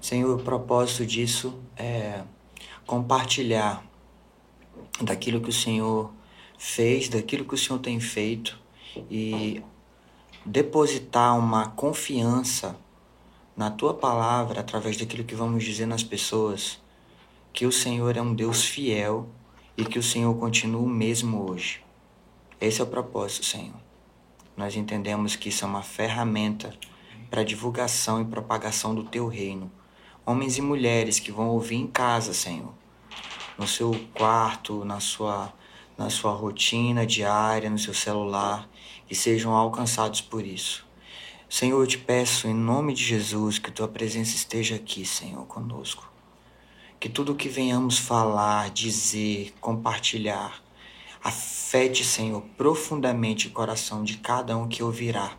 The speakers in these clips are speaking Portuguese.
Senhor, o propósito disso é compartilhar daquilo que o Senhor fez, daquilo que o Senhor tem feito e depositar uma confiança na tua palavra através daquilo que vamos dizer nas pessoas, que o Senhor é um Deus fiel e que o Senhor continua o mesmo hoje. Esse é o propósito, Senhor. Nós entendemos que isso é uma ferramenta para divulgação e propagação do teu reino. Homens e mulheres que vão ouvir em casa, Senhor, no seu quarto, na sua na sua rotina diária, no seu celular, e sejam alcançados por isso. Senhor, eu te peço em nome de Jesus que tua presença esteja aqui, Senhor, conosco. Que tudo o que venhamos falar, dizer, compartilhar, afete, Senhor, profundamente o coração de cada um que ouvirá.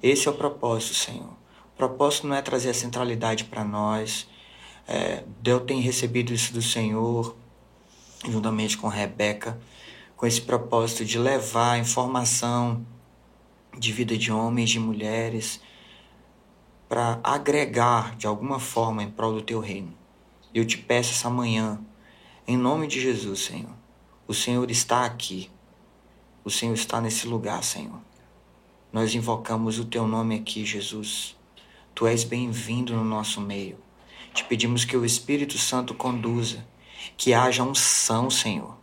Esse é o propósito, Senhor. Propósito não é trazer a centralidade para nós. É, Deus tem recebido isso do Senhor, juntamente com Rebeca, com esse propósito de levar informação de vida de homens, de mulheres, para agregar de alguma forma em prol do teu reino. Eu te peço essa manhã, em nome de Jesus, Senhor. O Senhor está aqui. O Senhor está nesse lugar, Senhor. Nós invocamos o teu nome aqui, Jesus. Tu és bem-vindo no nosso meio. Te pedimos que o Espírito Santo conduza que haja unção, Senhor.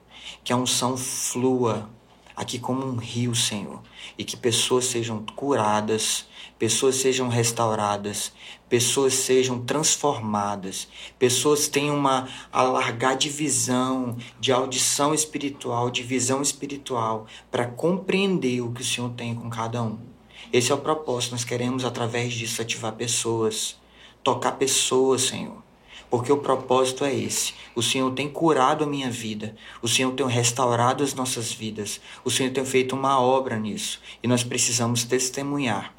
Que a unção flua aqui como um rio, Senhor. E que pessoas sejam curadas, pessoas sejam restauradas, pessoas sejam transformadas, pessoas tenham uma alargar de visão, de audição espiritual, de visão espiritual, para compreender o que o Senhor tem com cada um. Esse é o propósito. Nós queremos, através disso, ativar pessoas, tocar pessoas, Senhor porque o propósito é esse. O Senhor tem curado a minha vida, o Senhor tem restaurado as nossas vidas, o Senhor tem feito uma obra nisso e nós precisamos testemunhar.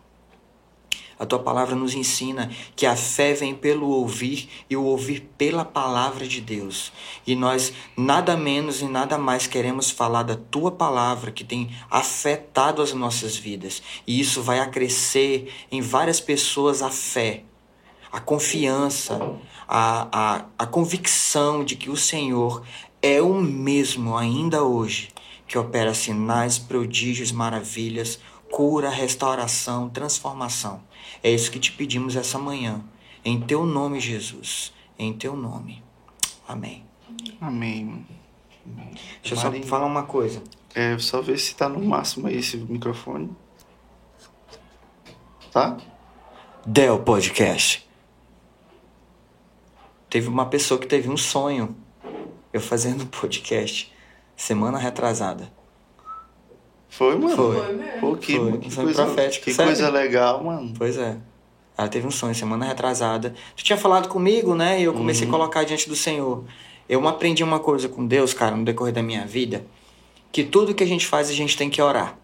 A tua palavra nos ensina que a fé vem pelo ouvir e o ouvir pela palavra de Deus. E nós nada menos e nada mais queremos falar da tua palavra que tem afetado as nossas vidas. E isso vai acrescer em várias pessoas a fé, a confiança, a, a, a convicção de que o Senhor é o mesmo ainda hoje, que opera sinais, prodígios, maravilhas, cura, restauração, transformação. É isso que te pedimos essa manhã. Em teu nome, Jesus. Em teu nome. Amém. Amém. Deixa eu só falar uma coisa. É, só ver se tá no máximo aí esse microfone. Tá? Del Podcast. Teve uma pessoa que teve um sonho, eu fazendo um podcast, semana retrasada. Foi, mano? Foi. Foi mesmo. Pô, que, Foi, que um sonho coisa, profético, que sério. coisa legal, mano. Pois é. Ela teve um sonho semana retrasada. Tu tinha falado comigo, né? E eu comecei a colocar diante do Senhor. Eu aprendi uma coisa com Deus, cara, no decorrer da minha vida, que tudo que a gente faz a gente tem que orar.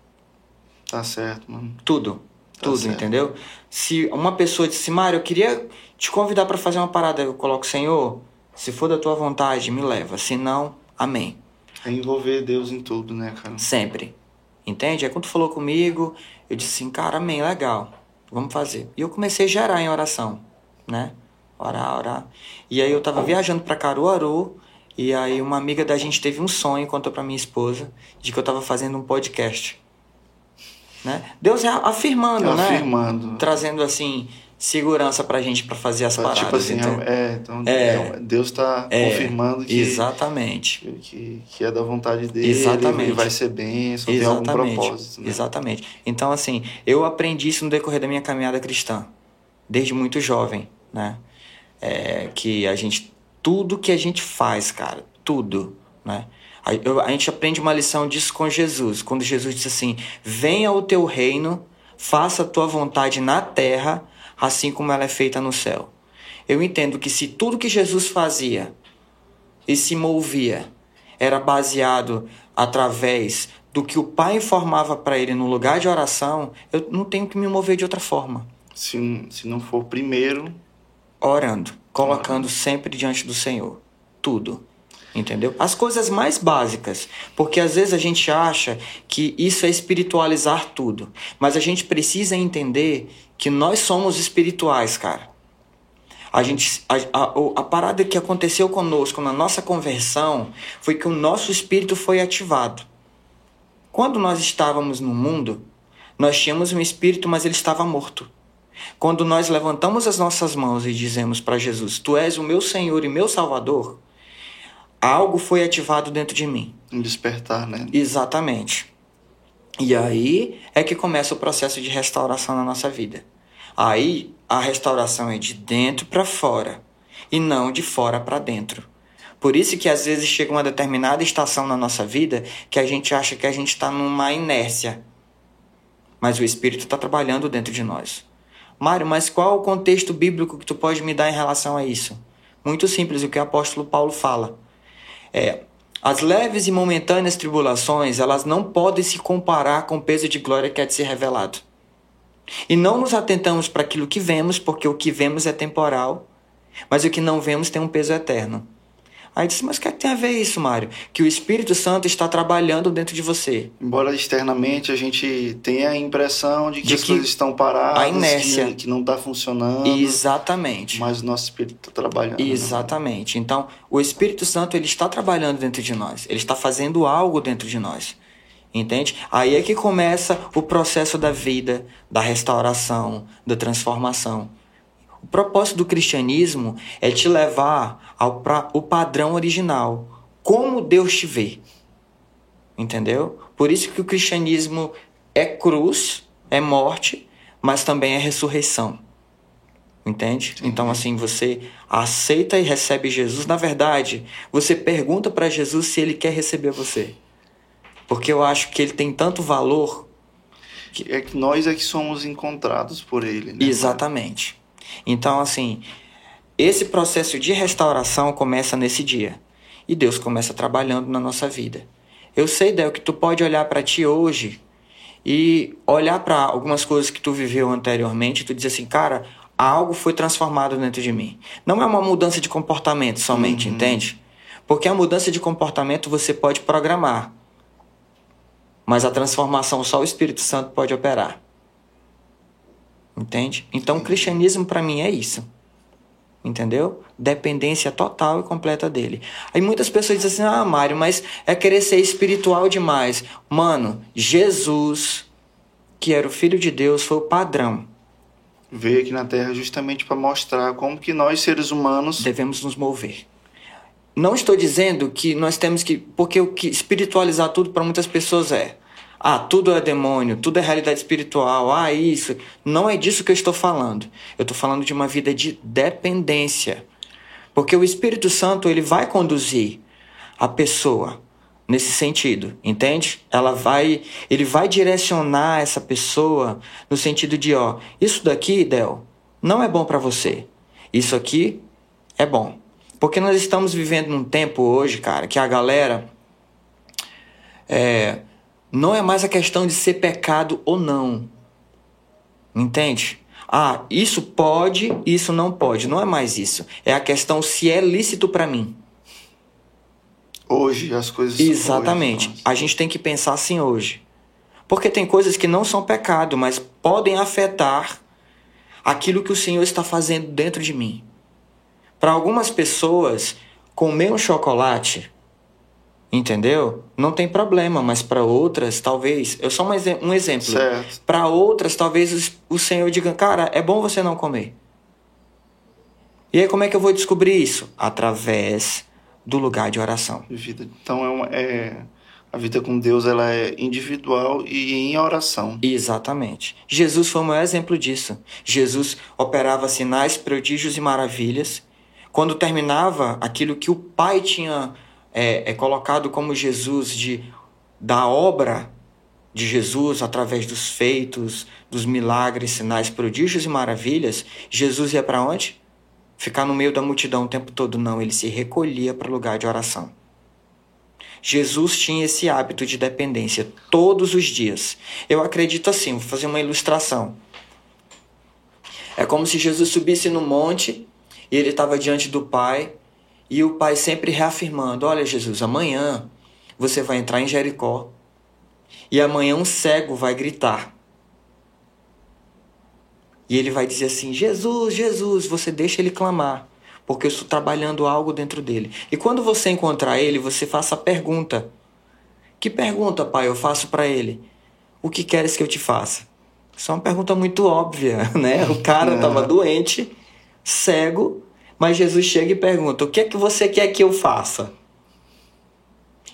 Tá certo, mano. Tudo. Tá Tudo, certo. entendeu? Se uma pessoa disse, Mário, eu queria te convidar para fazer uma parada, eu coloco, Senhor, se for da tua vontade, me leva. Se não, amém. É envolver Deus em tudo, né, cara? Sempre. Entende? Aí quando falou comigo, eu disse assim, cara, amém, legal. Vamos fazer. E eu comecei a gerar em oração, né? Orar, orar. E aí eu tava viajando pra Caruaru, e aí uma amiga da gente teve um sonho, contou pra minha esposa, de que eu tava fazendo um podcast. Né? Deus é afirmando, né? Afirmando. Trazendo assim segurança pra gente pra fazer as paradas. tipo assim, entendeu? é, então É. é, Deus tá É, confirmando que, Exatamente. que, que é da vontade dele, Exatamente. ele vai ser bênção, tem algum Exatamente. propósito, né? Exatamente. Então, assim, eu aprendi isso no decorrer da minha caminhada cristã, desde muito jovem, né? É, que a gente, tudo que a gente faz, cara, tudo, né? A, eu- a gente aprende uma lição disso com Jesus, quando Jesus disse assim: Venha o teu reino, faça a tua vontade na terra, assim como ela é feita no céu. Eu entendo que se tudo que Jesus fazia e se movia era baseado através do que o Pai informava para ele no lugar de oração, eu não tenho que me mover de outra forma. Se, se não for primeiro, Orando, colocando sempre diante do Senhor. Tudo. Entendeu? As coisas mais básicas. Porque às vezes a gente acha que isso é espiritualizar tudo. Mas a gente precisa entender que nós somos espirituais, cara. A, gente, a, a, a parada que aconteceu conosco na nossa conversão foi que o nosso espírito foi ativado. Quando nós estávamos no mundo, nós tínhamos um espírito, mas ele estava morto. Quando nós levantamos as nossas mãos e dizemos para Jesus: Tu és o meu Senhor e meu Salvador, algo foi ativado dentro de mim. Um despertar, né? Exatamente. E aí é que começa o processo de restauração na nossa vida. Aí a restauração é de dentro para fora e não de fora para dentro. Por isso que às vezes chega uma determinada estação na nossa vida que a gente acha que a gente está numa inércia. Mas o Espírito está trabalhando dentro de nós. Mário, mas qual o contexto bíblico que tu pode me dar em relação a isso? Muito simples, o que o apóstolo Paulo fala. É, as leves e momentâneas tribulações, elas não podem se comparar com o peso de glória que é de ser revelado. E não nos atentamos para aquilo que vemos, porque o que vemos é temporal, mas o que não vemos tem um peso eterno. Aí disse, mas o que, é que tem a ver isso, Mário? Que o Espírito Santo está trabalhando dentro de você. Embora externamente a gente tenha a impressão de que, de as que coisas estão paradas, a inércia. Que, que não está funcionando. Exatamente. Mas o nosso Espírito está trabalhando. Né? Exatamente. Né? Então, o Espírito Santo ele está trabalhando dentro de nós. Ele está fazendo algo dentro de nós. Entende? Aí é que começa o processo da vida, da restauração, da transformação. O propósito do cristianismo é te levar ao pra, o padrão original, como Deus te vê. Entendeu? Por isso que o cristianismo é cruz, é morte, mas também é ressurreição. Entende? Então, assim, você aceita e recebe Jesus. Na verdade, você pergunta para Jesus se ele quer receber você. Porque eu acho que ele tem tanto valor. Que... É que nós é que somos encontrados por ele. Né? Exatamente. Então, assim, esse processo de restauração começa nesse dia. E Deus começa trabalhando na nossa vida. Eu sei, Del, que tu pode olhar para ti hoje e olhar para algumas coisas que tu viveu anteriormente e tu diz assim, cara, algo foi transformado dentro de mim. Não é uma mudança de comportamento somente, uhum. entende? Porque a mudança de comportamento você pode programar. Mas a transformação só o Espírito Santo pode operar. Entende? Então, o cristianismo para mim é isso. Entendeu? Dependência total e completa dele. Aí muitas pessoas dizem assim: ah, Mário, mas é querer ser espiritual demais. Mano, Jesus, que era o Filho de Deus, foi o padrão. Veio aqui na Terra justamente para mostrar como que nós, seres humanos, devemos nos mover. Não estou dizendo que nós temos que. Porque o que espiritualizar tudo para muitas pessoas é ah, tudo é demônio, tudo é realidade espiritual, ah, isso. Não é disso que eu estou falando. Eu estou falando de uma vida de dependência. Porque o Espírito Santo, ele vai conduzir a pessoa nesse sentido, entende? Ela vai, ele vai direcionar essa pessoa no sentido de, ó, isso daqui, Del, não é bom para você. Isso aqui é bom. Porque nós estamos vivendo num tempo hoje, cara, que a galera é, não é mais a questão de ser pecado ou não. Entende? Ah, isso pode, isso não pode. Não é mais isso. É a questão se é lícito para mim. Hoje as coisas Exatamente. Hoje, a gente tem que pensar assim hoje. Porque tem coisas que não são pecado, mas podem afetar aquilo que o Senhor está fazendo dentro de mim. Para algumas pessoas, comer um chocolate Entendeu? Não tem problema, mas para outras, talvez. Eu só mais um exemplo. Para outras, talvez o Senhor diga: Cara, é bom você não comer. E aí, como é que eu vou descobrir isso? Através do lugar de oração. Vida. Então, é, uma, é a vida com Deus ela é individual e em oração. Exatamente. Jesus foi o maior exemplo disso. Jesus operava sinais, prodígios e maravilhas. Quando terminava aquilo que o Pai tinha é, é colocado como Jesus de da obra de Jesus através dos feitos, dos milagres, sinais, prodígios e maravilhas, Jesus ia para onde? Ficar no meio da multidão o tempo todo não, ele se recolhia para o lugar de oração. Jesus tinha esse hábito de dependência todos os dias. Eu acredito assim, vou fazer uma ilustração. É como se Jesus subisse no monte e ele estava diante do Pai e o pai sempre reafirmando: Olha, Jesus, amanhã você vai entrar em Jericó e amanhã um cego vai gritar. E ele vai dizer assim: Jesus, Jesus, você deixa ele clamar, porque eu estou trabalhando algo dentro dele. E quando você encontrar ele, você faça a pergunta: Que pergunta, pai, eu faço para ele? O que queres que eu te faça? Isso é uma pergunta muito óbvia, né? O cara estava doente, cego, mas Jesus chega e pergunta: O que é que você quer que eu faça?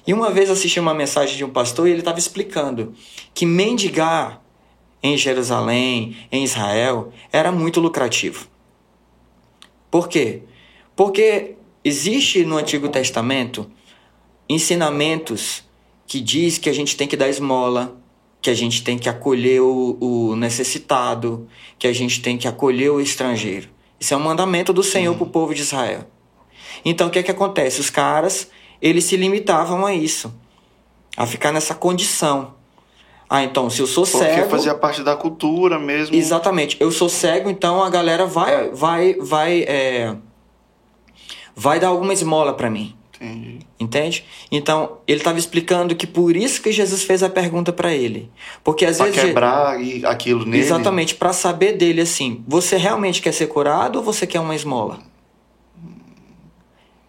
E uma vez assisti uma mensagem de um pastor e ele estava explicando que mendigar em Jerusalém, em Israel, era muito lucrativo. Por quê? Porque existe no Antigo Testamento ensinamentos que diz que a gente tem que dar esmola, que a gente tem que acolher o, o necessitado, que a gente tem que acolher o estrangeiro. Isso é um mandamento do Senhor para o povo de Israel. Então o que é que acontece? Os caras eles se limitavam a isso, a ficar nessa condição. Ah, então, se eu sou Porque cego. fazia parte da cultura mesmo. Exatamente. Eu sou cego, então a galera vai vai vai é, vai dar alguma esmola para mim. Entendi. Entende? Então, ele estava explicando que por isso que Jesus fez a pergunta para ele. Porque às Pra vezes quebrar e aquilo nele. Exatamente, para saber dele assim, você realmente quer ser curado ou você quer uma esmola?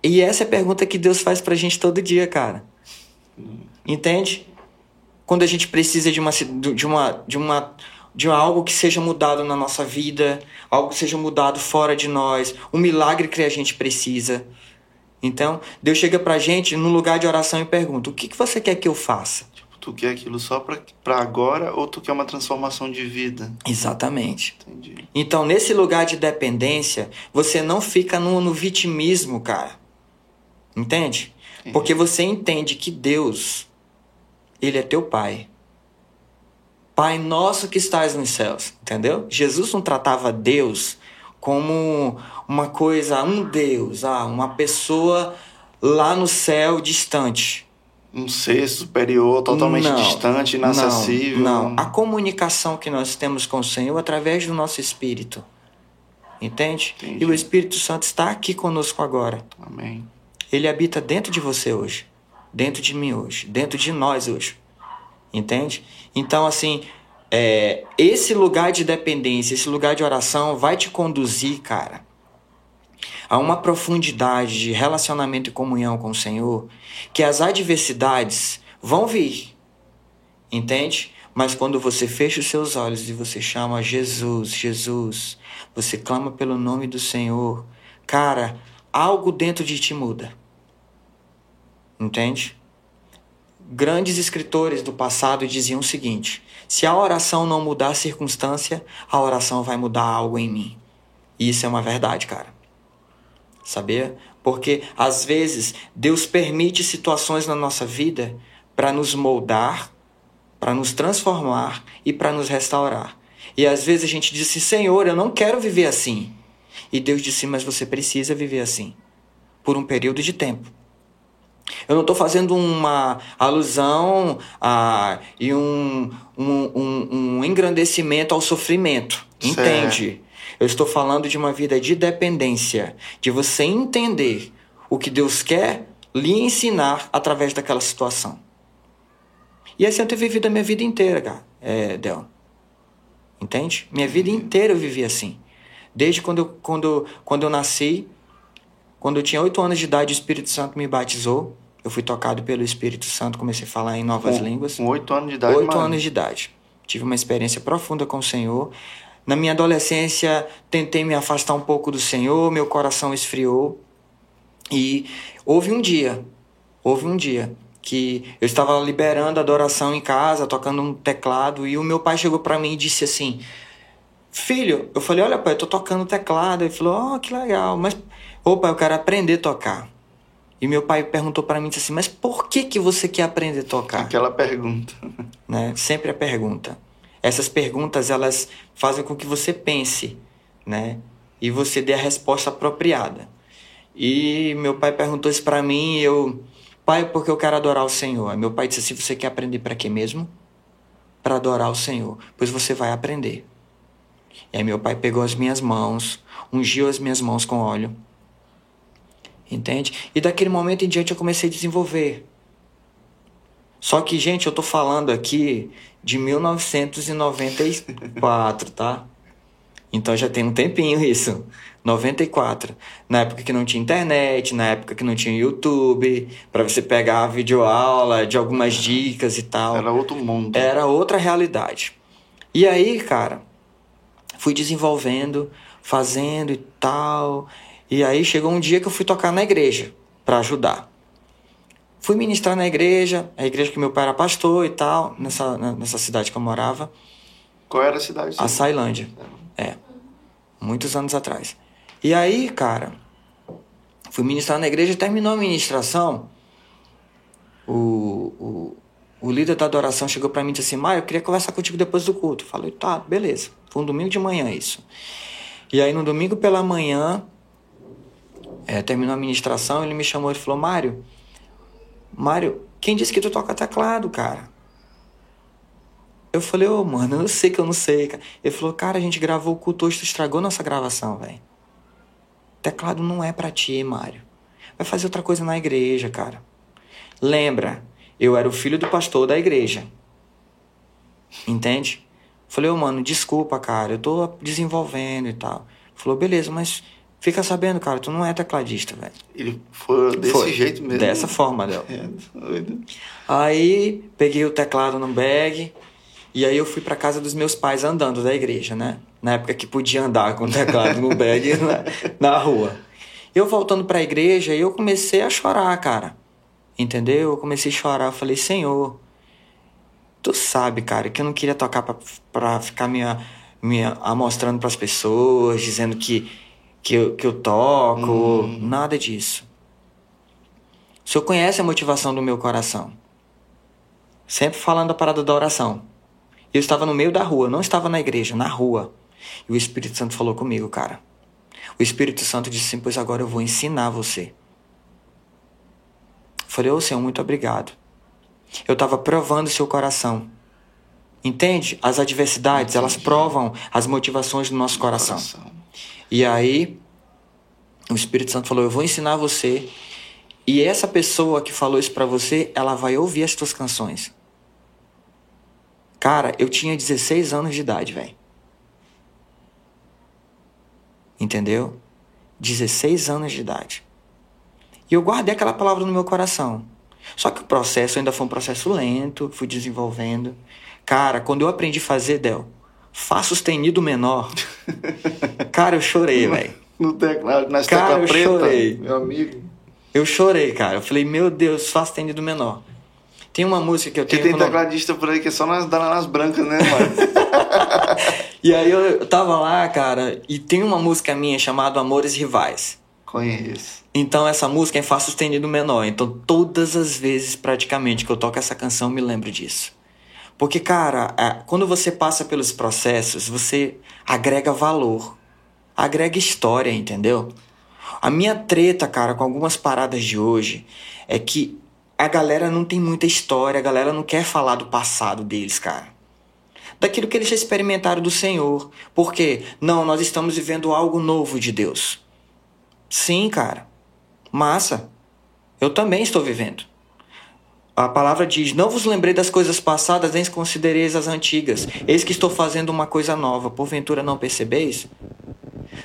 E essa é a pergunta que Deus faz pra gente todo dia, cara. Entende? Quando a gente precisa de uma de uma de uma de algo que seja mudado na nossa vida, algo que seja mudado fora de nós, um milagre que a gente precisa. Então, Deus chega pra gente no lugar de oração e pergunta: "O que que você quer que eu faça?" Tu quer aquilo só pra, pra agora ou tu quer uma transformação de vida? Exatamente. Entendi. Então, nesse lugar de dependência, você não fica no, no vitimismo, cara. Entende? Porque você entende que Deus, Ele é teu Pai. Pai nosso que estás nos céus, entendeu? Jesus não tratava Deus como uma coisa, um Deus, ah, uma pessoa lá no céu distante. Um ser superior, totalmente Não, distante, inacessível. Não, não. A comunicação que nós temos com o Senhor através do nosso espírito. Entende? Entendi. E o Espírito Santo está aqui conosco agora. Amém. Ele habita dentro de você hoje, dentro de mim hoje, dentro de nós hoje. Entende? Então, assim, é, esse lugar de dependência, esse lugar de oração vai te conduzir, cara, a uma profundidade de relacionamento e comunhão com o Senhor, que as adversidades vão vir. Entende? Mas quando você fecha os seus olhos e você chama Jesus, Jesus, você clama pelo nome do Senhor, cara, algo dentro de ti muda. Entende? Grandes escritores do passado diziam o seguinte: se a oração não mudar a circunstância, a oração vai mudar algo em mim. E isso é uma verdade, cara. Sabia? Porque às vezes Deus permite situações na nossa vida para nos moldar, para nos transformar e para nos restaurar. E às vezes a gente diz assim: Senhor, eu não quero viver assim. E Deus disse: Mas você precisa viver assim por um período de tempo. Eu não estou fazendo uma alusão a, e um, um, um, um engrandecimento ao sofrimento. Certo. Entende? Eu estou falando de uma vida de dependência, de você entender o que Deus quer lhe ensinar através daquela situação. E assim eu tenho vivido a minha vida inteira, cara, é, Del. Entende? Minha vida inteira eu vivi assim. Desde quando eu, quando, quando eu nasci, quando eu tinha oito anos de idade, o Espírito Santo me batizou. Eu fui tocado pelo Espírito Santo, comecei a falar em novas Com- línguas. Com oito anos de idade, Oito anos de idade. Tive uma experiência profunda com o Senhor. Na minha adolescência, tentei me afastar um pouco do Senhor, meu coração esfriou. E houve um dia, houve um dia que eu estava liberando adoração em casa, tocando um teclado, e o meu pai chegou para mim e disse assim: Filho, eu falei: Olha, pai, eu tô tocando teclado. Ele falou: Oh, que legal, mas, ô pai, eu quero aprender a tocar. E meu pai perguntou para mim disse assim: Mas por que, que você quer aprender a tocar? Aquela pergunta. né? Sempre a pergunta. Essas perguntas elas fazem com que você pense, né? E você dê a resposta apropriada. E meu pai perguntou isso para mim e eu, pai, porque eu quero adorar o Senhor. Meu pai disse assim: você quer aprender para quê mesmo? Para adorar o Senhor. Pois você vai aprender. E aí meu pai pegou as minhas mãos, ungiu as minhas mãos com óleo. Entende? E daquele momento em diante eu comecei a desenvolver. Só que, gente, eu tô falando aqui de 1994, tá? Então já tem um tempinho isso. 94. Na época que não tinha internet, na época que não tinha YouTube, para você pegar a videoaula de algumas dicas e tal. Era outro mundo. Era outra realidade. E aí, cara, fui desenvolvendo, fazendo e tal. E aí chegou um dia que eu fui tocar na igreja para ajudar. Fui ministrar na igreja, a igreja que meu pai era pastor e tal, nessa, nessa cidade que eu morava. Qual era a cidade? A Sailândia. É. Muitos anos atrás. E aí, cara, fui ministrar na igreja, terminou a ministração. O, o, o líder da adoração chegou para mim e disse assim: Maio, eu queria conversar contigo depois do culto. Falei, tá, beleza. Foi um domingo de manhã isso. E aí, no domingo pela manhã, é, terminou a ministração, ele me chamou e falou: Mário, Mário, quem disse que tu toca teclado, cara? Eu falei, ô, oh, mano, eu sei que eu não sei, cara. Ele falou, cara, a gente gravou o culto hoje, tu estragou nossa gravação, velho. Teclado não é para ti, Mário. Vai fazer outra coisa na igreja, cara. Lembra, eu era o filho do pastor da igreja. Entende? Falei, ô oh, mano, desculpa, cara, eu tô desenvolvendo e tal. Falou, beleza, mas fica sabendo, cara, tu não é tecladista, velho. Ele foi desse foi. jeito mesmo? Dessa forma, Del. É, doido. Aí, peguei o teclado no bag, e aí eu fui para casa dos meus pais andando da igreja, né? Na época que podia andar com o teclado no bag na, na rua. Eu voltando para a igreja, eu comecei a chorar, cara. Entendeu? Eu comecei a chorar, eu falei: "Senhor, tu sabe, cara, que eu não queria tocar para ficar me, me mostrando para as pessoas, dizendo que que eu, que eu toco, hum. nada disso. O Senhor conhece a motivação do meu coração. Sempre falando a parada da oração. Eu estava no meio da rua, não estava na igreja, na rua. E o Espírito Santo falou comigo, cara. O Espírito Santo disse assim: Pois agora eu vou ensinar você. Falei, ô oh, Senhor, muito obrigado. Eu estava provando seu coração. Entende? As adversidades, elas provam as motivações do nosso coração. coração. E aí, o Espírito Santo falou: Eu vou ensinar você. E essa pessoa que falou isso para você, ela vai ouvir as tuas canções. Cara, eu tinha 16 anos de idade, velho. Entendeu? 16 anos de idade. E eu guardei aquela palavra no meu coração. Só que o processo ainda foi um processo lento, fui desenvolvendo. Cara, quando eu aprendi a fazer, Del, Fá sustenido menor. Cara, eu chorei, velho. No teclado, na cara, eu preta, chorei. meu amigo. Eu chorei, cara. Eu falei, meu Deus, Fá sustenido menor. Tem uma música que eu tenho. Que tem tecladista por aí que é só nas, nas brancas, né, mano? e aí eu tava lá, cara, e tem uma música minha chamada Amores Rivais. Conheço. Então essa música é em Fá sustenido menor. Então todas as vezes praticamente que eu toco essa canção, eu me lembro disso. Porque, cara, quando você passa pelos processos, você agrega valor, agrega história, entendeu? A minha treta, cara, com algumas paradas de hoje é que a galera não tem muita história, a galera não quer falar do passado deles, cara. Daquilo que eles já experimentaram do Senhor. Porque, não, nós estamos vivendo algo novo de Deus. Sim, cara. Massa. Eu também estou vivendo. A palavra diz: Não vos lembrei das coisas passadas, nem considereis as antigas. Eis que estou fazendo uma coisa nova. Porventura não percebeis?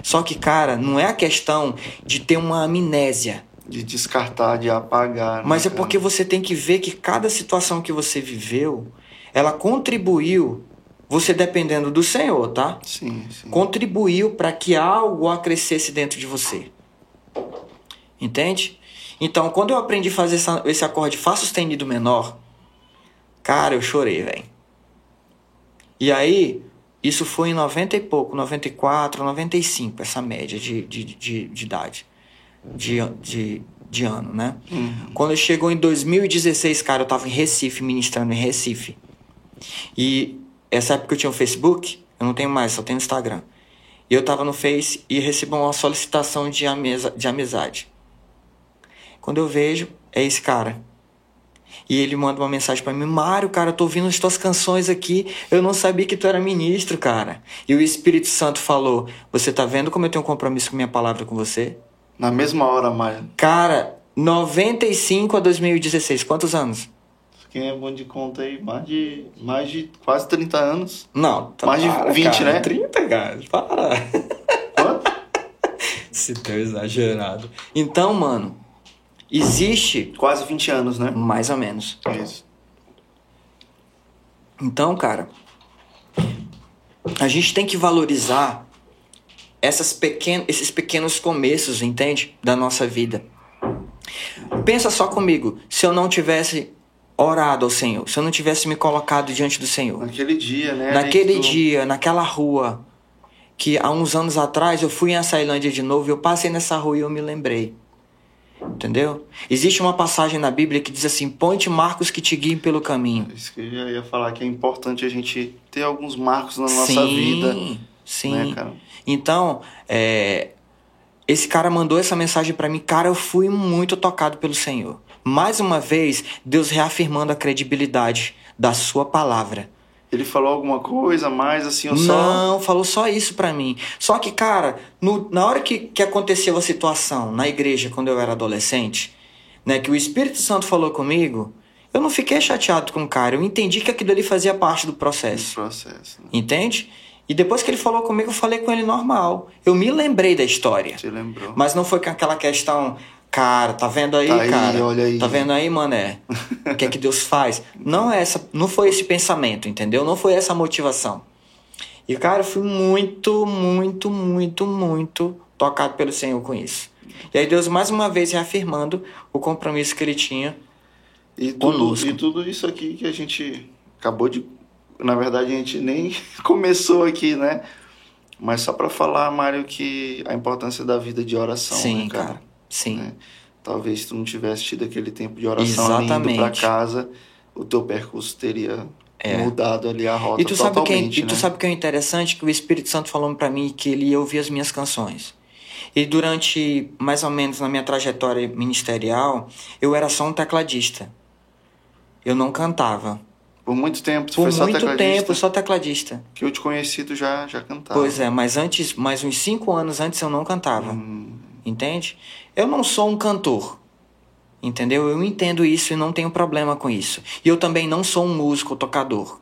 Só que, cara, não é a questão de ter uma amnésia de descartar, de apagar. Né, Mas é porque você tem que ver que cada situação que você viveu, ela contribuiu, você dependendo do Senhor, tá? Sim, sim. Contribuiu para que algo acrescesse dentro de você. Entende? Então, quando eu aprendi a fazer essa, esse acorde Fá sustenido menor, cara, eu chorei, velho. E aí, isso foi em 90 e pouco, 94, 95, essa média de, de, de, de idade de, de, de ano, né? Uhum. Quando chegou em 2016, cara, eu tava em Recife, ministrando em Recife. E essa época eu tinha o Facebook, eu não tenho mais, só tenho o Instagram. E eu tava no Face e recebi uma solicitação de, ameza, de amizade. Quando eu vejo, é esse cara. E ele manda uma mensagem para mim: Mário, cara, eu tô ouvindo as tuas canções aqui. Eu não sabia que tu era ministro, cara. E o Espírito Santo falou: Você tá vendo como eu tenho um compromisso com minha palavra com você? Na mesma hora, Mário. Cara, 95 a 2016, quantos anos? quem é bom de conta aí, mais de, mais de quase 30 anos. Não, tá, Mais de para, 20, cara, né? 30, cara, para. Quanto? Se tão exagerado. Então, mano, existe quase 20 anos, né? mais ou menos. Isso. Então, cara, a gente tem que valorizar essas pequen esses pequenos começos, entende? Da nossa vida. Pensa só comigo, se eu não tivesse orado ao Senhor, se eu não tivesse me colocado diante do Senhor, Naquele dia, né? naquele tu- dia, naquela rua, que há uns anos atrás eu fui em Açailândia de novo, eu passei nessa rua e eu me lembrei. Entendeu? Existe uma passagem na Bíblia que diz assim: Ponte marcos que te guiem pelo caminho. Isso que eu já ia falar, que é importante a gente ter alguns marcos na nossa sim, vida, Sim. né, cara? Então, é, esse cara mandou essa mensagem pra mim. Cara, eu fui muito tocado pelo Senhor. Mais uma vez, Deus reafirmando a credibilidade da sua palavra. Ele falou alguma coisa mais, assim, ou só... Não, falou só isso pra mim. Só que, cara, no- na hora que, que aconteceu a situação na igreja, quando eu era adolescente, né, que o Espírito Santo falou comigo, eu não fiquei chateado com o cara. Eu entendi que aquilo ali fazia parte do processo. processo. Né? Entende? E depois que ele falou comigo, eu falei com ele normal. Eu me lembrei da história. Você lembrou? Mas não foi com aquela questão, cara, tá vendo aí, Tá aí, cara? olha aí. Tá vendo aí, mané? O que é que Deus faz? Não é essa, não foi esse pensamento, entendeu? Não foi essa motivação. E cara, eu fui muito, muito, muito, muito tocado pelo Senhor com isso. E aí Deus mais uma vez reafirmando o compromisso que ele tinha. E tudo, Conosco. e tudo isso aqui que a gente acabou de. Na verdade, a gente nem começou aqui, né? Mas só para falar, Mário, que a importância da vida de oração. Sim, né, cara. Sim. Né? Talvez se tu não tivesse tido aquele tempo de oração ali indo Exatamente. para casa, o teu percurso teria mudado ali a rota É. E tu sabe que é, totalmente, e tu né? sabe o que é interessante que o Espírito Santo falou pra mim que ele ia ouvir as minhas canções. E durante mais ou menos na minha trajetória ministerial, eu era só um tecladista. Eu não cantava. Por muito tempo, tu Por foi só muito tecladista, tempo, só tecladista. que eu te conheci, tu já, já cantava. Pois é, mas antes, mais uns cinco anos antes eu não cantava. Hum, Entende? Eu não sou um cantor. Entendeu? Eu entendo isso e não tenho problema com isso. E eu também não sou um músico tocador.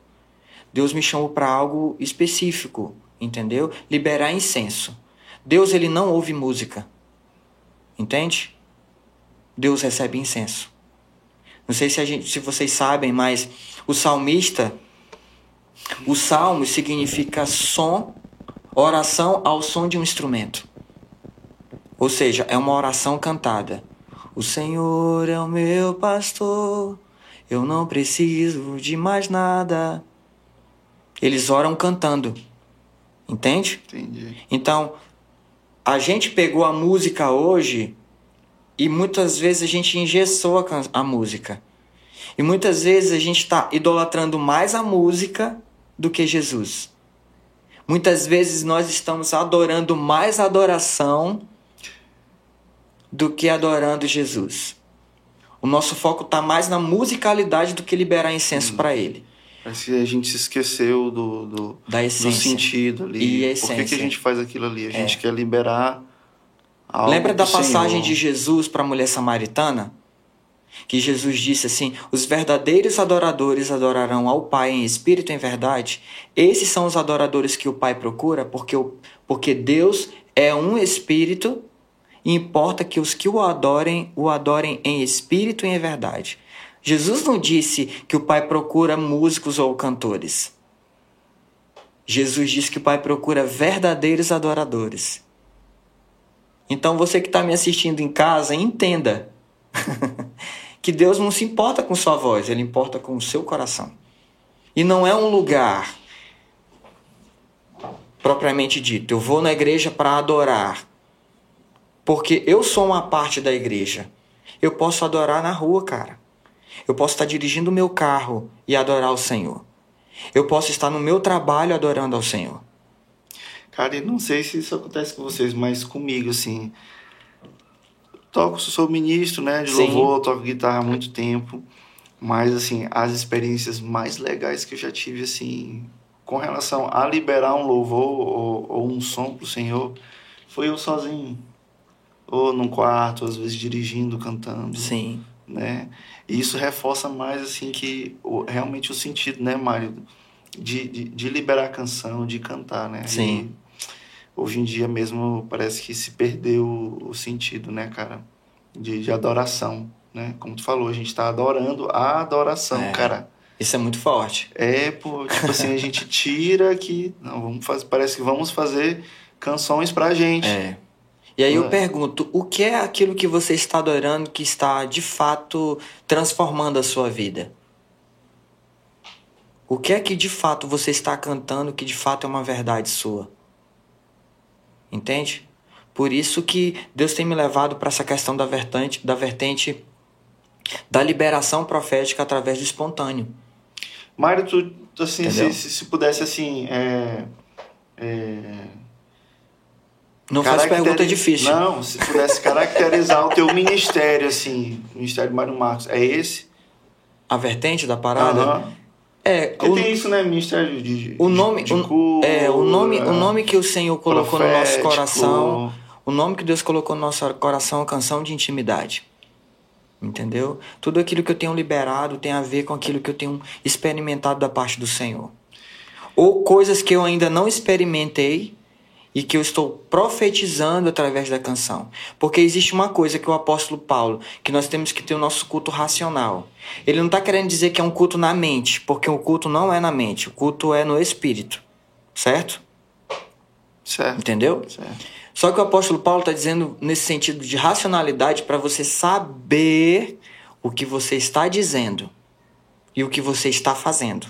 Deus me chamou para algo específico, entendeu? Liberar incenso. Deus ele não ouve música. Entende? Deus recebe incenso. Não sei se gente, se vocês sabem, mas o salmista o salmo significa som, oração ao som de um instrumento. Ou seja, é uma oração cantada. O Senhor é o meu pastor, eu não preciso de mais nada. Eles oram cantando. Entende? entendi. Então, a gente pegou a música hoje e muitas vezes a gente engessou a, a música. E muitas vezes a gente está idolatrando mais a música do que Jesus. Muitas vezes nós estamos adorando mais a adoração do que adorando Jesus. O nosso foco está mais na musicalidade do que liberar incenso para Ele. Parece que a gente se esqueceu do, do, Da do essência. sentido ali. E a Por que, que a essência. É. gente faz aquilo ali? A gente quer liberar algo Lembra da do passagem Senhor. de Jesus para a mulher samaritana? Que Jesus disse assim: Os verdadeiros adoradores adorarão ao Pai em espírito e em verdade. Esses são os adoradores que o Pai procura, porque, o, porque Deus é um espírito importa que os que o adorem, o adorem em espírito e em verdade. Jesus não disse que o Pai procura músicos ou cantores. Jesus disse que o Pai procura verdadeiros adoradores. Então você que está me assistindo em casa, entenda que Deus não se importa com sua voz, Ele importa com o seu coração. E não é um lugar propriamente dito. Eu vou na igreja para adorar, porque eu sou uma parte da igreja. Eu posso adorar na rua, cara. Eu posso estar dirigindo o meu carro e adorar o Senhor. Eu posso estar no meu trabalho adorando ao Senhor. Cara, e não sei se isso acontece com vocês, mas comigo, assim. Toco, sou ministro, né? De Sim. louvor, toco guitarra há muito tempo. Mas, assim, as experiências mais legais que eu já tive, assim, com relação a liberar um louvor ou, ou um som pro Senhor, foi eu sozinho. Ou num quarto, às vezes dirigindo, cantando. Sim. né? E isso reforça mais assim que o, realmente o sentido, né, Mário, de, de, de, liberar a canção, de cantar, né? Sim. E hoje em dia mesmo parece que se perdeu o, sentido, né, cara, de, de adoração, né? Como tu falou, a gente está adorando a adoração, é. cara. Isso é muito forte. É, pô, tipo assim, a gente tira que não, vamos fazer, parece que vamos fazer canções pra gente. É. E aí eu pergunto, o que é aquilo que você está adorando que está de fato transformando a sua vida? O que é que de fato você está cantando que de fato é uma verdade sua? Entende? Por isso que Deus tem me levado para essa questão da vertente, da vertente da liberação profética através do espontâneo. Mário, tu, assim, se, se, se, pudesse assim, é, é não faz pergunta difícil. Não, se pudesse caracterizar o teu ministério, assim, o Ministério Mário Marcos, é esse? A vertente da parada? Uhum. É, Porque o, tem isso, né? Ministério de, o nome, de, de cura, é, o nome, o nome que o Senhor colocou no nosso coração, o nome que Deus colocou no nosso coração é canção de intimidade. Entendeu? Tudo aquilo que eu tenho liberado tem a ver com aquilo que eu tenho experimentado da parte do Senhor. Ou coisas que eu ainda não experimentei, e que eu estou profetizando através da canção. Porque existe uma coisa que o apóstolo Paulo, que nós temos que ter o nosso culto racional. Ele não está querendo dizer que é um culto na mente, porque o culto não é na mente, o culto é no espírito. Certo? Certo. Entendeu? Certo. Só que o apóstolo Paulo está dizendo nesse sentido de racionalidade para você saber o que você está dizendo e o que você está fazendo.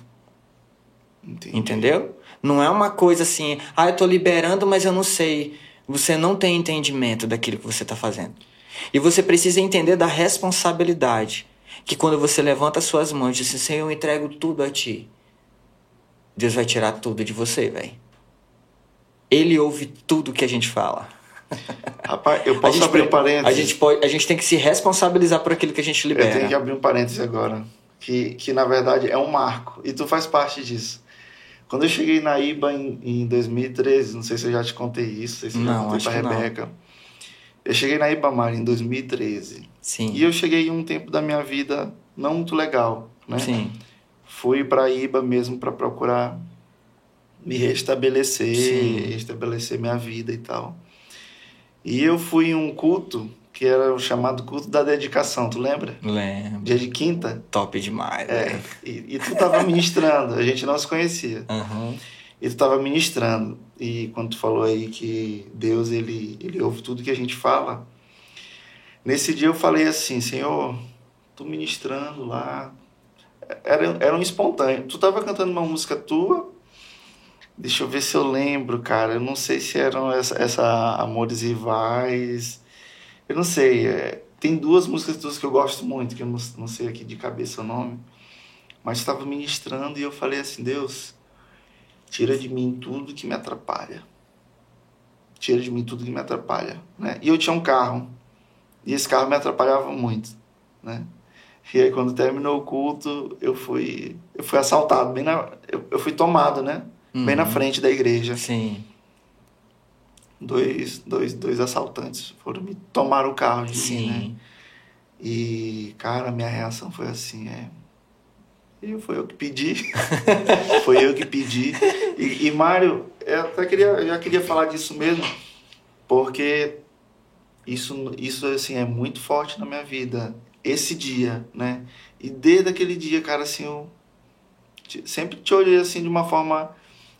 Entendi. Entendeu? Não é uma coisa assim, ah, eu estou liberando, mas eu não sei. Você não tem entendimento daquilo que você está fazendo. E você precisa entender da responsabilidade. Que quando você levanta suas mãos e diz assim, Senhor, eu entrego tudo a ti. Deus vai tirar tudo de você, velho. Ele ouve tudo que a gente fala. Rapaz, eu posso abrir um parênteses? A gente, pode, a gente tem que se responsabilizar por aquilo que a gente libera. Eu tenho que abrir um parênteses agora. Que, que na verdade é um marco. E tu faz parte disso. Quando eu cheguei na IBA em, em 2013, não sei se eu já te contei isso, não sei se não, contei pra Rebeca. Não. Eu cheguei na IBA em 2013. Sim. E eu cheguei em um tempo da minha vida não muito legal, né? Sim. Fui para IBA mesmo para procurar me restabelecer, Sim. restabelecer minha vida e tal. E eu fui em um culto que era o chamado culto da dedicação, tu lembra? Lembro. Dia de quinta. Top demais, é. E, e, tu tava ministrando, a gente não se conhecia. Uhum. E tu tava ministrando. E quando tu falou aí que Deus, ele, ele ouve tudo que a gente fala, nesse dia eu falei assim, Senhor, tu ministrando lá, era, era um espontâneo. Tu tava cantando uma música tua, deixa eu ver se eu lembro, cara, eu não sei se eram essa, essa Amores Rivais eu não sei, é, tem duas músicas tuas que eu gosto muito, que eu não, não sei aqui de cabeça o nome, mas estava ministrando e eu falei assim: Deus, tira de mim tudo que me atrapalha. Tira de mim tudo que me atrapalha. Né? E eu tinha um carro, e esse carro me atrapalhava muito. Né? E aí, quando terminou o culto, eu fui, eu fui assaltado, bem na, eu, eu fui tomado, né? Uhum. Bem na uhum. frente da igreja. Sim dois, dois, dois assaltantes foram me tomar o carro de Sim. mim, né? E, cara, minha reação foi assim, é... E foi eu que pedi. foi eu que pedi. E, e Mário, eu até queria, eu já queria falar disso mesmo, porque isso, isso assim, é muito forte na minha vida. Esse dia, né? E desde aquele dia, cara, assim, eu sempre te olhei assim de uma forma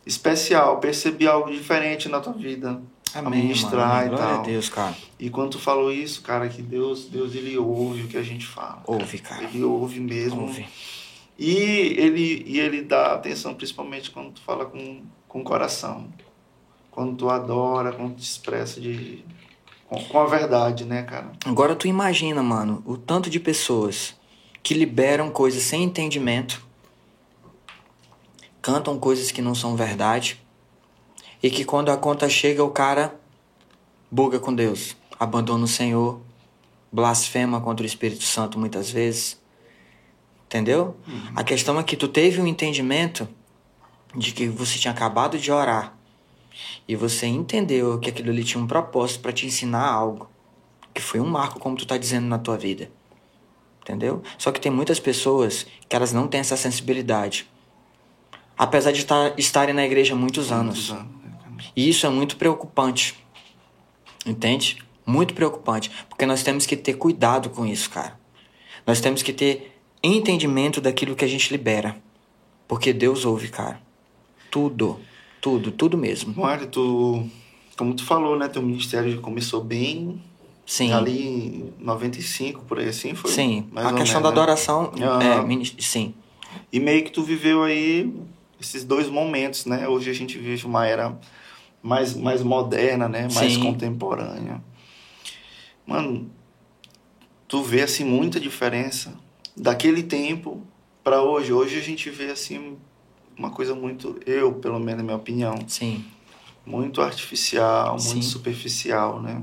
especial, percebi algo diferente na tua vida. Amém, ministrar mano. e tal. a Deus, cara. E quando tu falou isso, cara, que Deus, Deus ele ouve o que a gente fala. Ouve, cara. Ele ouve mesmo. Ouve. E ele, e ele dá atenção principalmente quando tu fala com, com o coração. Quando tu adora, quando tu expressa de, com, com a verdade, né, cara? Agora tu imagina, mano, o tanto de pessoas que liberam coisas sem entendimento, cantam coisas que não são verdade, e que quando a conta chega, o cara buga com Deus, abandona o Senhor, blasfema contra o Espírito Santo muitas vezes. Entendeu? Uhum. A questão é que tu teve um entendimento de que você tinha acabado de orar e você entendeu que aquilo ali tinha um propósito para te ensinar algo, que foi um marco, como tu tá dizendo na tua vida. entendeu? Só que tem muitas pessoas que elas não têm essa sensibilidade. Apesar de estar, estarem na igreja há muitos anos. Muitos anos? E isso é muito preocupante. Entende? Muito preocupante. Porque nós temos que ter cuidado com isso, cara. Nós temos que ter entendimento daquilo que a gente libera. Porque Deus ouve, cara. Tudo. Tudo, tudo mesmo. Mário, tu, como tu falou, né? Teu ministério começou bem Sim. ali em 95, por aí assim, foi? Sim. A questão da menos, né? adoração. Aham. É, sim. E meio que tu viveu aí esses dois momentos, né? Hoje a gente vive uma era mais, mais moderna, né? Mais Sim. contemporânea. Mano, tu vê assim muita diferença daquele tempo para hoje. Hoje a gente vê assim uma coisa muito, eu, pelo menos na minha opinião, Sim. muito artificial, Sim. muito superficial, né?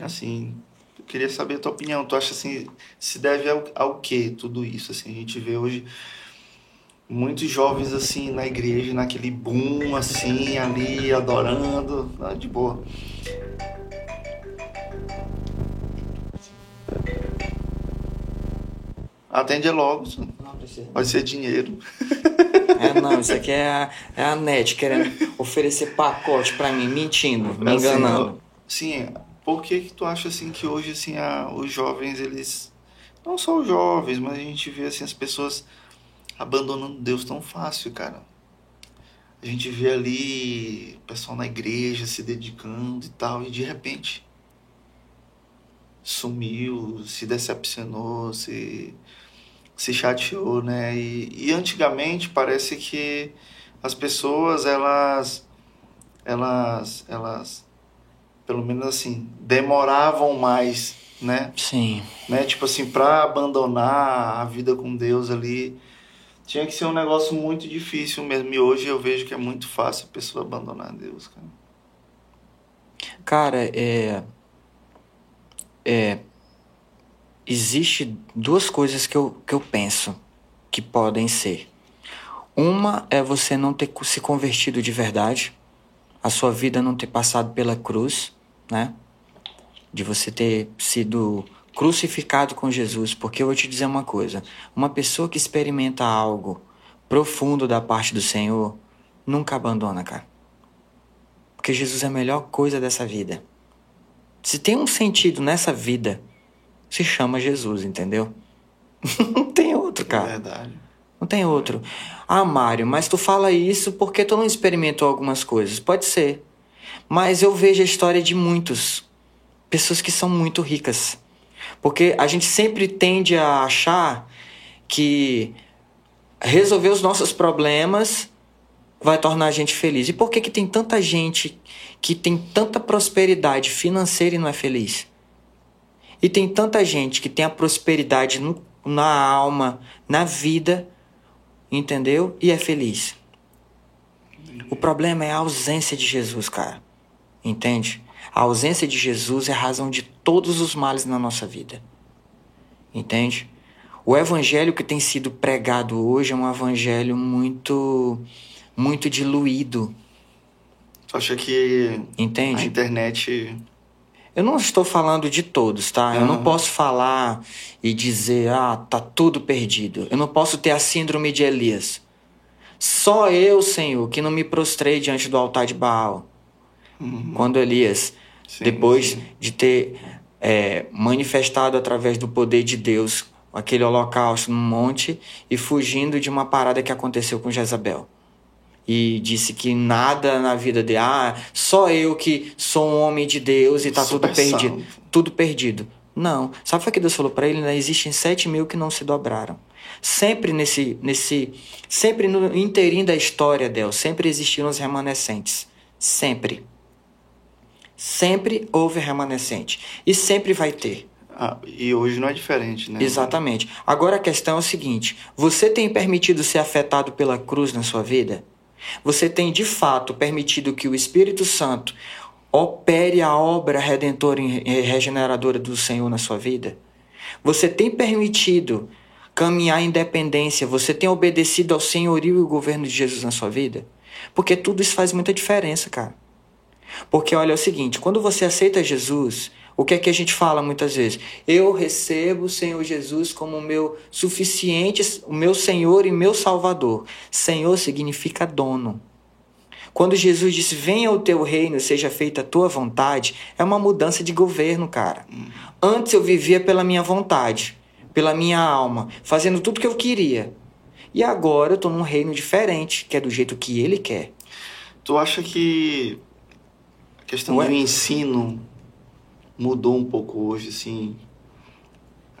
Assim, eu queria saber a tua opinião. Tu acha assim, se deve ao, ao que tudo isso? Assim, a gente vê hoje muitos jovens assim na igreja, naquele boom assim, ali adorando, ah, de boa. Atende logo, Não precisa. pode ser dinheiro. É, não, isso aqui é a, é a net querendo oferecer pacote pra mim, mentindo, me Assim, enganando. Sim, por que que tu acha assim que hoje assim a, os jovens eles não só os jovens, mas a gente vê assim as pessoas abandonando Deus tão fácil, cara. A gente vê ali o pessoal na igreja se dedicando e tal e de repente sumiu, se decepcionou, se se chateou, né? E, e antigamente parece que as pessoas elas elas elas pelo menos assim demoravam mais, né? Sim. né? Tipo assim, para abandonar a vida com Deus ali, tinha que ser um negócio muito difícil mesmo. E hoje eu vejo que é muito fácil a pessoa abandonar Deus, cara. Cara, é. É. Existe duas coisas que eu, que eu penso que podem ser. Uma é você não ter se convertido de verdade, a sua vida não ter passado pela cruz, né? De você ter sido crucificado com Jesus. Porque eu vou te dizer uma coisa: uma pessoa que experimenta algo profundo da parte do Senhor nunca abandona, cara. Porque Jesus é a melhor coisa dessa vida. Se tem um sentido nessa vida, se chama Jesus, entendeu? não tem outro, É cara. verdade. Não tem outro. Ah, Mário, mas tu fala isso porque tu não experimentou algumas coisas. Pode ser. Mas eu vejo a história de muitos. Pessoas que são muito ricas. Porque a gente sempre tende a achar que resolver os nossos problemas vai tornar a gente feliz. E por que, que tem tanta gente que tem tanta prosperidade financeira e não é feliz? E tem tanta gente que tem a prosperidade no- na alma, na vida, entendeu? E é feliz. O problema é a ausência de Jesus, cara. Entende? A ausência de Jesus é a razão de todos os males na nossa vida. Entende? O evangelho que tem sido pregado hoje é um evangelho muito muito diluído, Tu acha que a entende? internet. Eu não estou falando de todos, tá? Eu não posso falar e dizer, ah, tá tudo perdido. Eu não posso ter a síndrome de Elias. Só eu, Senhor, que não me prostrei diante do altar de Baal. Uhum. Quando Elias, Sim, depois sim. de ter é, manifestado através do poder de Deus aquele holocausto no monte e fugindo de uma parada que aconteceu com Jezabel. E disse que nada na vida dele, ah, só eu que sou um homem de Deus e tá Super tudo perdido. Tudo perdido. Não. Sabe o que Deus falou para ele? Ainda existem sete mil que não se dobraram. Sempre nesse, nesse, sempre no inteirinho da história dela, sempre existiram os remanescentes. Sempre. Sempre houve remanescente. E sempre vai ter. Ah, e hoje não é diferente, né? Exatamente. Agora a questão é o seguinte: você tem permitido ser afetado pela cruz na sua vida? Você tem de fato permitido que o Espírito Santo opere a obra redentora e regeneradora do Senhor na sua vida? Você tem permitido caminhar em independência? Você tem obedecido ao senhorio e o governo de Jesus na sua vida? Porque tudo isso faz muita diferença, cara. Porque olha é o seguinte, quando você aceita Jesus, O que é que a gente fala muitas vezes? Eu recebo o Senhor Jesus como meu suficiente, o meu Senhor e meu Salvador. Senhor significa dono. Quando Jesus disse: Venha o teu reino, seja feita a tua vontade, é uma mudança de governo, cara. Antes eu vivia pela minha vontade, pela minha alma, fazendo tudo que eu queria. E agora eu estou num reino diferente, que é do jeito que ele quer. Tu acha que a questão do ensino mudou um pouco hoje, assim?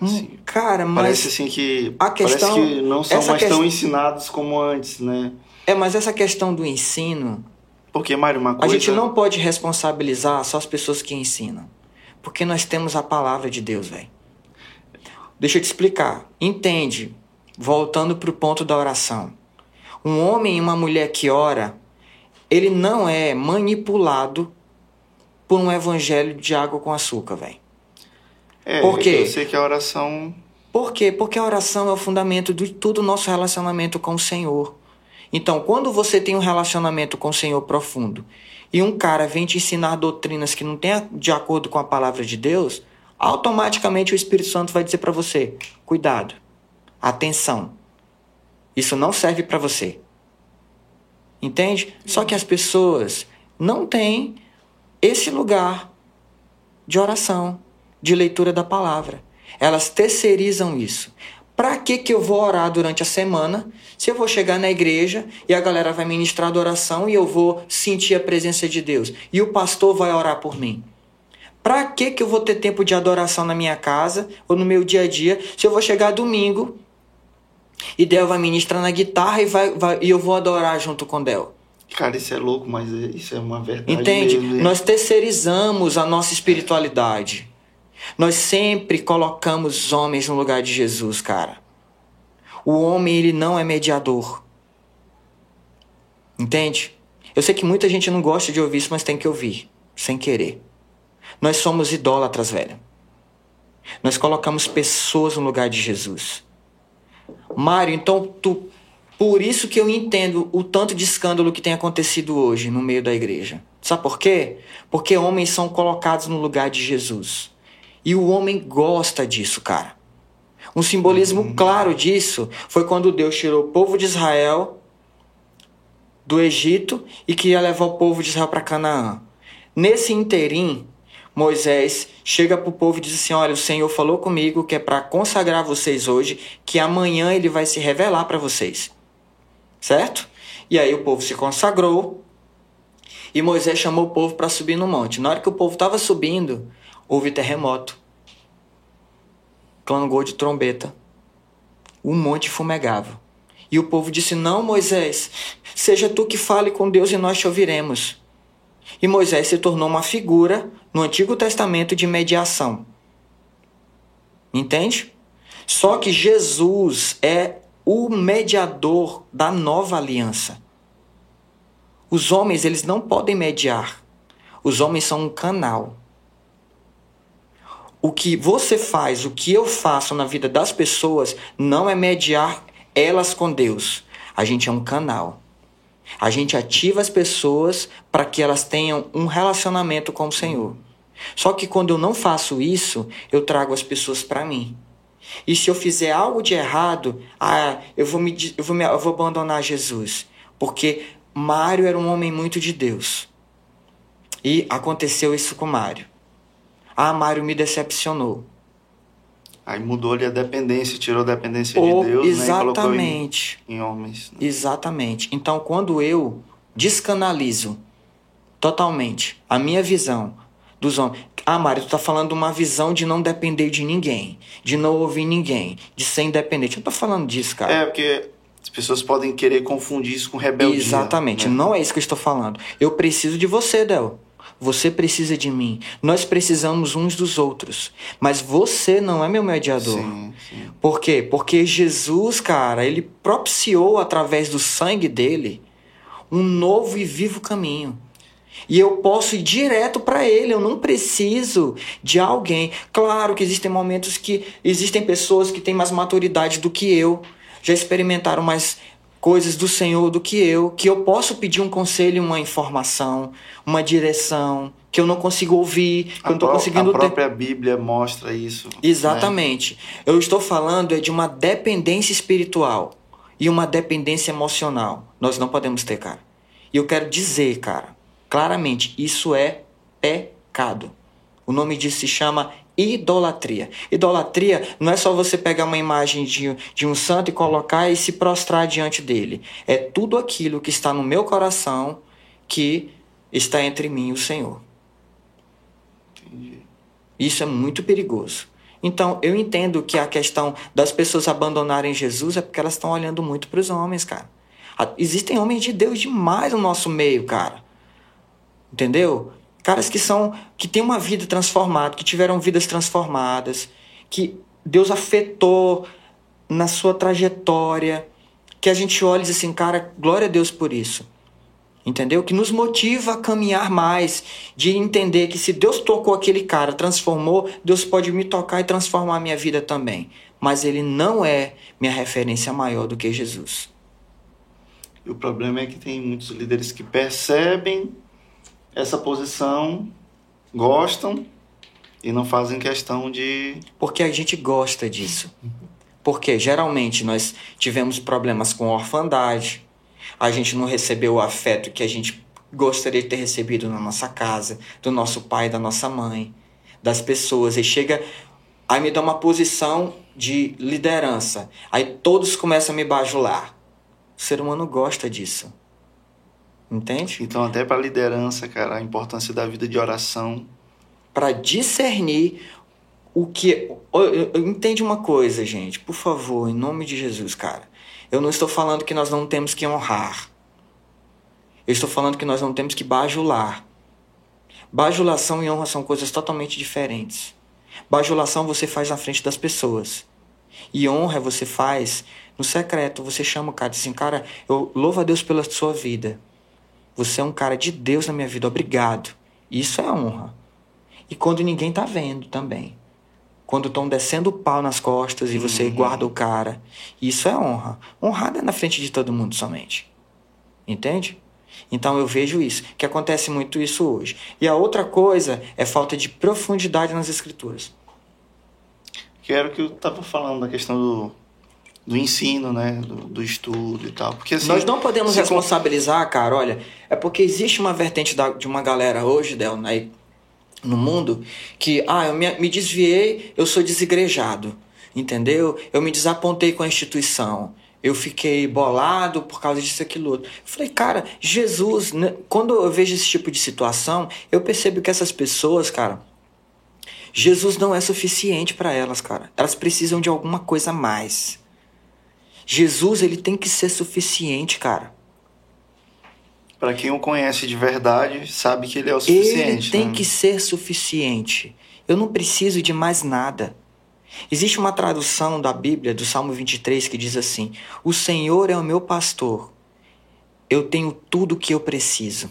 Hum, assim cara, mas. Parece assim que. A questão, parece que não são mais tão ensinados como antes, né? É, mas essa questão do ensino. Porque, Mário, uma coisa. A gente não pode responsabilizar só as pessoas que ensinam. Porque nós temos a palavra de Deus, velho. Deixa eu te explicar. Entende? Voltando para o ponto da oração. Um homem e uma mulher que ora, ele não é manipulado por um evangelho de água com açúcar, velho. É, por quê? Eu sei que a oração. Por quê? Porque a oração é o fundamento de todo o nosso relacionamento com o Senhor. Então, quando você tem um relacionamento com o Senhor profundo e um cara vem te ensinar doutrinas que não tem de acordo com a palavra de Deus, automaticamente o Espírito Santo vai dizer para você: cuidado, atenção, isso não serve para você. Entende? Só que as pessoas não têm esse lugar de oração, de leitura da palavra. Elas terceirizam isso. Para que, que eu vou orar durante a semana se eu vou chegar na igreja e a galera vai ministrar adoração e eu vou sentir a presença de Deus e o pastor vai orar por mim? Para que, que eu vou ter tempo de adoração na minha casa ou no meu dia a dia se eu vou chegar domingo e Del vai ministrar na guitarra e, vai, vai, e eu vou adorar junto com Del? Cara, isso é louco, mas é, isso é uma verdade. Entende? Mesmo. Nós terceirizamos a nossa espiritualidade. Nós sempre colocamos os homens no lugar de Jesus, cara. O homem, ele não é mediador. Entende? Eu sei que muita gente não gosta de ouvir isso, mas tem que ouvir, sem querer. Nós somos idólatras, velho. Nós colocamos pessoas no lugar de Jesus. Mário, então tu. Por isso que eu entendo o tanto de escândalo que tem acontecido hoje no meio da igreja. Sabe por quê? Porque homens são colocados no lugar de Jesus. E o homem gosta disso, cara. Um simbolismo uhum. claro disso foi quando Deus tirou o povo de Israel do Egito e queria levar o povo de Israel para Canaã. Nesse interim, Moisés chega para o povo e diz assim: Olha, o Senhor falou comigo que é para consagrar vocês hoje, que amanhã ele vai se revelar para vocês. Certo? E aí o povo se consagrou e Moisés chamou o povo para subir no monte. Na hora que o povo estava subindo, houve terremoto, clangou de trombeta, o monte fumegava. E o povo disse: Não, Moisés, seja tu que fale com Deus e nós te ouviremos. E Moisés se tornou uma figura no Antigo Testamento de mediação. Entende? Só que Jesus é o mediador da nova aliança. Os homens, eles não podem mediar. Os homens são um canal o que você faz, o que eu faço na vida das pessoas, não é mediar elas com Deus. A gente é um canal. A gente ativa as pessoas para que elas tenham um relacionamento com o Senhor. Só que quando eu não faço isso, eu trago as pessoas para mim. E se eu fizer algo de errado, ah, eu vou me, eu vou me, eu vou abandonar Jesus, porque Mário era um homem muito de Deus. E aconteceu isso com Mário. Ah, Mário me decepcionou. Aí mudou ali a dependência, tirou a dependência de Deus, exatamente, né? em, em, homens. Né? Exatamente. Então, quando eu descanalizo totalmente a minha visão dos homens. Ah, Mário, tu tá falando uma visão de não depender de ninguém, de não ouvir ninguém, de ser independente. Eu tô falando disso, cara. É, porque as pessoas podem querer confundir isso com rebeldia. Exatamente, né? não é isso que eu estou falando. Eu preciso de você, Del. Você precisa de mim. Nós precisamos uns dos outros. Mas você não é meu mediador. Sim, sim. Por quê? Porque Jesus, cara, ele propiciou através do sangue dele um novo e vivo caminho. E eu posso ir direto para ele, eu não preciso de alguém. Claro que existem momentos que existem pessoas que têm mais maturidade do que eu, já experimentaram mais coisas do Senhor do que eu, que eu posso pedir um conselho, uma informação, uma direção, que eu não consigo ouvir, que a eu não estou conseguindo A própria ter... Bíblia mostra isso. Né? Exatamente. Né? Eu estou falando é de uma dependência espiritual e uma dependência emocional. Nós não podemos ter, cara. E eu quero dizer, cara, claramente, isso é pecado. O nome disso se chama idolatria. Idolatria não é só você pegar uma imagem de, de um santo e colocar e se prostrar diante dele. É tudo aquilo que está no meu coração que está entre mim e o Senhor. Entendi. Isso é muito perigoso. Então, eu entendo que a questão das pessoas abandonarem Jesus é porque elas estão olhando muito para os homens, cara. Existem homens de Deus demais no nosso meio, cara. Entendeu? Caras que são que têm uma vida transformada, que tiveram vidas transformadas, que Deus afetou na sua trajetória, que a gente olha e diz assim, cara, glória a Deus por isso. Entendeu? Que nos motiva a caminhar mais, de entender que se Deus tocou aquele cara, transformou, Deus pode me tocar e transformar a minha vida também. Mas ele não é minha referência maior do que Jesus. E o problema é que tem muitos líderes que percebem essa posição, gostam e não fazem questão de. Porque a gente gosta disso. Porque geralmente nós tivemos problemas com orfandade, a gente não recebeu o afeto que a gente gostaria de ter recebido na nossa casa, do nosso pai, da nossa mãe, das pessoas. E chega, aí me dá uma posição de liderança. Aí todos começam a me bajular. O ser humano gosta disso. Entende? Então, até para liderança, cara, a importância da vida de oração. Para discernir o que. Entende uma coisa, gente, por favor, em nome de Jesus, cara. Eu não estou falando que nós não temos que honrar. Eu estou falando que nós não temos que bajular. Bajulação e honra são coisas totalmente diferentes. Bajulação você faz na frente das pessoas. E honra você faz no secreto. Você chama o cara e diz assim, cara, eu louvo a Deus pela sua vida. Você é um cara de Deus na minha vida, obrigado. Isso é honra. E quando ninguém tá vendo também. Quando estão descendo o pau nas costas e você uhum. guarda o cara. Isso é honra. Honrada é na frente de todo mundo somente. Entende? Então eu vejo isso, que acontece muito isso hoje. E a outra coisa é falta de profundidade nas escrituras. Que era o que eu estava falando da questão do, do ensino, né? Do, do, estudo e tal. Porque, assim, Nós não podemos responsabilizar, cara, olha, é porque existe uma vertente da, de uma galera hoje, Del, né, no mundo, que, ah, eu me, me desviei, eu sou desigrejado, entendeu? Eu me desapontei com a instituição. Eu fiquei bolado por causa disso, aquilo outro. Eu falei, cara, Jesus, né? quando eu vejo esse tipo de situação, eu percebo que essas pessoas, cara, Jesus não é suficiente para elas, cara. Elas precisam de alguma coisa a mais. Jesus, ele tem que ser suficiente, cara. Para quem o conhece de verdade, sabe que ele é o suficiente. Ele tem né? que ser suficiente. Eu não preciso de mais nada. Existe uma tradução da Bíblia, do Salmo 23, que diz assim: O Senhor é o meu pastor, eu tenho tudo o que eu preciso.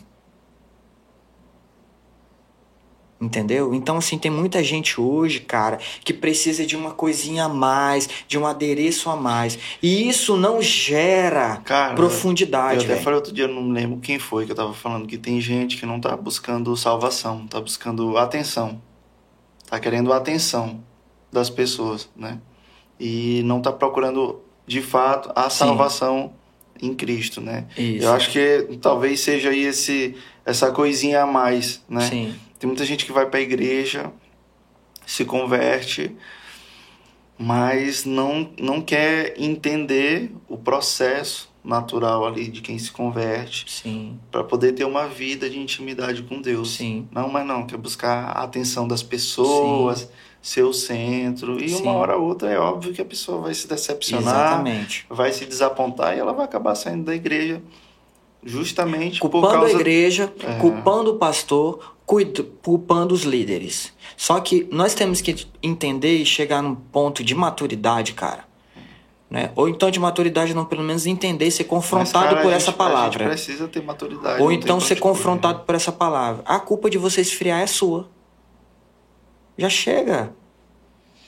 Entendeu? Então, assim, tem muita gente hoje, cara, que precisa de uma coisinha a mais, de um adereço a mais. E isso não gera cara, profundidade. Eu até véio. falei outro dia, não lembro quem foi que eu tava falando, que tem gente que não tá buscando salvação, tá buscando atenção. Tá querendo a atenção das pessoas, né? E não tá procurando, de fato, a salvação Sim. em Cristo, né? Isso. Eu acho que talvez seja aí esse, essa coisinha a mais, né? Sim tem muita gente que vai para a igreja, se converte, mas não, não quer entender o processo natural ali de quem se converte para poder ter uma vida de intimidade com Deus. Sim. Não, mas não, quer buscar a atenção das pessoas, Sim. ser o centro. E Sim. uma hora ou outra é óbvio que a pessoa vai se decepcionar, Exatamente. vai se desapontar e ela vai acabar saindo da igreja justamente culpando causa... a igreja, é. culpando o pastor, culpando os líderes. Só que nós temos que entender e chegar num ponto de maturidade, cara. Né? Ou então de maturidade, não, pelo menos entender e ser confrontado Mas, cara, por essa palavra. A gente precisa ter maturidade. Ou então ser confrontado por essa palavra. A culpa de você esfriar é sua. Já chega.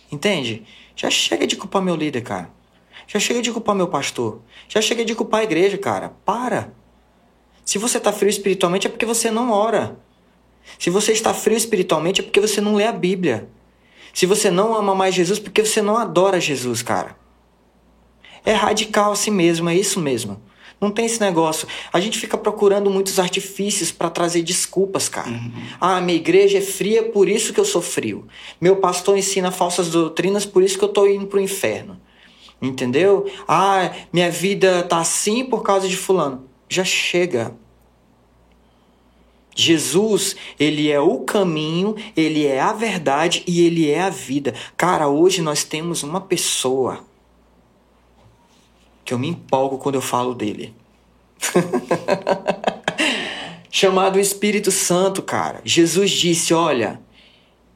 Entende? Já chega de culpar meu líder, cara. Já chega de culpar meu pastor. Já chega de culpar a igreja, cara. Para. Se você tá frio espiritualmente é porque você não ora. Se você está frio espiritualmente é porque você não lê a Bíblia. Se você não ama mais Jesus, é porque você não adora Jesus, cara. É radical assim mesmo, é isso mesmo. Não tem esse negócio. A gente fica procurando muitos artifícios para trazer desculpas, cara. Uhum. Ah, minha igreja é fria, por isso que eu sou frio. Meu pastor ensina falsas doutrinas, por isso que eu tô indo pro inferno. Entendeu? Ah, minha vida tá assim por causa de fulano. Já chega. Jesus, ele é o caminho, ele é a verdade e ele é a vida. Cara, hoje nós temos uma pessoa que eu me empolgo quando eu falo dele. Chamado Espírito Santo, cara. Jesus disse: Olha,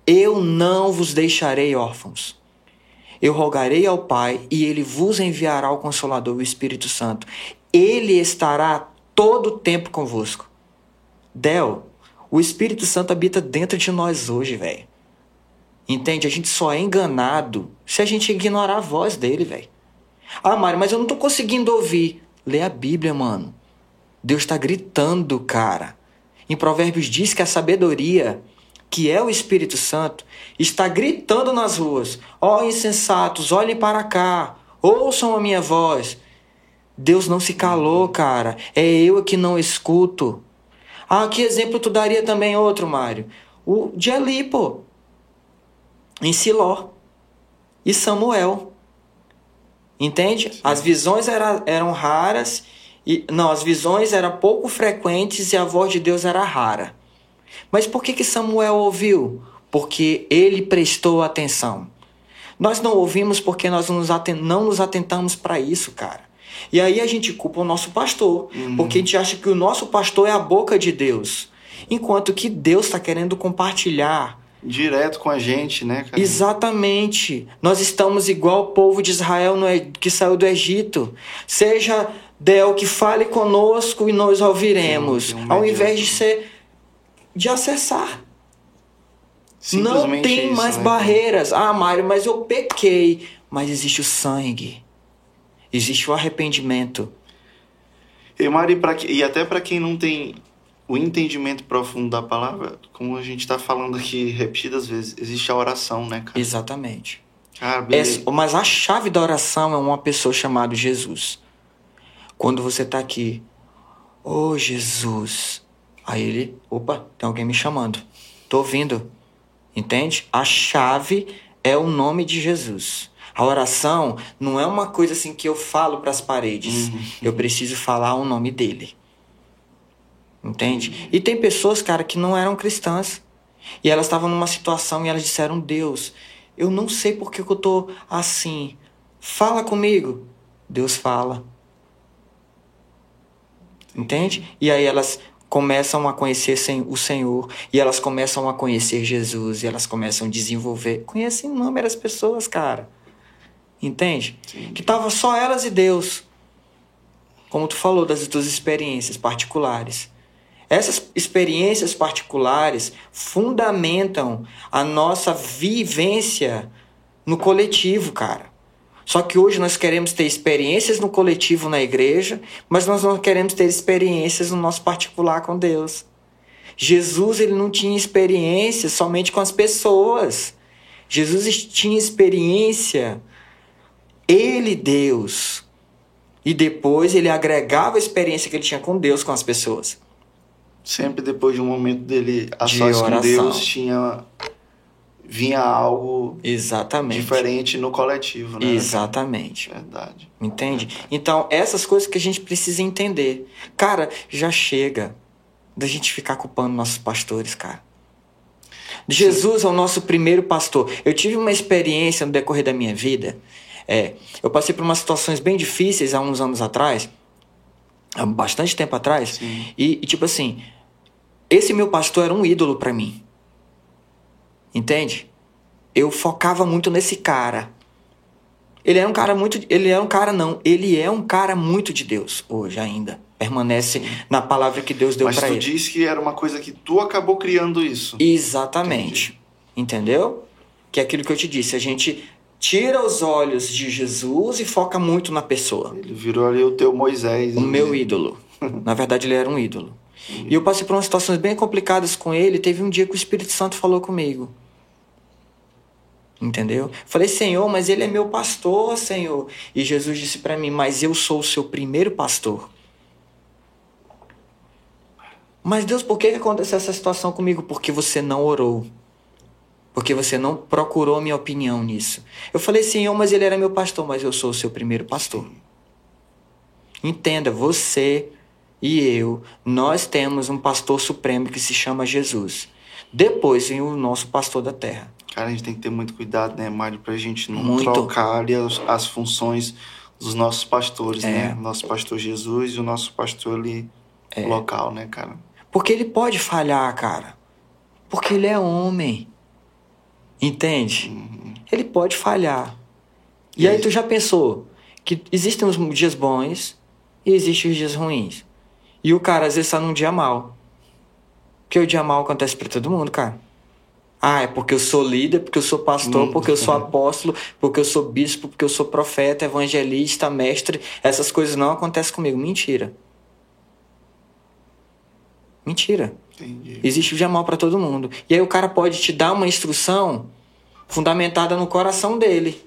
eu não vos deixarei órfãos. Eu rogarei ao Pai e ele vos enviará o Consolador, o Espírito Santo. Ele estará todo o tempo convosco. Del, o Espírito Santo habita dentro de nós hoje, velho. Entende? A gente só é enganado se a gente ignorar a voz dele, velho. Ah, Mário, mas eu não tô conseguindo ouvir. Lê a Bíblia, mano. Deus está gritando, cara. Em Provérbios diz que a sabedoria, que é o Espírito Santo, está gritando nas ruas: Ó oh, insensatos, olhem para cá, ouçam a minha voz. Deus não se calou, cara. É eu que não escuto. Ah, que exemplo tu daria também outro, Mário? O de Eli, pô. Em Siló. E Samuel. Entende? Sim. As visões era, eram raras. E, não, as visões eram pouco frequentes e a voz de Deus era rara. Mas por que, que Samuel ouviu? Porque ele prestou atenção. Nós não ouvimos porque nós não nos, atent não nos atentamos para isso, cara. E aí a gente culpa o nosso pastor, uhum. porque a gente acha que o nosso pastor é a boca de Deus. Enquanto que Deus está querendo compartilhar. Direto com a gente, né, cara? Exatamente. Nós estamos igual o povo de Israel no, que saiu do Egito. Seja Del que fale conosco e nós ouviremos. um ao invés de ser. de acessar. Não tem isso, mais né? barreiras. Ah, Mário, mas eu pequei. Mas existe o sangue existe o arrependimento. E, Mari, pra, e até para quem não tem o entendimento profundo da palavra, como a gente está falando aqui repetidas vezes, existe a oração, né, cara? Exatamente. Ah, é, mas a chave da oração é uma pessoa chamada Jesus. Quando você está aqui, oh Jesus, aí ele, opa, tem alguém me chamando, tô ouvindo, entende? A chave é o nome de Jesus. A oração não é uma coisa assim que eu falo para as paredes. Uhum. Eu preciso falar o nome dele. Entende? E tem pessoas, cara, que não eram cristãs. E elas estavam numa situação e elas disseram: Deus, eu não sei por que eu tô assim. Fala comigo. Deus fala. Entende? E aí elas começam a conhecer o Senhor e elas começam a conhecer Jesus e elas começam a desenvolver. Conhecem inúmeras pessoas, cara. Entende? Sim. Que tava só elas e Deus. Como tu falou das tuas experiências particulares. Essas experiências particulares fundamentam a nossa vivência no coletivo, cara. Só que hoje nós queremos ter experiências no coletivo na igreja, mas nós não queremos ter experiências no nosso particular com Deus. Jesus ele não tinha experiência somente com as pessoas. Jesus tinha experiência ele Deus. E depois ele agregava a experiência que ele tinha com Deus, com as pessoas. Sempre depois de um momento dele a de sós com Deus, tinha vinha algo exatamente diferente no coletivo, né? Exatamente. Verdade. Entende? Verdade. Então, essas coisas que a gente precisa entender. Cara, já chega da gente ficar culpando nossos pastores, cara. Jesus Sim. é o nosso primeiro pastor. Eu tive uma experiência no decorrer da minha vida é, eu passei por umas situações bem difíceis há uns anos atrás, há bastante tempo atrás, e, e, tipo assim, esse meu pastor era um ídolo para mim. Entende? Eu focava muito nesse cara. Ele era um cara muito, ele era um cara não, ele é um cara muito de Deus hoje ainda. Permanece na palavra que Deus deu para ele. Mas tu disse que era uma coisa que tu acabou criando isso. Exatamente. Entendi. Entendeu? Que é aquilo que eu te disse, a gente tira os olhos de Jesus e foca muito na pessoa. Ele virou ali o teu Moisés. O né? meu ídolo. Na verdade, ele era um ídolo. E eu passei por umas situações bem complicadas com ele. Teve um dia que o Espírito Santo falou comigo. Entendeu? Falei, Senhor, mas ele é meu pastor, Senhor. E Jesus disse para mim, mas eu sou o seu primeiro pastor. Mas Deus, por que que aconteceu essa situação comigo? Porque você não orou. Porque você não procurou minha opinião nisso. Eu falei, Senhor, mas ele era meu pastor, mas eu sou o seu primeiro pastor. Entenda, você e eu, nós temos um pastor supremo que se chama Jesus. Depois vem o nosso pastor da terra. Cara, a gente tem que ter muito cuidado, né, Mário, pra gente não Muito. trocar as, as funções dos nossos pastores, É. né? Nosso pastor Jesus e o nosso pastor ali É. local, né, cara? Porque ele pode falhar, cara. Porque ele é homem. Entende? Ele pode falhar. E E aí tu já pensou que existem os dias bons e existem os dias ruins. E o cara às vezes tá num dia mal. Porque o dia mal acontece pra todo mundo, cara. Ah, é porque eu sou líder, porque eu sou pastor, porque eu sou apóstolo, porque eu sou bispo, porque eu sou profeta, evangelista, mestre. Essas coisas não acontecem comigo. Mentira. Mentira. Entendi. Existe o dia mal para todo mundo. E aí o cara pode te dar uma instrução fundamentada no coração dele.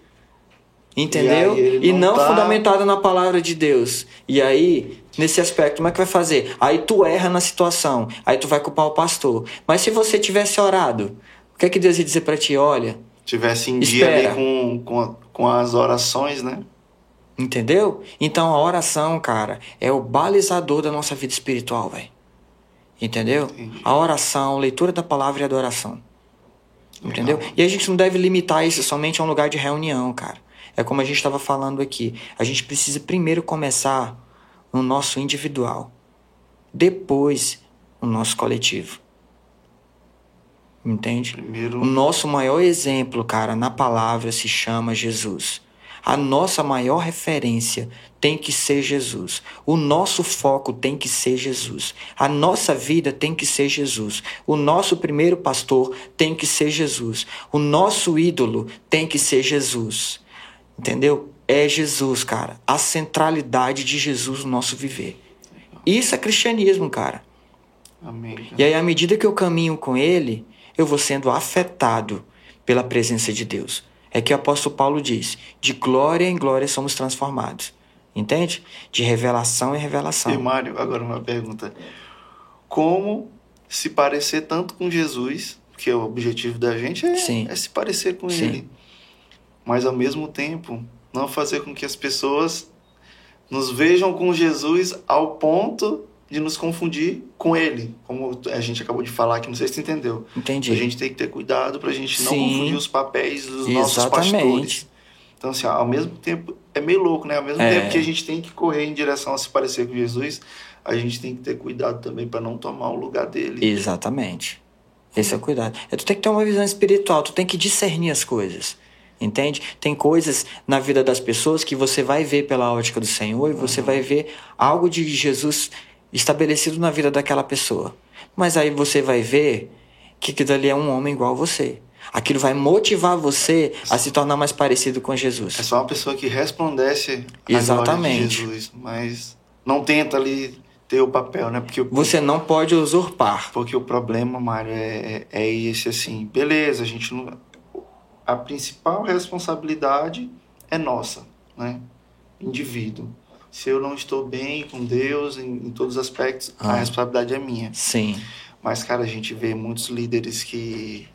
Entendeu? E E não tá- fundamentada na palavra de Deus. E aí, nesse aspecto, como é que vai fazer? Aí tu erra na situação. Aí tu vai culpar o pastor. Mas se você tivesse orado, o que é que Deus ia dizer para ti? Olha, Tivesse em dia Espera. ali com, com, com as orações, né? Entendeu? Então a oração, cara, é o balizador da nossa vida espiritual, velho. Entendeu? Entendi. A oração, leitura da palavra e adoração. Entendeu? Legal. E a gente não deve limitar isso somente a um lugar de reunião, cara. É como a gente estava falando aqui. A gente precisa primeiro começar no nosso individual, depois no nosso coletivo. Entende? Primeiro, O nosso maior exemplo, cara, na palavra se chama Jesus. A nossa maior referência tem que ser Jesus. O nosso foco tem que ser Jesus. A nossa vida tem que ser Jesus. O nosso primeiro pastor tem que ser Jesus. O nosso ídolo tem que ser Jesus. Entendeu? É Jesus, cara. A centralidade de Jesus no nosso viver. Isso é cristianismo, cara. amém. E aí, à medida que eu caminho com ele, eu vou sendo afetado pela presença de Deus. É que o apóstolo Paulo diz: de glória em glória somos transformados. Entende? De revelação em E revelação. Mário, agora uma pergunta. Como se parecer tanto com Jesus, que é o objetivo da gente é, é se parecer com Sim. ele, mas ao mesmo tempo não fazer com que as pessoas nos vejam com Jesus ao ponto de nos confundir com ele, como a gente acabou de falar aqui, não sei se você entendeu. Entendi. A gente tem que ter cuidado para a gente não Sim. confundir os papéis dos nossos Exatamente. pastores. Então, assim, ao mesmo tempo, é meio louco, né? Ao mesmo É. tempo que a gente tem que correr em direção a se parecer com Jesus, a gente tem que ter cuidado também para não tomar o lugar dele. Exatamente. Esse é o cuidado. É, tu tem que ter uma visão espiritual, tu tem que discernir as coisas. Entende? Tem coisas na vida das pessoas que você vai ver pela ótica do Senhor e você vai ver algo de Jesus estabelecido na vida daquela pessoa. Mas aí você vai ver que aquilo ali é um homem igual a você. Aquilo vai motivar você a se tornar mais parecido com É Jesus. só uma pessoa que resplandece Exatamente. Jesus, mas não tenta ali ter o papel, né? Porque Você não pode usurpar. porque o problema, Mário, é, é, é esse assim. Beleza, a gente não. A principal responsabilidade é nossa, né? Indivíduo. Se eu não estou bem com Deus em, em todos os aspectos, a Ah. responsabilidade é minha. Sim. Mas, cara, a gente vê muitos líderes que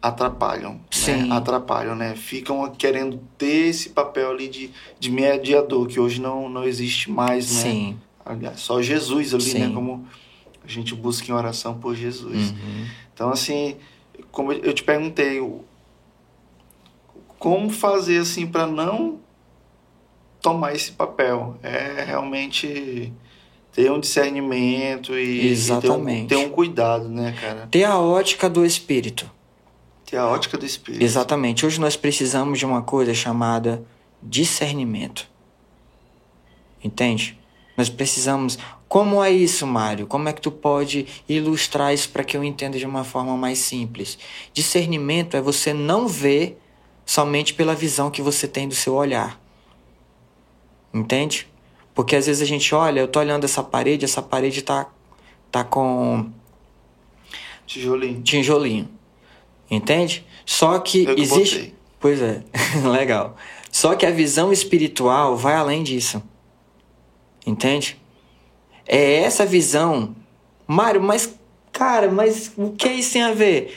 atrapalham, Sim. né? Atrapalham, né? Ficam querendo ter esse papel ali de, de mediador, que hoje não, não existe mais, né? Sim. Aliás, só Jesus ali, né? Sim. Como a gente busca em oração por Jesus. Uhum. Então, assim, como eu te perguntei, como fazer, assim, para não tomar esse papel? É realmente ter um discernimento e, e ter, um, Exatamente. ter um cuidado, né, cara? Ter a ótica do espírito. Ter a ótica do espírito. Exatamente. Hoje nós precisamos de uma coisa chamada discernimento. Entende? Nós precisamos. Como é isso, Mário? Como é que tu pode ilustrar isso para que eu entenda de uma forma mais simples? Discernimento é você não ver somente pela visão que você tem do seu olhar. Entende? Porque às vezes a gente olha, eu tô olhando essa parede, essa parede tá, tá com. Tijolinho. Tijolinho. Entende? Só que Eu existe. botei. Pois é, legal. Só que a visão espiritual vai além disso. Entende? É essa visão. Mário, mas, cara, mas o que isso tem a ver?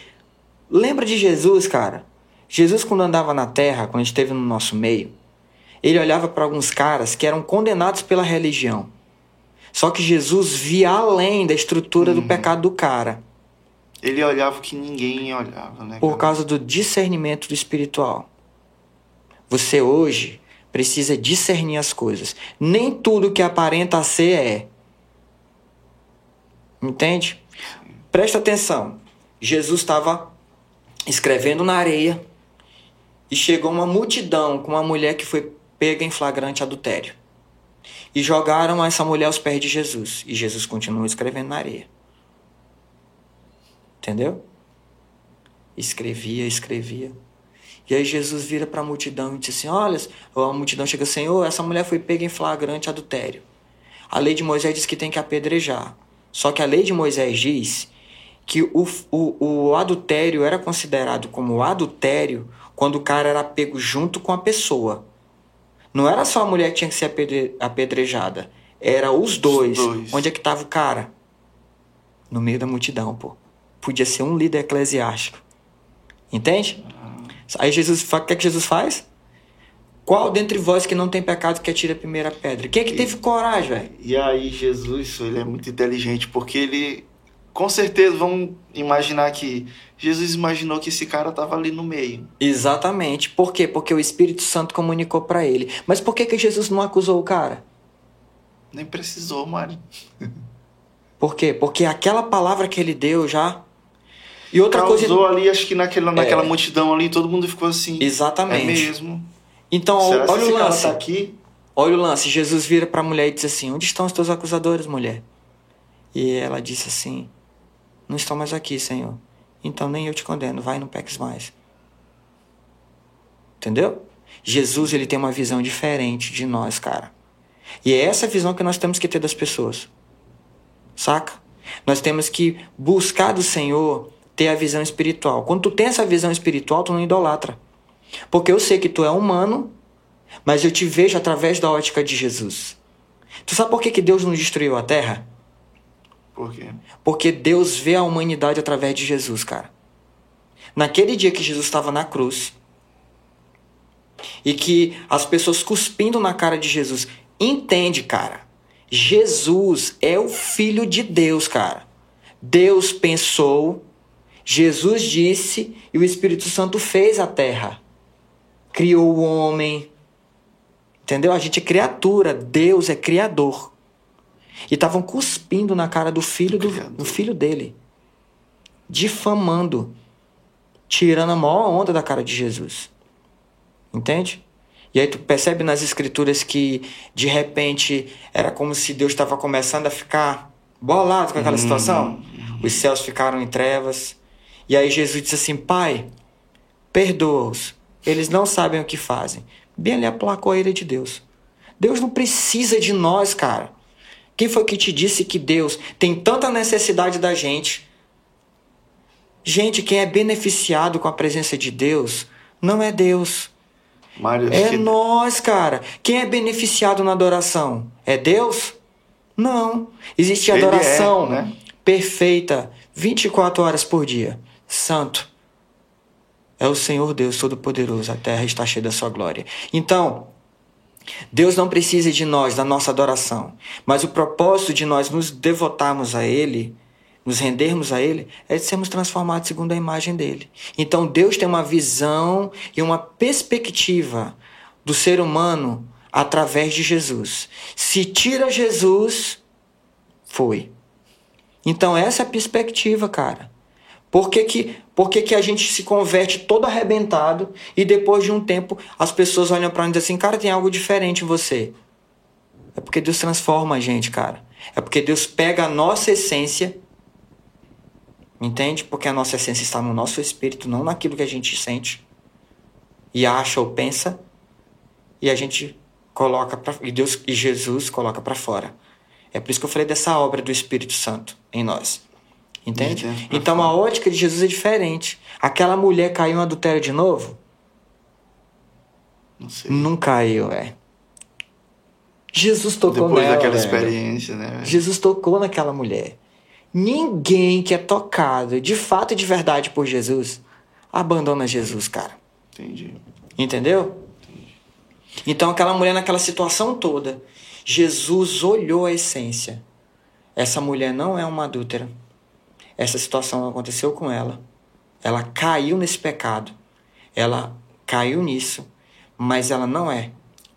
Lembra de Jesus, cara? Jesus, quando andava na terra, quando esteve no nosso meio, ele olhava para alguns caras que eram condenados pela religião. Só que Jesus via além da estrutura do pecado do cara, Ele olhava o que ninguém olhava, né? por cara? causa do discernimento do espiritual. Você hoje precisa discernir as coisas. Nem tudo que aparenta ser é. Entende? Presta atenção. Jesus estava escrevendo na areia e chegou uma multidão com uma mulher que foi pega em flagrante adultério. E jogaram essa mulher aos pés de Jesus. E Jesus continuou escrevendo na areia. Entendeu? Escrevia, escrevia. E aí Jesus vira para a multidão e diz assim: Olha, a multidão chega, Senhor, essa mulher foi pega em flagrante adultério. A lei de Moisés diz que tem que apedrejar. Só que a lei de Moisés diz que o, o, o adultério era considerado como adultério quando o cara era pego junto com a pessoa. Não era só a mulher que tinha que ser apedre- apedrejada. Era os dois. dois. Onde é que tava o cara? No meio da multidão, pô. Podia ser um líder eclesiástico. Entende? Aí Jesus, o que é que Jesus faz? Qual dentre vós que não tem pecado que atire a primeira pedra? Quem é que teve coragem, velho? E aí Jesus, ele é muito inteligente, porque ele, com certeza, vamos imaginar que Jesus imaginou que esse cara tava ali no meio. Exatamente. Por quê? Porque o Espírito Santo comunicou pra ele. Mas por que, que Jesus não acusou o cara? Nem precisou, Mário. Por quê? Porque aquela palavra que ele deu já. E outra Causou coisa. ali, acho que naquela, naquela É. multidão ali, todo mundo ficou assim. Exatamente. É mesmo. Então, Será olha o lance. tá aqui? Olha o lance. Jesus vira pra mulher e diz assim: Onde estão os teus acusadores, mulher? E ela disse assim: Não estão mais aqui, Senhor. Então nem eu te condeno. Vai, não peques mais. Entendeu? Jesus ele tem uma visão diferente de nós, cara. E é essa visão que nós temos que ter das pessoas. Saca? Nós temos que buscar do Senhor ter a visão espiritual. Quando tu tem essa visão espiritual, tu não idolatra. Porque eu sei que tu é humano, mas eu te vejo através da ótica de Jesus. Tu sabe por que, que Deus não destruiu a terra? Por quê? Porque Deus vê a humanidade através de Jesus, cara. Naquele dia que Jesus estava na cruz e que as pessoas cuspindo na cara de Jesus, entende, cara? Jesus é o filho de Deus, cara. Deus pensou, Jesus disse e o Espírito Santo fez a terra. Criou o homem. Entendeu? A gente é criatura, Deus é criador. E estavam cuspindo na cara do filho do, do filho dele. Difamando. Tirando a maior onda da cara de Jesus. Entende? E aí tu percebe nas escrituras que de repente era como se Deus estava começando a ficar bolado com aquela situação. Os céus ficaram em trevas. E aí Jesus disse assim: Pai, perdoa-os. Eles não sabem o que fazem. Bem ali aplacou a ira de Deus. Deus não precisa de nós, cara. Quem foi que te disse que Deus tem tanta necessidade da gente? Gente, quem é beneficiado com a presença de Deus não é Deus. Mário, É que- nós, cara. Quem é beneficiado na adoração? É Deus? Não. Existe Ele é, adoração né? perfeita 24 horas por dia. Santo. É o Senhor Deus Todo-Poderoso. A terra está cheia da sua glória. Então, Deus não precisa de nós, da nossa adoração. Mas o propósito de nós nos devotarmos a Ele, nos rendermos a Ele, é de sermos transformados segundo a imagem dele. Então Deus tem uma visão e uma perspectiva do ser humano através de Jesus. Se tira Jesus, foi. Então essa é a perspectiva, cara. Por que, que, por que, que a gente se converte todo arrebentado e depois de um tempo as pessoas olham pra nós e dizem assim, cara, tem algo diferente em você? É porque Deus transforma a gente, cara. É porque Deus pega a nossa essência, entende? Porque a nossa essência está no nosso espírito, não naquilo que a gente sente. e acha ou pensa e a gente coloca pra, e Deus e Jesus coloca para fora. É por isso que eu falei dessa obra do Espírito Santo em nós. Entende? Então a ótica de Jesus é diferente. Aquela mulher caiu em adultério de novo? Não sei. Não caiu, é. Jesus tocou Depois nela. daquela velho. experiência, né? velho? Jesus tocou naquela mulher. Ninguém que é tocado de fato e de verdade por Jesus abandona Jesus, cara. Entendi. Entendeu? Então, aquela mulher, naquela situação toda, Jesus olhou a essência. Essa mulher não é uma adúltera. Essa situação aconteceu com ela. Ela caiu nesse pecado. Ela caiu nisso. Mas ela não é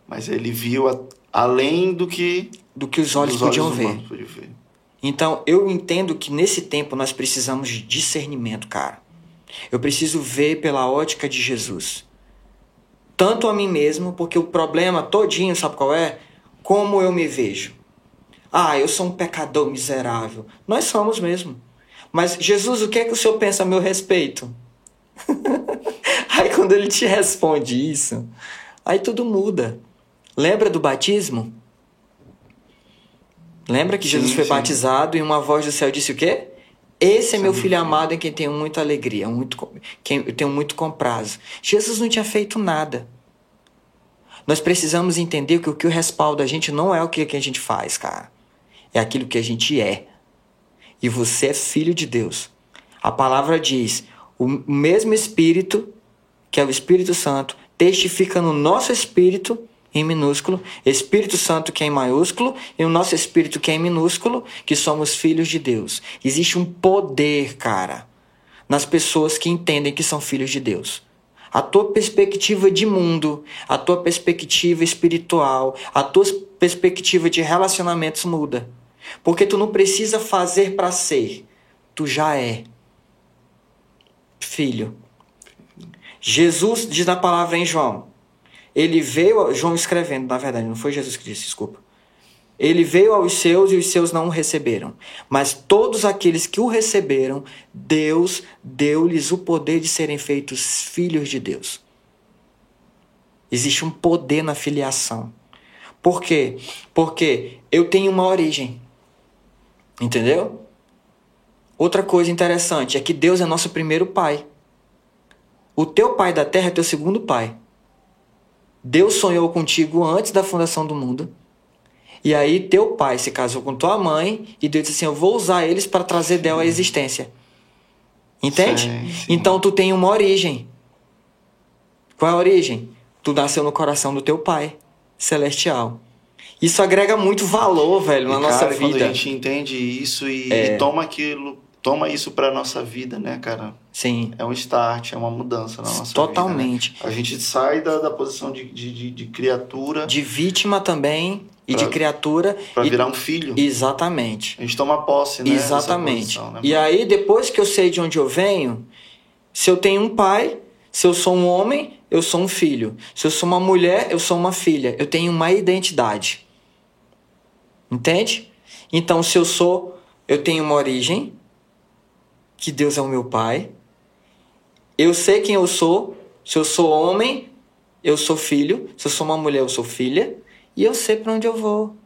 Mas ele viu a- além do que do que os olhos os podiam olhos ver. podiam ver. Então, eu entendo que nesse tempo nós precisamos de discernimento, cara. Eu preciso ver pela ótica de Jesus. Tanto a mim mesmo, porque o problema todinho, sabe qual é? Como eu me vejo. Ah, eu sou um pecador miserável. Nós somos mesmo. Mas, Jesus, o que é que o Senhor pensa a meu respeito? aí, quando ele te responde isso, aí tudo muda. Lembra do batismo? Lembra que Sim, Jesus foi sim. batizado e uma voz do céu disse o quê? Esse é meu Sim. filho amado em quem tenho muita alegria, muito, com- quem eu tenho muito comprazo. Jesus não tinha feito nada. Nós precisamos entender que o que o respalda a gente não é o que a gente faz, cara. É aquilo que a gente é. E você é filho de Deus. A palavra diz: o mesmo Espírito, que é o Espírito Santo, testifica no nosso espírito, em minúsculo, Espírito Santo que é em maiúsculo, e o nosso espírito que é em minúsculo, que somos filhos de Deus. Existe um poder, cara, nas pessoas que entendem que são filhos de Deus. A tua perspectiva de mundo, a tua perspectiva espiritual, a tua perspectiva de relacionamentos muda. Porque tu não precisa fazer para ser, tu já é filho. Jesus diz na palavra em João. Ele veio, João escrevendo, na verdade, não foi Jesus que disse, desculpa. Ele veio aos seus e os seus não o receberam. Mas todos aqueles que o receberam, Deus deu-lhes o poder de serem feitos filhos de Deus. Existe um poder na filiação. Por quê? Porque eu tenho uma origem. Entendeu? Outra coisa interessante é que Deus é nosso primeiro pai. O teu pai da terra é teu segundo pai. Deus sonhou contigo antes da fundação do mundo. E aí teu pai se casou com tua mãe e Deus disse assim: "Eu vou usar eles para trazer dela à existência". Entende? Sim, sim. Então tu tem uma origem. Qual é a origem? Tu nasceu no coração do teu pai celestial. Isso agrega muito valor, velho, na E, nossa cara, quando vida. É. a gente entende isso e, e toma aquilo, toma isso pra nossa vida, né, cara? Sim, É um start, é uma mudança na nossa totalmente. vida. né? A gente sai da, da posição de, de, de, de criatura De vítima também e de Pra- criatura. pra e- virar um filho. Exatamente. A gente toma posse, né? Exatamente. posição, né? E aí, depois que eu sei de onde eu venho, se eu tenho um pai, se eu sou um homem, eu sou um filho. Se eu sou uma mulher, eu sou uma filha. Eu tenho uma identidade. Entende? Então, se eu sou, eu tenho uma origem, que Deus é o meu pai. Eu sei quem eu sou. Se eu sou homem, eu sou filho. Se eu sou uma mulher, eu sou filha. E eu sei para onde eu vou.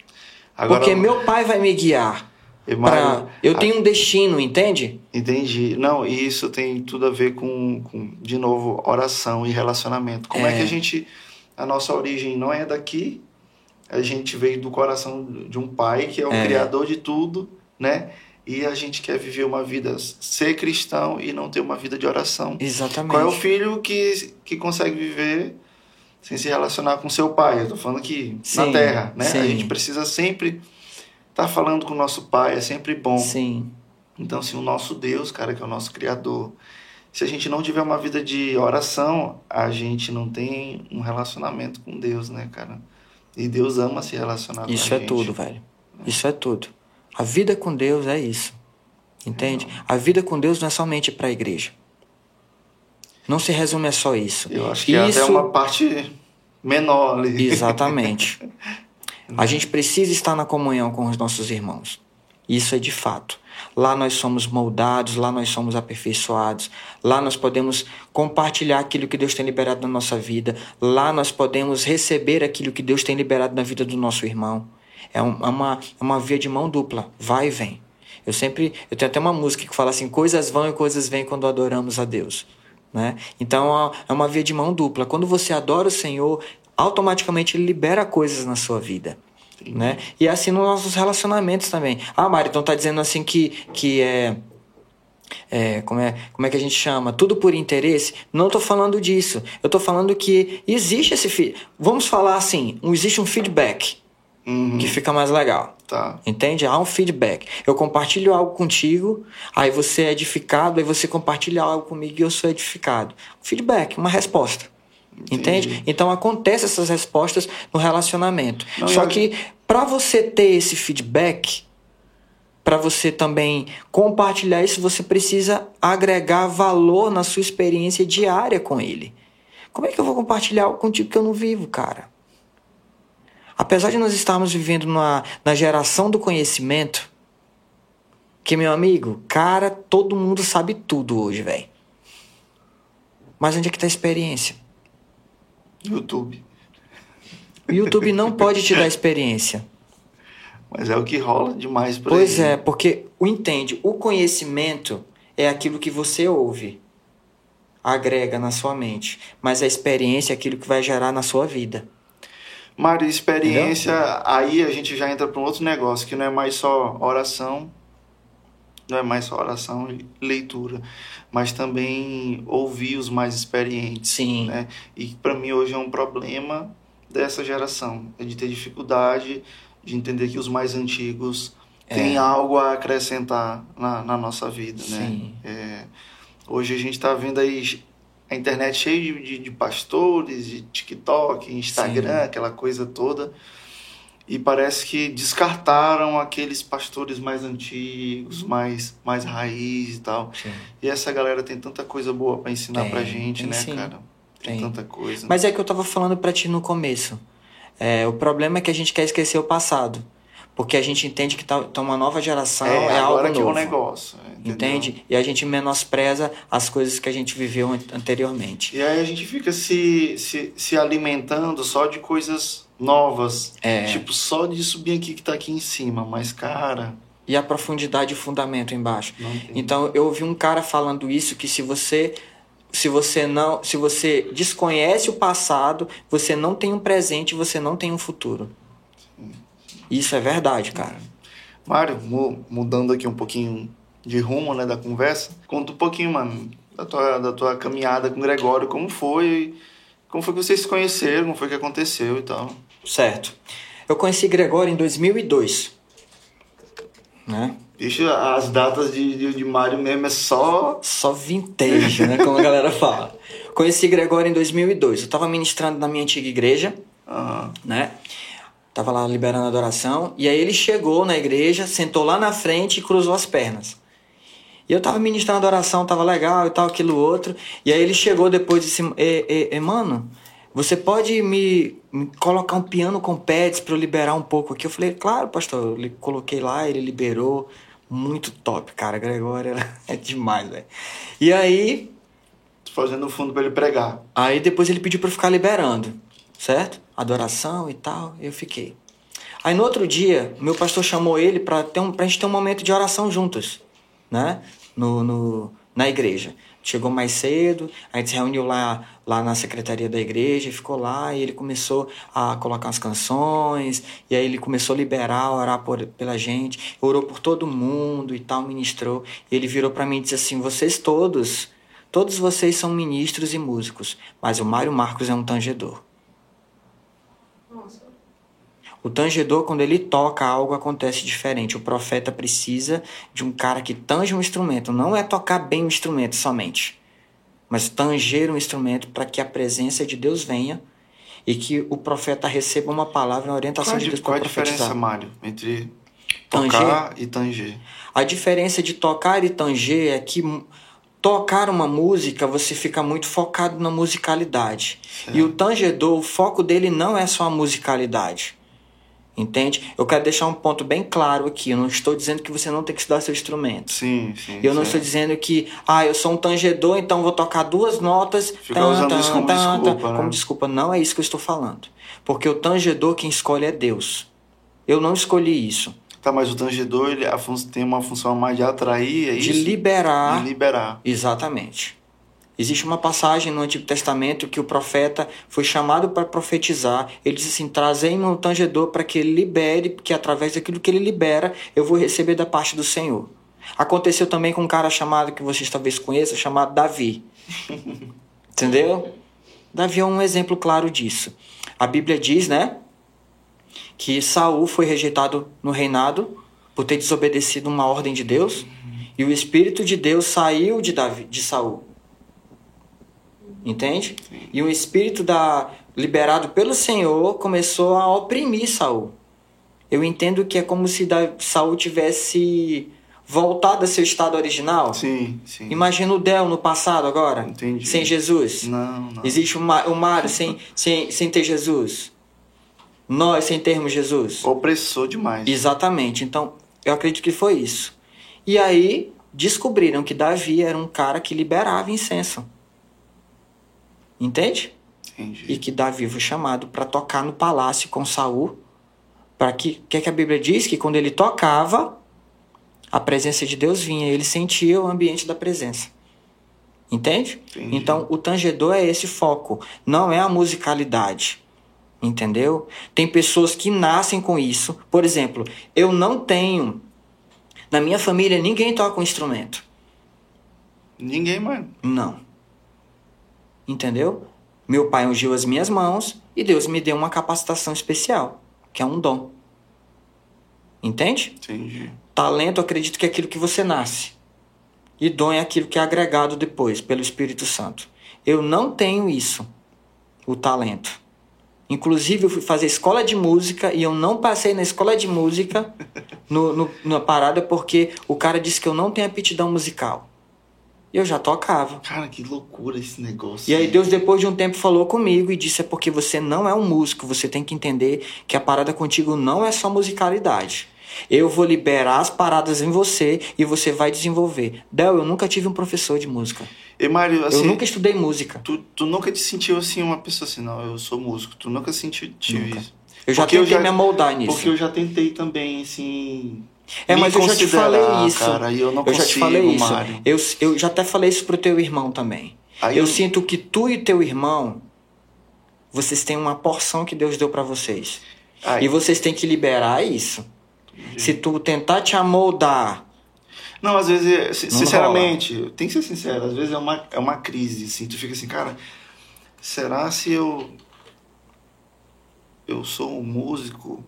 Agora, Porque meu pai vai me guiar. Pra... Eu tenho um destino, entende? Entendi. Não, e isso tem tudo a ver com, com, de novo, oração e relacionamento. Como é. É. que a gente. A nossa origem não é daqui, a gente veio do coração de um pai que é o É. criador de tudo, né? E a gente quer viver uma vida, ser cristão e não ter uma vida de oração. Exatamente. Qual é o filho que, que consegue viver sem se relacionar com seu pai? Eu tô falando aqui na Sim, terra, né? A sim. gente precisa sempre estar falando com o nosso pai, é sempre bom. Sim, Então, se o nosso Deus, cara, que é o nosso Criador, se a gente não tiver uma vida de oração, a gente não tem um relacionamento com Deus, né, cara? E Deus ama se relacionar com isso a é gente. tudo, velho. Isso é tudo. A vida com Deus é isso. Entende? A vida com Deus não é somente para a igreja. Não se resume a só isso. Eu acho que é isso... até uma parte menor ali. Exatamente. A gente precisa estar na comunhão com os nossos irmãos. Isso é de fato. Lá nós somos moldados, lá nós somos aperfeiçoados. Lá nós podemos compartilhar aquilo que Deus tem liberado na nossa vida. Lá nós podemos receber aquilo que Deus tem liberado na vida do nosso irmão. É, é uma, é uma via de mão dupla, vai e vem. Eu sempre, eu tenho até uma música que fala assim: coisas vão e coisas vêm quando adoramos a Deus. Né? Então é uma via de mão dupla. Quando você adora o Senhor, automaticamente ele libera coisas na sua vida. Né? E é assim nos nossos relacionamentos também. Ah, Mário, então tá dizendo assim que, que é, é, como é. Como é que a gente chama? Tudo por interesse? Não estou falando disso. Eu estou falando que existe esse. Vamos falar assim: existe um feedback uhum. que fica mais legal. Tá. Entende? Há um feedback. Eu compartilho algo contigo, aí você é edificado, aí você compartilha algo comigo e eu sou edificado. Feedback, uma resposta. Entendi. Entende? Então acontece essas respostas no relacionamento. Não, Só eu... que para você ter esse feedback, para você também compartilhar isso, você precisa agregar valor na sua experiência diária com ele. Como é que eu vou compartilhar algo contigo que eu não vivo, cara? Apesar de nós estarmos vivendo na, na geração do conhecimento, que, meu amigo, cara, todo mundo sabe tudo hoje, velho. Mas onde é que tá a experiência? YouTube. YouTube não pode te dar experiência. Mas é o que rola demais por Pois aí. é, porque o entende, o conhecimento é aquilo que você ouve, agrega na sua mente, mas a experiência é aquilo que vai gerar na sua vida. Mário, experiência, Entendeu? aí a gente já entra para um outro negócio, que não é mais só oração, não é mais só oração e leitura, mas também ouvir os mais experientes. Sim. Né? E para mim hoje é um problema dessa geração, é de ter dificuldade de entender que os mais antigos é. têm algo a acrescentar na, na nossa vida, né? Sim. É, hoje a gente está vendo aí a internet cheia de, de, de, pastores, de TikTok, Instagram, Sim. aquela coisa toda. E parece que descartaram aqueles pastores mais antigos, mais, mais raiz e tal. Sim. E essa galera tem tanta coisa boa para ensinar tem, pra gente, né, sim. cara? Tem, tem, tanta coisa. Mas é que eu tava falando para ti no começo. É, o problema é que a gente quer esquecer o passado. Porque a gente entende que tá, tá uma nova geração, é, é algo novo. que é um negócio. Entendeu? Entende? E a gente menospreza as coisas que a gente viveu anteriormente. E aí a gente fica se, se, se alimentando só de coisas novas. É. Tipo, só de subir aqui que tá aqui em cima. Mas, cara... E a profundidade e o fundamento embaixo. Então, eu ouvi um cara falando isso, que se você se você não, se você desconhece o passado, você não tem um presente, você não tem um futuro. Isso é verdade, cara. Mário, mudando aqui um pouquinho de rumo, né, da conversa, conta um pouquinho, mano, da tua, da tua caminhada com o Gregório, como foi, como foi que vocês se conheceram, como foi que aconteceu e tal. Certo. Eu conheci Gregório em 2002, né? Vixe, as datas de, de, de Mário mesmo é só... Só vintage, né, como a galera fala. Conheci Gregório em 2002, eu tava ministrando na minha antiga igreja, uhum. né? Tava lá liberando a adoração. E aí ele chegou na igreja, sentou lá na frente e cruzou as pernas. E eu tava ministrando a adoração, tava legal e tal, aquilo outro. E aí ele chegou depois e disse: e, e, e, Mano, você pode me, me, colocar um piano com pads para eu liberar um pouco aqui? Eu falei: Claro, pastor. Eu coloquei lá, ele liberou. Muito top, cara. Gregório é demais, velho. E aí. Fazendo o fundo para ele pregar. Aí depois ele pediu para ficar liberando certo? Adoração e tal, eu fiquei. Aí no outro dia, meu pastor chamou ele para ter um, pra gente ter um momento de oração juntos, né? No, no, na igreja. Chegou mais cedo, a gente se reuniu lá, lá na secretaria da igreja, ficou lá e ele começou a colocar as canções, e aí ele começou a liberar, orar por, pela gente, orou por todo mundo e tal, ministrou. E ele virou para mim e disse assim: Vocês todos, todos vocês são ministros e músicos, mas o Mário Marcos é um tangedor. O tangedor, quando ele toca, algo acontece diferente. O profeta precisa de um cara que tange um instrumento. Não é tocar bem o instrumento somente, mas tanger um instrumento para que a presença de Deus venha e que o profeta receba uma palavra, uma orientação qual de Deus para profetizar. Qual a diferença, Mário, entre tocar tanger? e tanger? A diferença de tocar e tanger é que tocar uma música, você fica muito focado na musicalidade. Certo. E o tangedor, o foco dele não é só a musicalidade. Entende? Eu quero deixar um ponto bem claro aqui. Eu não estou dizendo que você não tem que estudar seu instrumento. Sim, sim. Eu não certo. estou dizendo que, ah, eu sou um tangedor, então vou tocar duas notas. Fica usando isso como desculpa, né? Como desculpa. Não é isso que eu estou falando. Porque o tangedor, quem escolhe é Deus. Eu não escolhi isso. Tá, mas o tangedor ele fun- tem uma função mais de atrair, é De isso? liberar. De liberar. Exatamente. Existe uma passagem no Antigo Testamento que o profeta foi chamado para profetizar. Ele diz assim: trazei no tangedor para que ele libere, porque através daquilo que ele libera, eu vou receber da parte do Senhor. Aconteceu também com um cara chamado, que vocês talvez conheçam, chamado Davi. Entendeu? Davi é um exemplo claro disso. A Bíblia diz, né? Que Saul foi rejeitado no reinado por ter desobedecido uma ordem de Deus. E o Espírito de Deus saiu de, Davi, de Saul. Entende? E um espírito da, liberado pelo Senhor começou a oprimir Saul. Eu entendo que é como se da, Saul tivesse voltado a seu estado original. Sim, sim. Imagina o Del no passado agora, Entendi. sem Jesus. Não, não. Existe o, Ma, o Mário sem, sem, sem ter Jesus. Nós sem termos Jesus. Opressor demais. Exatamente. Então, eu acredito que foi isso. E aí, descobriram que Davi era um cara que liberava incenso. Entende? Entendi. E que Davi foi chamado para tocar no palácio com Saul. Para que, que é que a Bíblia diz? Que quando ele tocava, a presença de Deus vinha, ele sentia o ambiente da presença. Entende? Entendi. Então, o tangedor é esse foco, não é a musicalidade. Entendeu? Tem pessoas que nascem com isso. Por exemplo, eu não tenho. Na minha família, ninguém toca um instrumento. Ninguém, mano. Não. Entendeu? Meu pai ungiu as minhas mãos e Deus me deu uma capacitação especial, que é um dom. Entende? Entendi. Talento, acredito que é aquilo que você nasce. E dom é aquilo que é agregado depois, pelo Espírito Santo. Eu não tenho isso, o talento. Inclusive, eu fui fazer escola de música e eu não passei na escola de música no, no- na parada porque o cara disse que eu não tenho aptidão musical. E eu já tocava. Cara, que loucura esse negócio. E aí Deus depois de um tempo falou comigo e disse é porque você não é um músico, você tem que entender que a parada contigo não é só musicalidade. Eu vou liberar as paradas em você e você vai desenvolver. Del, eu nunca tive um professor de música. E Mário, assim, eu nunca estudei música. tu, tu nunca te sentiu assim uma pessoa assim, não, eu sou músico. Tu nunca sentiu tive Nunca. isso. Eu já Porque eu tentei já- me amoldar nisso. Porque eu já tentei também, assim. É, mas eu já te falei isso. Cara, eu não eu já consigo, te falei isso. Mário. Eu, eu já até falei isso pro teu irmão também. Aí eu sinto que tu e teu irmão, vocês têm uma porção que Deus deu pra vocês. Aí- E vocês têm que liberar isso. Se tu tentar te amoldar, Não, às vezes, é, sinceramente, tem que ser sincero, às vezes é uma, é uma crise, assim, tu fica assim, cara, será se eu eu sou um músico?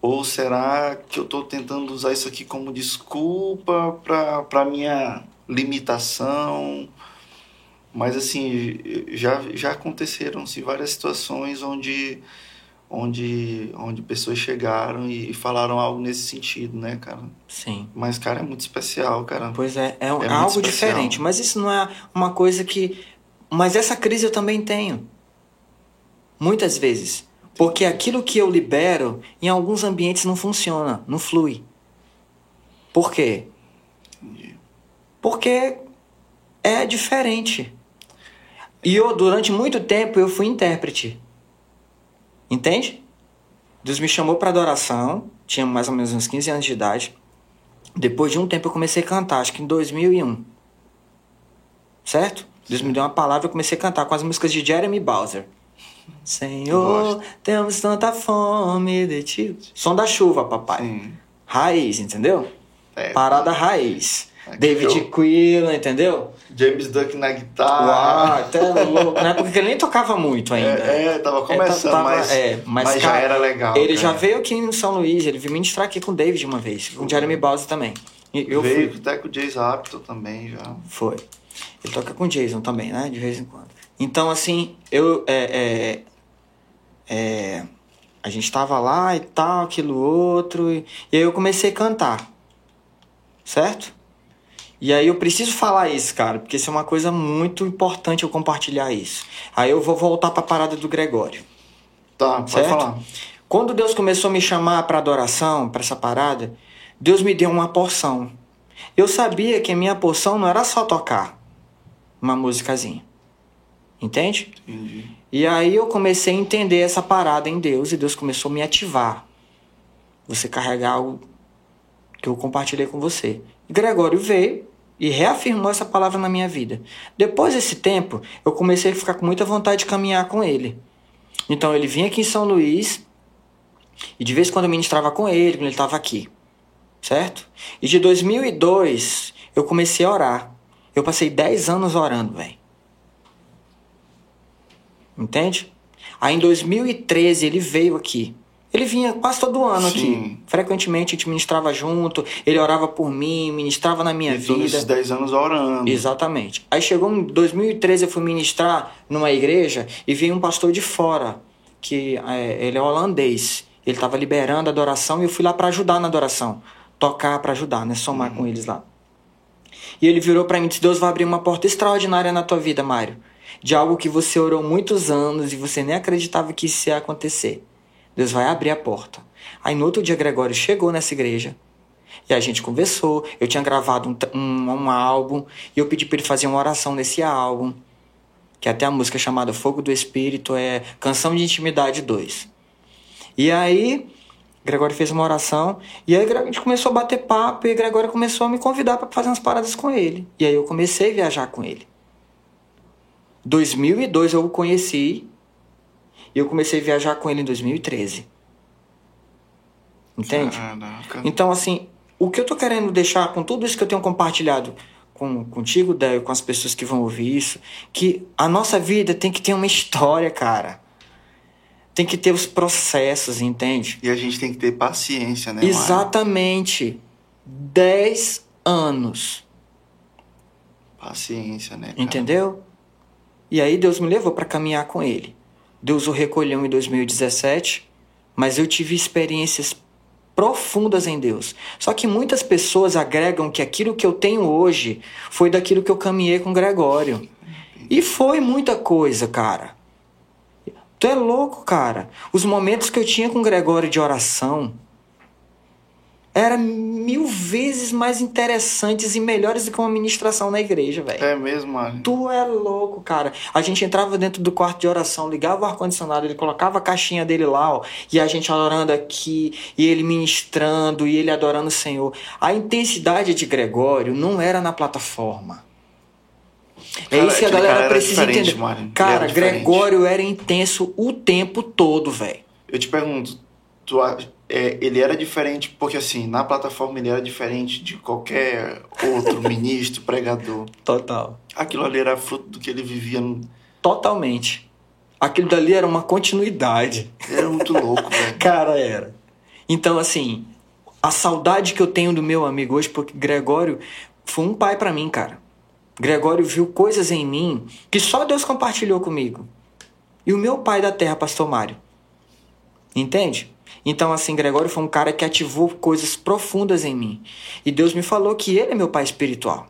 Ou será que eu tô tentando usar isso aqui como desculpa pra minha limitação? Mas assim, já, já aconteceram-se várias situações onde, onde, onde pessoas chegaram e falaram algo nesse sentido, né, cara? sim. Mas, cara, é muito especial, cara. Pois é, é, É algo diferente. Mas isso não é uma coisa que. Mas essa crise eu também tenho. Muitas vezes. Porque aquilo que eu libero, em alguns ambientes não funciona, não flui. Por quê? Porque é diferente. E eu, durante muito tempo, eu fui intérprete. Entende? Deus me chamou para adoração, tinha mais ou menos uns 15 anos de idade. Depois de um tempo eu comecei a cantar, acho que em 2001. Certo? Deus me deu uma palavra e eu comecei a cantar com as músicas de Jeremy Bowser. Senhor, temos tanta fome de ti. Som da chuva, papai. Sim. Raiz, entendeu? É, Parada raiz. É que David show. Quillan, entendeu? James Duck na Uau, guitarra. até louco. Na época que ele nem tocava muito ainda. É, é, tava começando, tava- mas, é, mas, mas já cara, era legal. Ele cara. já veio aqui em São Luís, ele veio ministrar aqui com o David uma vez, com o Jeremy Bowser também. Eu Veio fui. até com o Jason Apto também já. Foi. Ele toca com o Jason também, né? De vez em quando. Então, assim, eu. É, é, é, a gente tava lá e tal, aquilo outro. E, e aí eu comecei a cantar. Certo? E aí eu preciso falar isso, cara, porque isso é uma coisa muito importante eu compartilhar isso. Aí eu vou voltar pra parada do Gregório. Tá, pode Certo? falar. Quando Deus começou a me chamar para adoração, para essa parada, Deus me deu uma porção. Eu sabia que a minha porção não era só tocar uma musicazinha. Entende? Entendi. E aí eu comecei a entender essa parada em Deus e Deus começou a me ativar. Você carregar algo que eu compartilhei com você. E Gregório veio e reafirmou essa palavra na minha vida. Depois desse tempo, eu comecei a ficar com muita vontade de caminhar com ele. Então ele vinha aqui em São Luís e de vez em quando eu ministrava com ele, quando ele estava aqui. Certo? E de 2002 eu comecei a orar. Eu passei 10 anos orando, velho. Entende? Aí em 2013 ele veio aqui. Ele vinha quase todo ano Sim. aqui. Frequentemente a gente ministrava junto, ele orava por mim, ministrava na minha E todos esses vida. 10 anos orando. Exatamente. Aí chegou em 2013 eu fui ministrar numa igreja e veio um pastor de fora, que é, ele é holandês. Ele estava liberando a adoração e eu fui lá para ajudar na adoração. Tocar para ajudar, né? Somar com eles lá. E ele virou para mim e disse: Deus vai abrir uma porta extraordinária na tua vida, Mário. De algo que você orou muitos anos e você nem acreditava que isso ia acontecer. Deus vai abrir a porta. Aí no outro dia, Gregório chegou nessa igreja e a gente conversou. Eu tinha gravado um, um, um álbum e eu pedi para ele fazer uma oração nesse álbum. Que até a música chamada Fogo do Espírito é Canção de Intimidade 2. E aí, Gregório fez uma oração e aí a gente começou a bater papo e Gregório começou a me convidar para fazer umas paradas com ele. E aí eu comecei a viajar com ele. 2002 eu o conheci e eu comecei a viajar com ele em 2013. Entende? Caraca. Então, assim, o que eu tô querendo deixar com tudo isso que eu tenho compartilhado com, contigo, Déio, com as pessoas que vão ouvir isso, que a nossa vida tem que ter uma história, cara. Tem que ter os processos, entende? E a gente tem que ter paciência, né? Exatamente. 10 anos. Paciência, né? cara? Entendeu? E aí Deus me levou para caminhar com ele. Deus o recolheu em 2017, mas eu tive experiências profundas em Deus. Só que muitas pessoas agregam que aquilo que eu tenho hoje foi daquilo que eu caminhei com Gregório. E foi muita coisa, cara. Tu é louco, cara. Os momentos que eu tinha com Gregório de oração eram mil vezes mais interessantes e melhores do que uma ministração na igreja, velho. É mesmo, Mário? Tu é louco, cara. A gente entrava dentro do quarto de oração, ligava o ar-condicionado, ele colocava a caixinha dele lá, ó, e a gente orando aqui, e ele ministrando, e ele adorando o Senhor. A intensidade de Gregório não era na plataforma. É Cara, isso que a galera era precisa entender. Ele Cara, era. Gregório era intenso o tempo todo, velho. Eu te pergunto, tu, a- é, ele era diferente, porque assim, na plataforma ele era diferente de qualquer outro ministro, pregador. Total. Aquilo ali era fruto do que ele vivia. no- Totalmente. Aquilo dali era uma continuidade. Era muito louco, velho. Cara, era. Então, assim, a saudade que eu tenho do meu amigo hoje, porque Gregório foi um pai pra mim, cara. Gregório viu coisas em mim que só Deus compartilhou comigo. E o meu pai da terra, Pastor Mário. Entende? Então, assim, Gregório foi um cara que ativou coisas profundas em mim. E Deus me falou que ele é meu pai espiritual.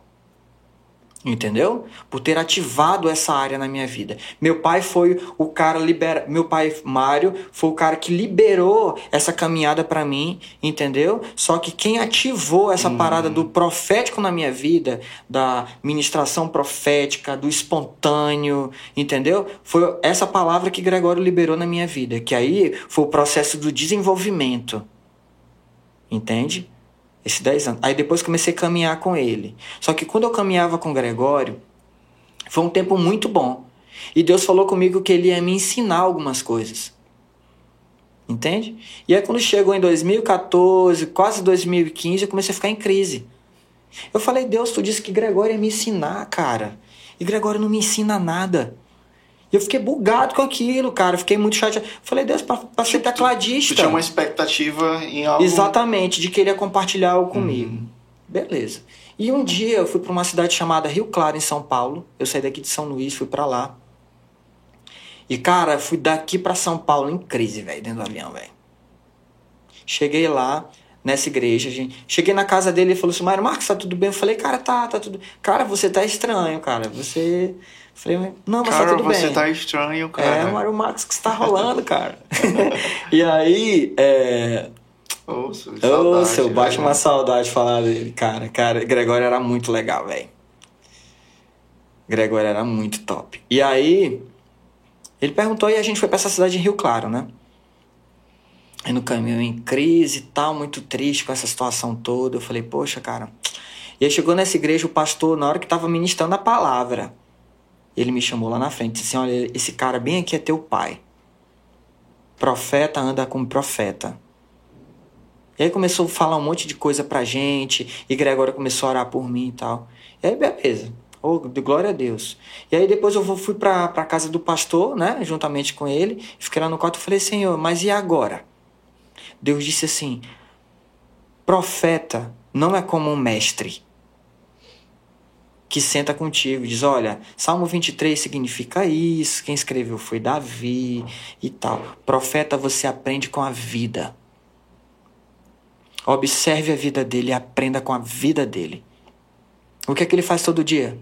Entendeu? Por ter ativado essa área na minha vida. Meu pai foi o cara libera, meu pai Mário foi o cara que liberou essa caminhada pra mim, entendeu? Só que quem ativou essa parada do profético na minha vida, da ministração profética, do espontâneo, entendeu? Foi essa palavra que Gregório liberou na minha vida, que aí foi o processo do desenvolvimento. Entende? Esses 10 anos. Aí depois comecei a caminhar com ele. Só que quando eu caminhava com Gregório, foi um tempo muito bom. E Deus falou comigo que ele ia me ensinar algumas coisas. Entende? E aí quando chegou em 2014, quase 2015, eu comecei a ficar em crise. Eu falei, Deus, tu disse que Gregório ia me ensinar, cara. E Gregório não me ensina nada. E eu fiquei bugado com aquilo, cara. Eu fiquei muito chateado. Falei, Deus, pra, pra ser tecladista. Tu tinha uma expectativa em algo. Exatamente, de que ele ia compartilhar algo comigo. Beleza. E um dia eu fui para uma cidade chamada Rio Claro, em São Paulo. Eu saí daqui de São Luís, fui para lá. E, cara, fui daqui para São Paulo em crise, velho, dentro do avião, velho. Cheguei lá, nessa igreja. Gente. Cheguei na casa dele e falou assim: Mário Marcos, tá tudo bem? Eu falei, cara, tá, tá tudo. Cara, você tá estranho, cara. Você. Falei, não, mas tá Cara, tá tudo você bem. tá estranho, É, cara. Mário Marcos, o que está rolando, cara? e aí, é. Seu, bate velho. uma saudade falar dele, cara. Cara, Gregório era muito legal, velho. Gregório era muito top. E aí, ele perguntou e a gente foi pra essa cidade de Rio Claro, né? Aí no caminho em crise e tal, muito triste com essa situação toda. Eu falei, poxa, cara. E aí chegou nessa igreja o pastor, na hora que tava ministrando a palavra, ele me chamou lá na frente disse assim: Olha, esse cara bem aqui é teu pai. Profeta anda como profeta. E aí começou a falar um monte de coisa pra gente, e Gregório começou a orar por mim e tal. E aí, beleza. Oh, glória a Deus. E aí depois eu fui pra, pra casa do pastor, né? Juntamente com ele. Fiquei lá no quarto e falei, Senhor, mas e agora? Deus disse assim: profeta não é como um mestre que senta contigo e diz: Olha, Salmo 23 significa isso, quem escreveu foi Davi e tal. Profeta você aprende com a vida. Observe a vida dele e aprenda com a vida dele. O que é que ele faz todo dia?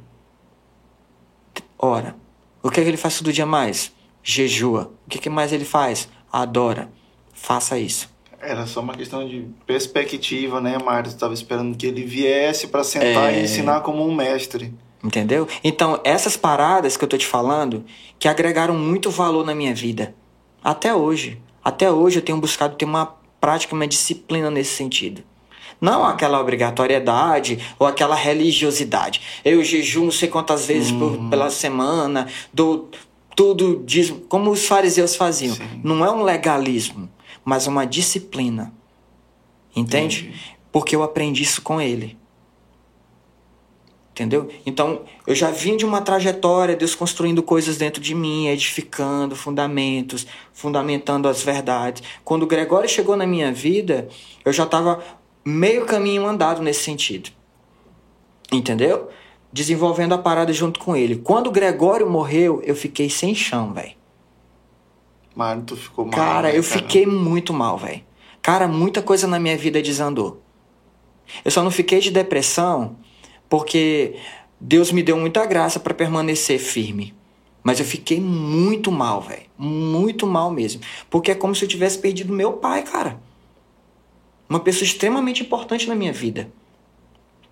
Ora. O que é que ele faz todo dia mais? Jejua. O que, que mais ele faz? Adora. Faça isso. Era só uma questão de perspectiva, né, Mário? Você tava esperando que ele viesse pra sentar É. e ensinar como um mestre. Entendeu? Então, essas paradas que eu tô te falando, que agregaram muito valor na minha vida. Até hoje. Até hoje eu tenho buscado ter uma prática, uma disciplina nesse sentido. Não aquela obrigatoriedade ou aquela religiosidade. Eu jejuo não sei quantas vezes por, pela semana, dou tudo diz como os fariseus faziam. Sim. Não é um legalismo, mas uma disciplina. Entende? Entendi. Porque eu aprendi isso com ele. Entendeu? Então, eu já vim de uma trajetória, Deus construindo coisas dentro de mim, edificando fundamentos, fundamentando as verdades. Quando o Gregório chegou na minha vida, eu já estava meio caminho andado nesse sentido. Entendeu? Desenvolvendo a parada junto com ele. Quando o Gregório morreu, eu fiquei sem chão, velho. Mário, tu ficou mal. Cara, né, eu fiquei muito mal, velho. Cara, muita coisa na minha vida desandou. Eu só não fiquei de depressão porque Deus me deu muita graça para permanecer firme. Mas eu fiquei muito mal, velho. Muito mal mesmo. Porque é como se eu tivesse perdido meu pai, cara. Uma pessoa extremamente importante na minha vida.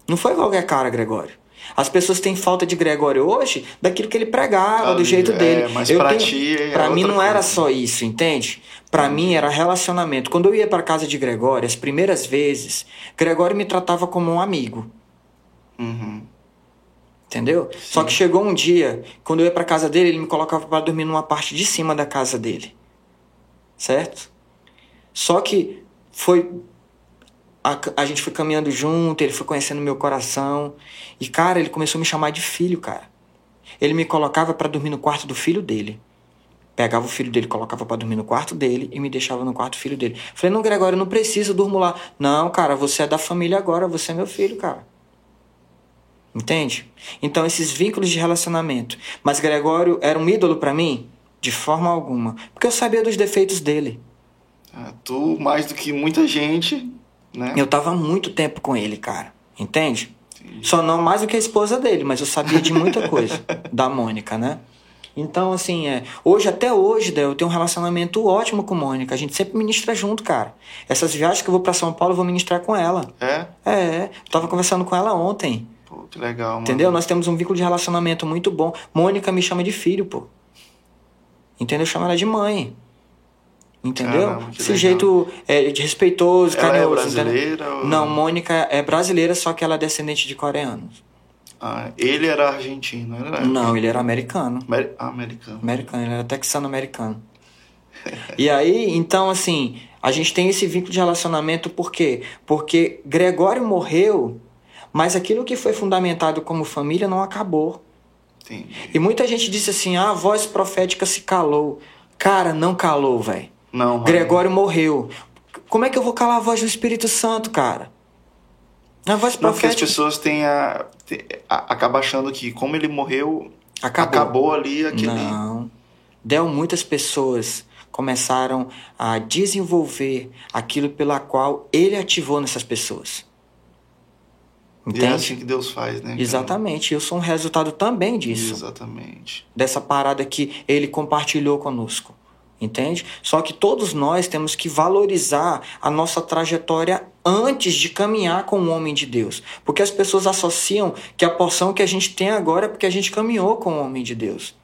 Não foi qualquer cara, Gregório. As pessoas têm falta de Gregório hoje daquilo que ele pregava, do Ali, jeito é, dele. mas Eu pra tenho- ti é pra mim não era coisa. só isso, entende? Pra mim era relacionamento. Quando eu ia pra casa de Gregório, as primeiras vezes, Gregório me tratava como um amigo. Uhum. Entendeu? Só que chegou um dia, quando eu ia pra casa dele, ele me colocava pra dormir numa parte de cima da casa dele. Certo? Só que foi. A, a gente foi caminhando junto, ele foi conhecendo meu coração. E, cara, ele começou a me chamar de filho, cara. Ele me colocava pra dormir no quarto do filho dele. Pegava o filho dele, colocava pra dormir no quarto dele e me deixava no quarto do filho dele. Falei, não, Gregório, não precisa, eu durmo lá. Não, cara, você é da família agora, você é meu filho, cara. Entende? Então, esses vínculos de relacionamento. Mas Gregório era um ídolo pra mim? De forma alguma. Porque eu sabia dos defeitos dele. Ah, tu, mais do que muita gente, né? Eu tava muito tempo com ele, cara. Entende? Só não mais do que a esposa dele, mas eu sabia de muita coisa. da Mônica, né? Então, assim, é, hoje, até hoje, Del, eu tenho um relacionamento ótimo com Mônica. A gente sempre ministra junto, cara. Essas viagens que eu vou pra São Paulo, eu vou ministrar com ela. É? É, eu tava conversando com ela ontem. Pô, que legal, mano. Entendeu? Nós temos um vínculo de relacionamento muito bom. Mônica me chama de filho, pô. Entendeu? Eu chamo ela de mãe. Entendeu? Caramba, Esse legal. jeito é, de respeitoso, Ela é carinhoso. brasileira ou- Não, Mônica é brasileira, só que ela é descendente de coreanos. Ah, ele era argentino, ele era Não, ele era americano. Amer- americano. Americano, ele era texano-americano. e aí, então, assim, a gente tem esse vínculo de relacionamento por quê? Porque Gregório morreu, mas aquilo que foi fundamentado como família não acabou. Entendi. E muita gente disse assim: ah, a voz profética se calou. Cara, não calou, velho. Não, mano. Gregório morreu. Como é que eu vou calar a voz do Espírito Santo, cara? A voz Não, porque as profética pessoas têm a, a- acaba achando que como ele morreu, acabou. acabou, ali aquele. Não. Del, muitas pessoas começaram a desenvolver aquilo pela qual ele ativou nessas pessoas. Entende? E é assim que Deus faz, né? Exatamente. Eu sou um resultado também disso. Exatamente. Dessa parada que ele compartilhou conosco. Entende? Só que todos nós temos que valorizar a nossa trajetória antes de caminhar com o homem de Deus. Porque as pessoas associam que a porção que a gente tem agora é porque a gente caminhou com o homem de Deus.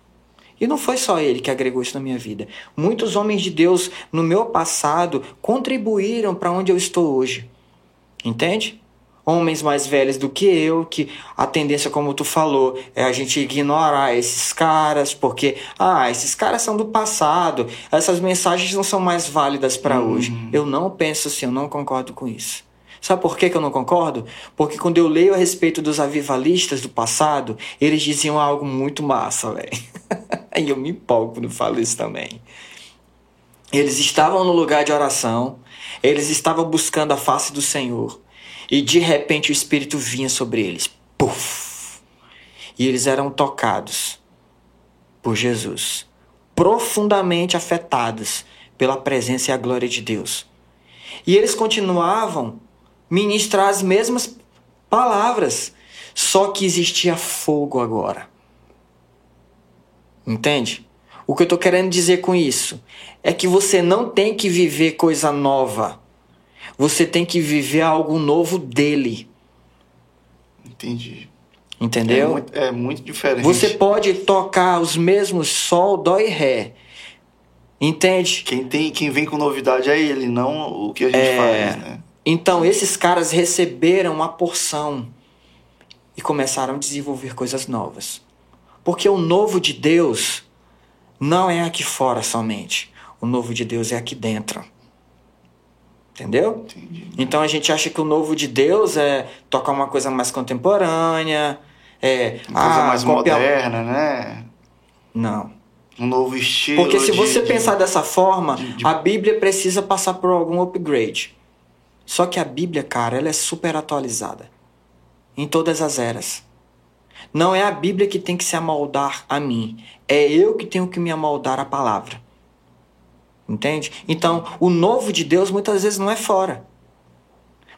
E não foi só ele que agregou isso na minha vida. Muitos homens de Deus no meu passado contribuíram para onde eu estou hoje. Entende? Homens mais velhos do que eu, que a tendência, como tu falou, é a gente ignorar esses caras, porque, ah, esses caras são do passado, essas mensagens não são mais válidas para uhum. hoje. Eu não penso assim, eu não concordo com isso. Sabe por que, que eu não concordo? Porque quando eu leio a respeito dos avivalistas do passado, eles diziam algo muito massa, velho. e eu me empolgo quando falo isso também. Eles estavam no lugar de oração, eles estavam buscando a face do Senhor. E de repente o Espírito vinha sobre eles. Puf! E eles eram tocados por Jesus, profundamente afetados pela presença e a glória de Deus. E eles continuavam ministrar as mesmas palavras, só que existia fogo agora. Entende? O que eu estou querendo dizer com isso é que você não tem que viver coisa nova você tem que viver algo novo dele. Entendi. Entendeu? É muito, é muito diferente. Você pode tocar os mesmos sol, dó e ré. Entende? Quem, tem, quem vem com novidade é ele, não o que a gente é... faz, né? Então, esses caras receberam uma porção e começaram a desenvolver coisas novas. Porque o novo de Deus não é aqui fora somente. O novo de Deus é aqui dentro. Entendeu? Entendi. Então a gente acha que o novo de Deus é tocar uma coisa mais contemporânea, é uma coisa ah, mais copiar... moderna, né? Não. Um novo estilo. Porque se de, você de, pensar dessa forma, de, a Bíblia precisa passar por algum upgrade. Só que a Bíblia, cara, ela é super atualizada. Em todas as eras. Não é a Bíblia que tem que se amoldar a mim. É eu que tenho que me amoldar à palavra. Entende? Então, o novo de Deus muitas vezes não é fora.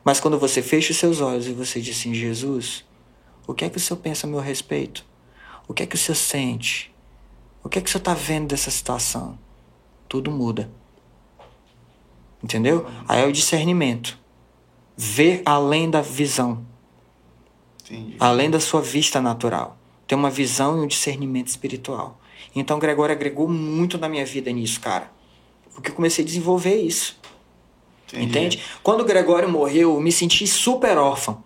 Mas quando você fecha os seus olhos e você diz assim: Jesus, o que é que o Senhor pensa a meu respeito? O que é que o Senhor sente? O que é que o Senhor está vendo dessa situação? Tudo muda. Entendeu? Aí é o discernimento. Ver além da visão. Entendi. Além da sua vista natural. Ter uma visão e um discernimento espiritual. Então, Gregório agregou muito na minha vida nisso, cara. Porque eu comecei a desenvolver isso. Entendi. Entende? Quando o Gregório morreu, eu me senti super órfão.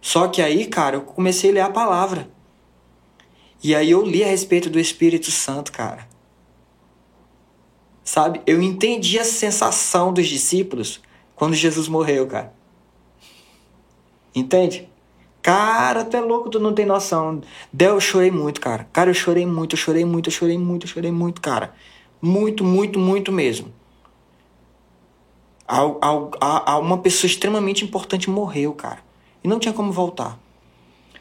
Só que aí, cara, eu comecei a ler a palavra. E aí eu li a respeito do Espírito Santo, cara. Sabe? Eu entendi a sensação dos discípulos quando Jesus morreu, cara. Entende? Cara, tu é louco, tu não tem noção. Deus, eu chorei muito, cara. Cara, eu chorei muito, eu chorei muito, eu chorei muito, eu chorei muito, cara. Muito, muito, muito mesmo. A, a, a uma pessoa extremamente importante morreu, cara. E não tinha como voltar.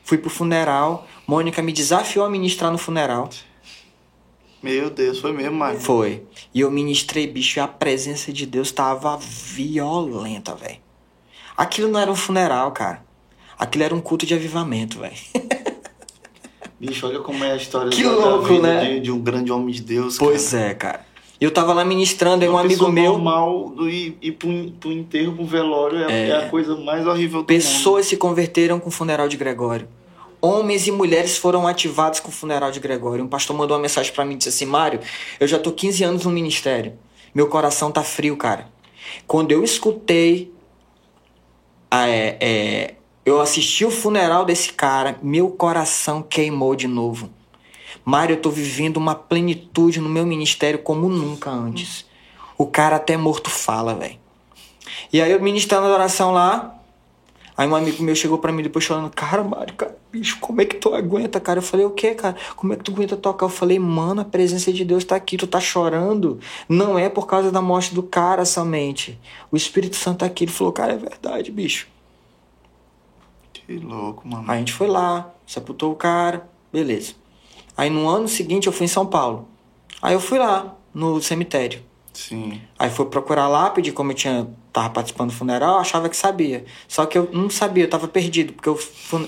Fui pro funeral. Mônica me desafiou a ministrar no funeral. Meu Deus, foi mesmo, Mário? Foi. E eu ministrei, bicho, e a presença de Deus tava violenta, velho. Aquilo não era um funeral, cara. Aquilo era um culto de avivamento, velho. Bicho, olha como é a história que louco, né? de, de, um grande homem de Deus. Pois cara. é, cara. Eu tava lá ministrando, e um amigo meu. normal do ir, ir pro, pro enterro, pro velório, é, é, é, a coisa mais horrível do Pessoas mundo. se converteram com o funeral de Gregório. Homens e mulheres foram ativados com o funeral de Gregório. Um pastor mandou uma mensagem para mim e disse assim: Mário, eu já tô 15 anos no ministério. Meu coração tá frio, cara. Quando eu escutei é, é, eu assisti o funeral desse cara, meu coração queimou de novo. Mário, eu tô vivendo uma plenitude no meu ministério como nunca antes. O cara até morto fala, velho. E aí eu ministrando a oração lá, Aí um amigo meu chegou para mim depois chorando, cara, Mário, cara, bicho, como é que tu aguenta, cara? Eu falei, o quê, cara? Como é que tu aguenta tocar? Eu falei, mano, a presença de Deus tá aqui, tu tá chorando. Não é por causa da morte do cara somente. O Espírito Santo tá aqui. Ele falou, cara, é verdade, bicho. Que louco, mano. Aí a gente foi lá, sepultou o cara, beleza. Aí no ano seguinte eu fui em São Paulo. Aí eu fui lá. no cemitério. Sim. Aí fui procurar lápide, como eu tinha tava participando do funeral, eu achava que sabia. Só que eu não sabia, eu tava perdido, porque o,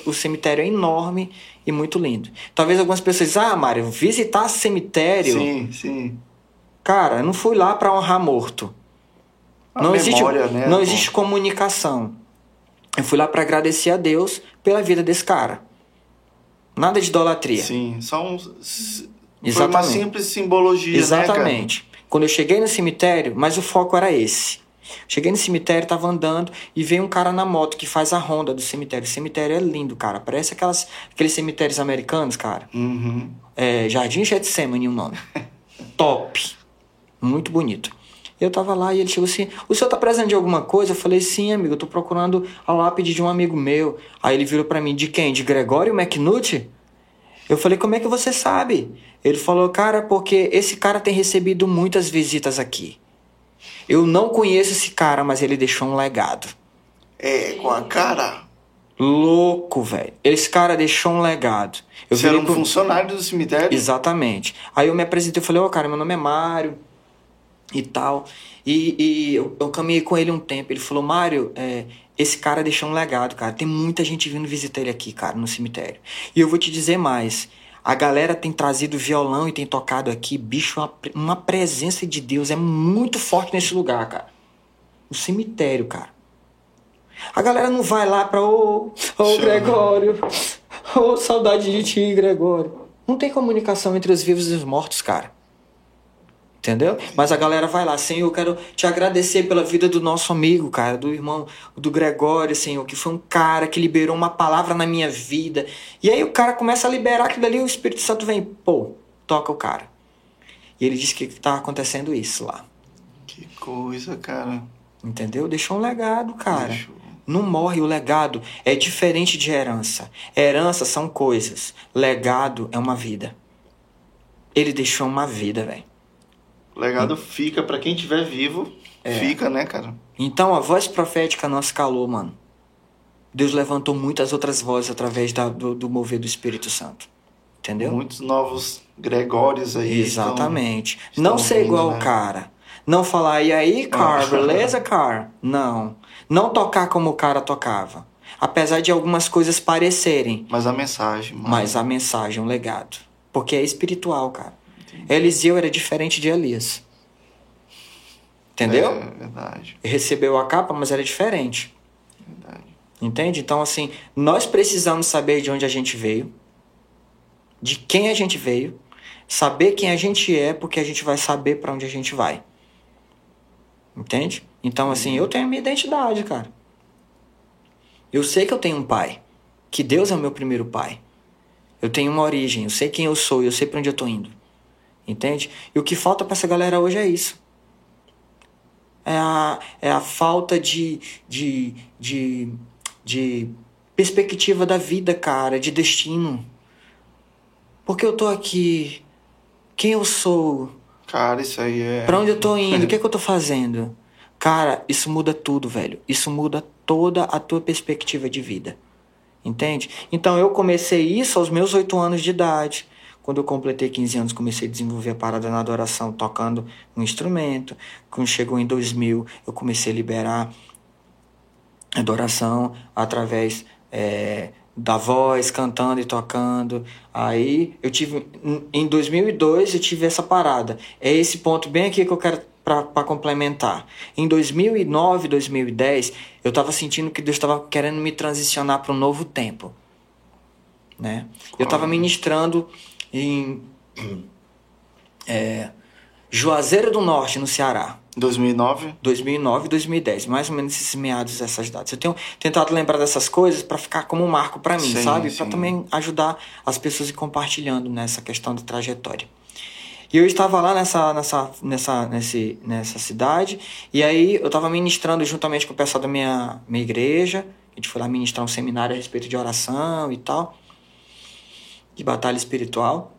o cemitério é enorme e muito lindo. Talvez algumas pessoas dizem, ah, Mário, visitar cemitério. Sim, sim. Cara, eu não fui lá pra honrar morto. A não existe, memória, né, não pô? existe comunicação. Eu fui lá pra agradecer a Deus pela vida desse cara. Nada de idolatria. Sim, só um. s- Foi uma Exatamente. simples simbologia, Exatamente. Quando eu cheguei no cemitério, mas o foco era esse. Cheguei no cemitério, tava andando e veio um cara na moto que faz a ronda do cemitério. O cemitério é lindo, cara. Parece aquelas, aqueles cemitérios americanos, cara. né, cara? Uhum. É, Jardim Getsemane o nome. Top. Muito bonito. Eu tava lá e ele chegou assim: O senhor tá precisando de alguma coisa? Eu falei: Sim, amigo, eu tô procurando a lápide de um amigo meu. Aí ele virou pra mim: De quem? De Gregório McNutt? Eu falei: Como é que você sabe? Ele falou: Cara, porque esse cara tem recebido muitas visitas aqui. Eu não conheço esse cara, mas ele deixou um legado. É, com a cara. Louco, velho. Esse cara deixou um legado. Eu Você era um pro- funcionário do cemitério? Exatamente. Aí eu me apresentei e falei, ô cara, meu nome é Mário e tal. E, e eu, eu caminhei com ele um tempo. Ele falou, Mário, é, esse cara deixou um legado, cara. Tem muita gente vindo visitar ele aqui, cara, no cemitério. E eu vou te dizer mais. A galera tem trazido violão e tem tocado aqui, bicho, uma, uma presença de Deus é muito forte nesse lugar, cara. O cemitério, cara. A galera não vai lá pra, ô, ô Chama. Gregório, ô, saudade de ti, Gregório. Não tem comunicação entre os vivos e os mortos, cara. Entendeu? Mas a galera vai lá, Senhor, eu quero te agradecer pela vida do nosso amigo, cara, do irmão, do Gregório, Senhor, que foi um cara que liberou uma palavra na minha vida. E aí o cara começa a liberar aquilo ali, o Espírito Santo vem, pô, toca o cara. E ele disse que tá acontecendo isso lá. Que coisa, cara. Entendeu? Deixou um legado, cara. Deixou. Não morre o legado. É diferente de herança. Herança são coisas. Legado é uma vida. Ele deixou uma vida, velho. O legado fica pra quem tiver vivo. É. Fica, né, cara? Então a voz profética não se calou, mano. Deus levantou muitas outras vozes através da- do, do mover do Espírito Santo. Entendeu? Muitos novos Gregórios aí. Exatamente. estão não ser vindo, igual né? o cara. Não falar, e aí, car, Ah. beleza, car? Não. Não tocar como o cara tocava. Apesar de algumas coisas parecerem. Estão... Mas a mensagem, mano. Mas a mensagem, o legado. Porque é espiritual, cara. Eliseu era diferente de Elias. Entendeu? É verdade, Recebeu a capa, mas era diferente. verdade. Entende? Então, assim, nós precisamos saber de onde a gente veio, de quem a gente veio, saber quem a gente é, porque a gente vai saber para onde a gente vai. Entende? Então, assim, eu tenho a minha identidade, cara. Eu sei que eu tenho um pai, que Deus é o meu primeiro pai. Eu tenho uma origem, eu sei quem eu sou, eu sei para onde eu tô indo. Entende? E o que falta para essa galera hoje é isso. É a, é a falta de, de, de, de perspectiva da vida, cara, de destino. Porque eu tô aqui? Quem eu sou? Cara, isso aí é. Pra onde eu tô indo? O que é que eu tô fazendo? Cara, isso muda tudo, velho. Isso muda toda a tua perspectiva de vida. Entende? Então eu comecei isso aos meus oito anos de idade. Quando eu completei 15 anos, comecei a desenvolver a parada na adoração, tocando um instrumento. Quando chegou em 2000, eu comecei a liberar adoração através é, da voz, cantando e tocando. Aí eu tive, em 2002, eu tive essa parada. É esse ponto bem aqui que eu quero para complementar. Em 2009, 2010, eu estava sentindo que Deus estava querendo me transicionar para um novo tempo. Né? Eu estava ministrando em é, Juazeiro do Norte, no Ceará. 2009? 2009 e 2010, mais ou menos esses meados dessas datas. Eu tenho tentado lembrar dessas coisas para ficar como um marco para mim, Sim, sabe? Para também ajudar as pessoas a ir compartilhando nessa questão da trajetória. E eu estava lá nessa, nessa, nessa, nesse, nessa cidade, e aí eu estava ministrando juntamente com o pessoal da minha, minha igreja. A gente foi lá ministrar um seminário a respeito de oração e tal, de batalha espiritual.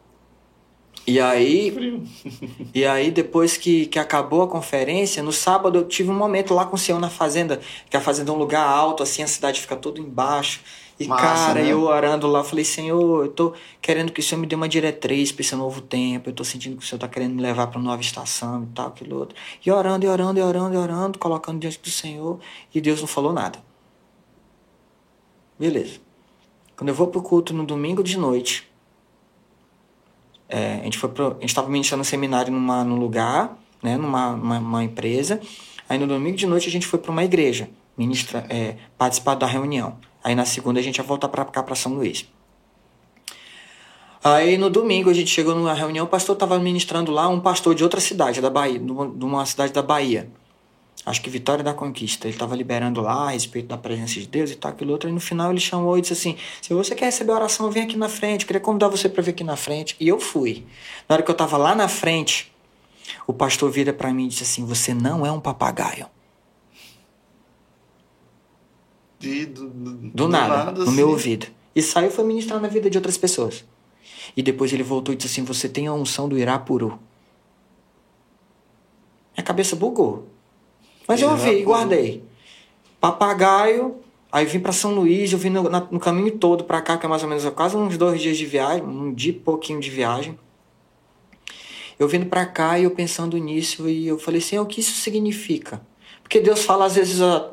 E aí, e aí depois que, que acabou a conferência, no sábado eu tive um momento lá com o senhor na fazenda, que a fazenda é um lugar alto, assim, a cidade fica toda embaixo. E, Massa, cara, né? eu orando lá, falei, Senhor, eu tô querendo que o Senhor me dê uma diretriz para esse novo tempo. Eu tô sentindo que o Senhor tá querendo me levar para uma nova estação e tal, aquilo outro. E orando, e orando, e orando, e orando, colocando diante do Senhor. E Deus não falou nada. Beleza. Quando eu vou pro culto no domingo de noite, é, a gente foi pro, a gente estava ministrando um seminário numa, num lugar, né, numa uma, uma empresa. Aí no domingo de noite a gente foi para uma igreja, ministra, é, participar da reunião. Aí na segunda a gente ia voltar para cá para São Luís. Aí no domingo a gente chegou numa reunião, o pastor estava ministrando lá, um pastor de outra cidade da Bahia, de uma cidade da Bahia. Acho que Vitória da Conquista. Ele estava liberando lá a respeito da presença de Deus e tal, aquilo outro. E no final ele chamou e disse assim: Se você quer receber a oração, vem aqui na frente. Eu queria convidar você para vir aqui na frente. E eu fui. Na hora que eu estava lá na frente, o pastor vira para mim e disse assim: Você não é um papagaio. De, do, do, do, nada, nada no assim. meu ouvido. E saiu e foi ministrar na vida de outras pessoas. E depois ele voltou e disse assim: Você tem a unção do Irapuru. Minha cabeça bugou. Mas eu ouvi e guardei. Papagaio, aí vim para São Luís, eu vim no, no caminho todo para cá, que é mais ou menos quase uns dois dias de viagem, um dia e pouquinho de viagem. Eu vindo para cá e eu pensando nisso, e eu falei assim: o que isso significa? Porque Deus fala às vezes a,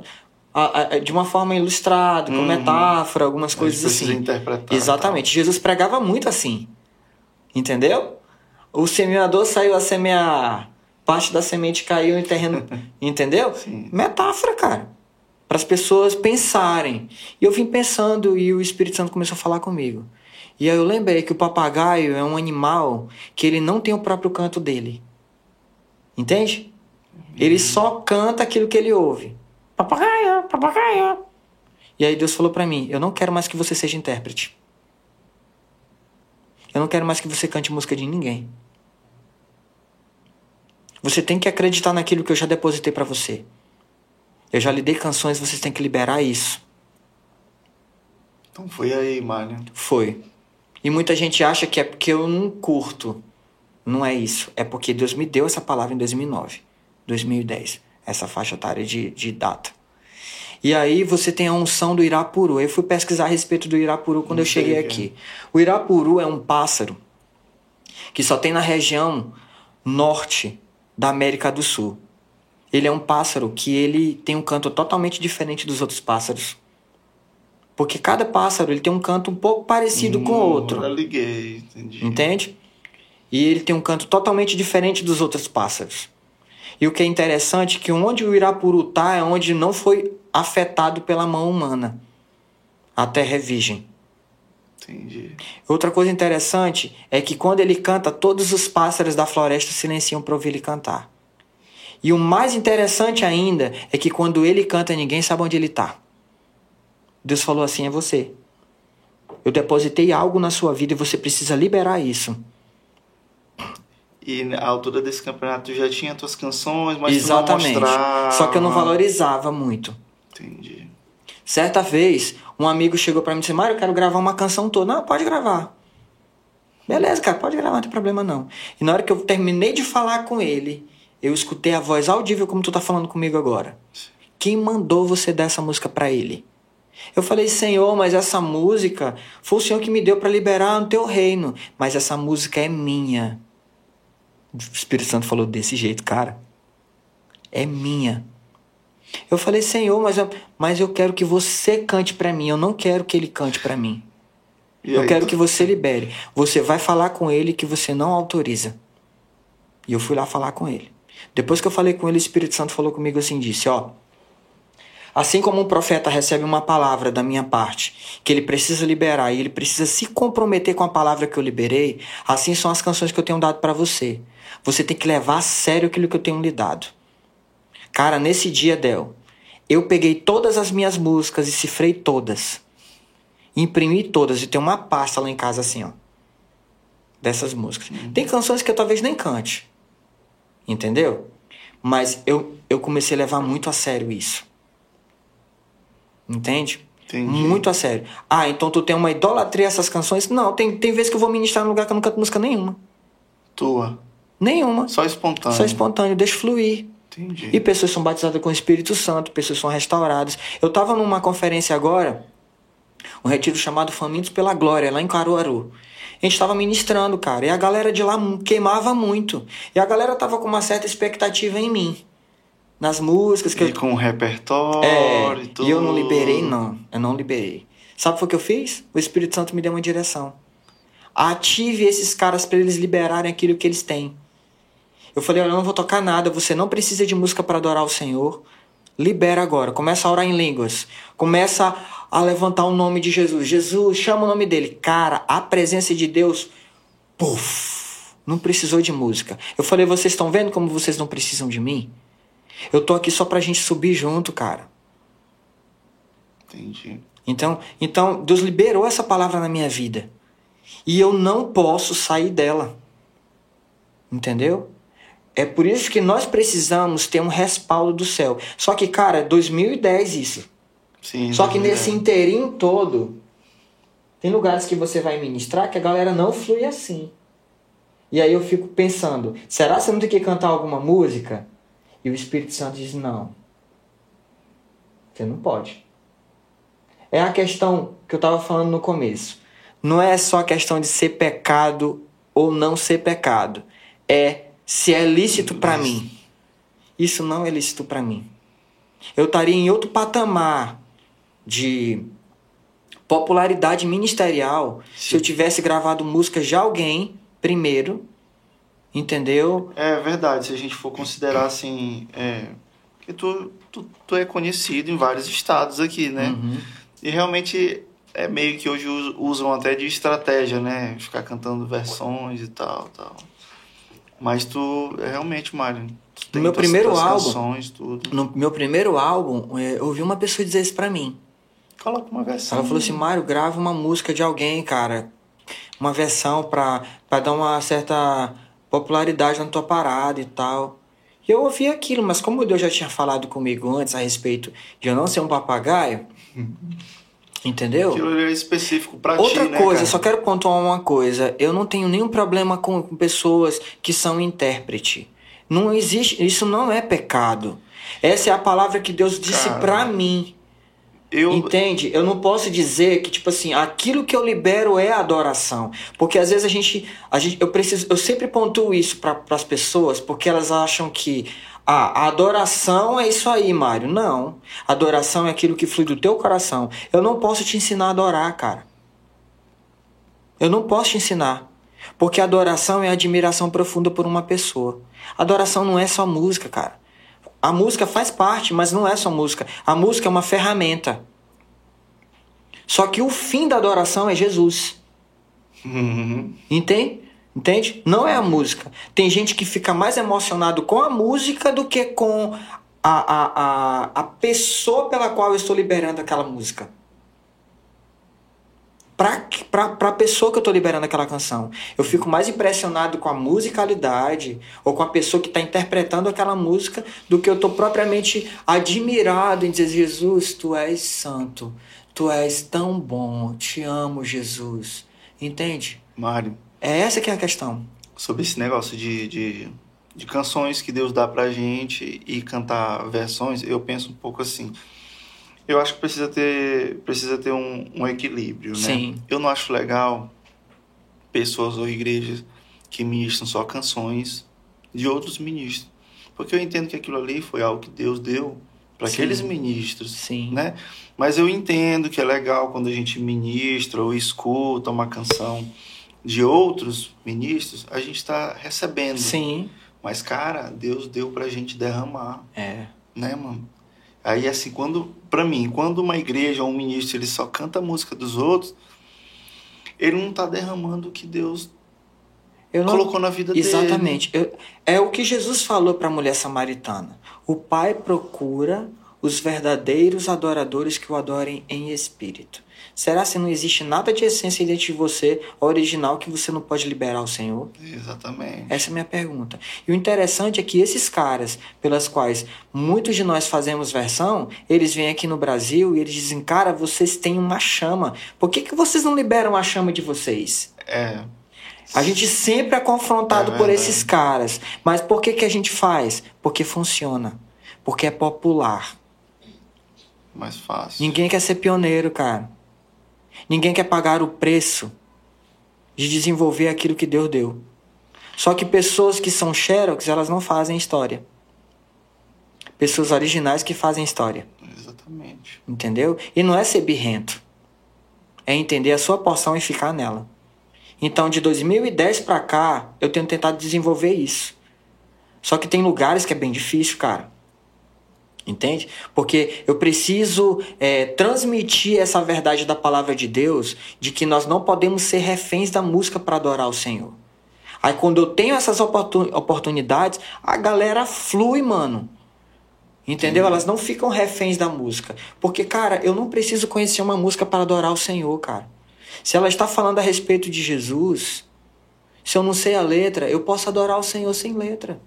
a, a, de uma forma ilustrada, com uhum. metáfora, algumas coisas assim. Interpretar, Exatamente. Jesus pregava muito assim. Entendeu? O semeador saiu a semear parte da semente caiu em terreno. entendeu? Sim. Metáfora, cara. Para as pessoas pensarem. E eu vim pensando e o Espírito Santo começou a falar comigo. E aí eu lembrei que o papagaio é um animal que ele não tem o próprio canto dele. Entende? Ele só canta aquilo que ele ouve. Papagaio, papagaio. E aí Deus falou para mim: Eu não quero mais que você seja intérprete. Eu não quero mais que você cante música de ninguém. Você tem que acreditar naquilo que eu já depositei para você. Eu já lhe dei canções, vocês têm que liberar isso. Então foi aí, Mário. Foi. E muita gente acha que é porque eu não curto. Não é isso. É porque Deus me deu essa palavra em 2009, 2010. Essa faixa etária de, de data. E aí você tem a unção do Irapuru. Eu fui pesquisar a respeito do Irapuru quando não eu cheguei aqui. O Irapuru é um pássaro que só tem na região norte da América do Sul. Ele é um pássaro que ele tem um canto totalmente diferente dos outros pássaros. Porque cada pássaro ele tem um canto um pouco parecido hum, com o hum, outro. Eu liguei, entendi. Entende? E ele tem um canto totalmente diferente dos outros pássaros. E o que é interessante é que onde o Irapuru está é onde não foi afetado pela mão humana. A terra é virgem. Entendi. Outra coisa interessante é que quando ele canta, todos os pássaros da floresta silenciam para ouvir ele cantar. E o mais interessante ainda é que quando ele canta, ninguém sabe onde ele está. Deus falou assim: é você. Eu depositei algo na sua vida e você precisa liberar isso. E à altura desse campeonato já tinha tuas canções, mas Exatamente. mostrava. Só que eu não valorizava muito. Entendi. Certa vez, um amigo chegou para mim e disse: Mário, eu quero gravar uma canção toda. Não, pode gravar. Beleza, cara, pode gravar, não tem problema não. E na hora que eu terminei de falar com ele, eu escutei a voz audível como tu tá falando comigo agora. Quem mandou você dar essa música para ele? Eu falei, Senhor, mas essa música foi o Senhor que me deu para liberar no teu reino. Mas essa música é minha. O Espírito Santo falou desse jeito, cara. É minha. Eu falei, Senhor, mas eu, mas eu quero que você cante para mim. Eu não quero que ele cante para mim. E eu aí, quero que você libere. Você vai falar com ele que você não autoriza. E eu fui lá falar com ele. Depois que eu falei com ele, o Espírito Santo falou comigo assim, disse, ó, assim como um profeta recebe uma palavra da minha parte, que ele precisa liberar e ele precisa se comprometer com a palavra que eu liberei, assim são as canções que eu tenho dado para você. Você tem que levar a sério aquilo que eu tenho lhe dado. Cara, nesse dia, Del, eu peguei todas as minhas músicas e cifrei todas. Imprimi todas e tem uma pasta lá em casa assim, ó. Dessas músicas. Uhum. Tem canções que eu talvez nem cante. Entendeu? Mas eu, eu comecei a levar muito a sério isso. Entende? Entendi. Muito a sério. Ah, então tu tem uma idolatria essas canções? Não, tem, tem vezes que eu vou ministrar num lugar que eu não canto música nenhuma. Tua. Nenhuma. Só espontâneo. Só espontâneo, deixa fluir. Entendi. E pessoas são batizadas com o Espírito Santo, pessoas são restauradas. Eu estava numa conferência agora, um retiro chamado Famintos pela Glória, lá em Caruaru. A gente estava ministrando, cara, e a galera de lá queimava muito. E a galera tava com uma certa expectativa em mim. Nas músicas que e eu. com o repertório É, e tudo. e eu não liberei, não. Eu não liberei. Sabe o que eu fiz? O Espírito Santo me deu uma direção. Ative esses caras para eles liberarem aquilo que eles têm. Eu falei, olha, eu não vou tocar nada, você não precisa de música para adorar o Senhor. Libera agora, começa a orar em línguas. Começa a levantar o nome de Jesus. Jesus, chama o nome dele. Cara, a presença de Deus, puf, não precisou de música. Eu falei, vocês estão vendo como vocês não precisam de mim? Eu tô aqui só pra gente subir junto, cara. Entendi. Então, então Deus liberou essa palavra na minha vida. E eu não posso sair dela. Entendeu? É por isso que nós precisamos ter um respaldo do céu. Só que, cara, é 2010 isso. Sim. Só que nesse inteirinho todo, tem lugares que você vai ministrar que a galera não flui assim. E aí eu fico pensando, será que você não tem que cantar alguma música? E o Espírito Santo diz, não. Você não pode. É a questão que eu estava falando no começo. Não é só a questão de ser pecado ou não ser pecado. É se é lícito para mim. Isso não é lícito para mim. Eu estaria em outro patamar de popularidade ministerial se eu tivesse gravado músicas de alguém primeiro, entendeu? É verdade, se a gente for considerar assim. É, que tu, tu, tu é conhecido em vários estados aqui, né? Uhum. E realmente é meio que hoje us- usam até de estratégia, né? Ficar cantando versões e tal, tal. Mas tu, é realmente, Mário. Tu tem meu tuas- primeiro tuas álbum- canções, tudo. No meu primeiro álbum, é, eu ouvi uma pessoa dizer isso pra mim. Coloca uma versão. Ela falou assim: Mário, grava uma música de alguém, cara. Uma versão pra, pra dar uma certa popularidade na tua parada e tal. E eu ouvi aquilo, mas como Deus já tinha falado comigo antes a respeito de eu não ser um papagaio, entendeu? Aquilo é específico pra Outra ti, né, coisa, cara? só quero pontuar uma coisa. Eu não tenho nenhum problema com, com pessoas que são intérprete. Não existe, isso não é pecado. Essa é a palavra que Deus disse Cara, pra mim. Eu, Entende? Eu não posso dizer que, tipo assim, aquilo que eu libero é adoração. Porque às vezes a gente. A gente eu, preciso, eu sempre pontuo isso para as pessoas, porque elas acham que ah, a adoração é isso aí, Mário. Não. Adoração é aquilo que flui do teu coração. Eu não posso te ensinar a adorar, cara. Eu não posso te ensinar. Porque adoração é admiração profunda por uma pessoa. Adoração não é só música, cara. A música faz parte, mas não é só música. A música é uma ferramenta. Só que o fim da adoração é Jesus. Uhum. Entende? Entende? Não é a música. Tem gente que fica mais emocionado com a música do que com a, a, a, a pessoa pela qual eu estou liberando aquela música. Pra, pra pessoa que eu tô liberando aquela canção. Eu fico mais impressionado com a musicalidade ou com a pessoa que está interpretando aquela música do que eu tô propriamente admirado em dizer: Jesus, tu és santo, tu és tão bom, te amo, Jesus. Entende? Mário, É essa que é a questão. sobre esse negócio de, de, de canções que Deus dá pra gente e cantar versões, eu penso um pouco assim. Eu acho que precisa ter, precisa ter um, um equilíbrio, né? Sim. Eu não acho legal pessoas ou igrejas que ministram só canções de outros ministros. Porque eu entendo que aquilo ali foi algo que Deus deu para aqueles ministros, Sim. né? Mas eu entendo que é legal quando a gente ministra ou escuta uma canção de outros ministros, a gente está recebendo. Sim. Mas, cara, Deus deu pra gente derramar, É. né, mano? Aí, assim, quando, pra mim, quando uma igreja ou um ministro ele só canta a música dos outros, ele não tá derramando o que Deus Eu não... colocou na vida dele. Exatamente. É o que Jesus falou para a mulher samaritana. O Pai procura os verdadeiros adoradores que o adorem em espírito. Será se não existe nada de essência dentro de você, original, que você não pode liberar ao Senhor? Exatamente. Essa é a minha pergunta. E o interessante é que esses caras, pelas quais muitos de nós fazemos versão, eles vêm aqui no Brasil e eles dizem, cara, vocês têm uma chama. Por que, que vocês não liberam a chama de vocês? É. A gente sempre é confrontado É por esses caras. Mas por que, que a gente faz? Porque funciona. Porque é popular. Mais fácil. Ninguém quer ser pioneiro, cara. Ninguém quer pagar o preço de desenvolver aquilo que Deus deu. Só que pessoas que são xerox, elas não fazem história. Pessoas originais que fazem história. Exatamente. Entendeu? E não é ser birrento. É entender a sua porção e ficar nela. Então, de 2010 pra cá, eu tenho tentado desenvolver isso. Só que tem lugares que é bem difícil, cara. Entende? Porque eu preciso é, transmitir essa verdade da palavra de Deus de que nós não podemos ser reféns da música para adorar o Senhor. Aí quando eu tenho essas oportun- oportunidades, a galera flui, mano. Entendeu? Elas não ficam reféns da música. Porque, cara, eu não preciso conhecer uma música para adorar o Senhor, cara. Se ela está falando a respeito de Jesus, se eu não sei a letra, eu posso adorar o Senhor sem letra.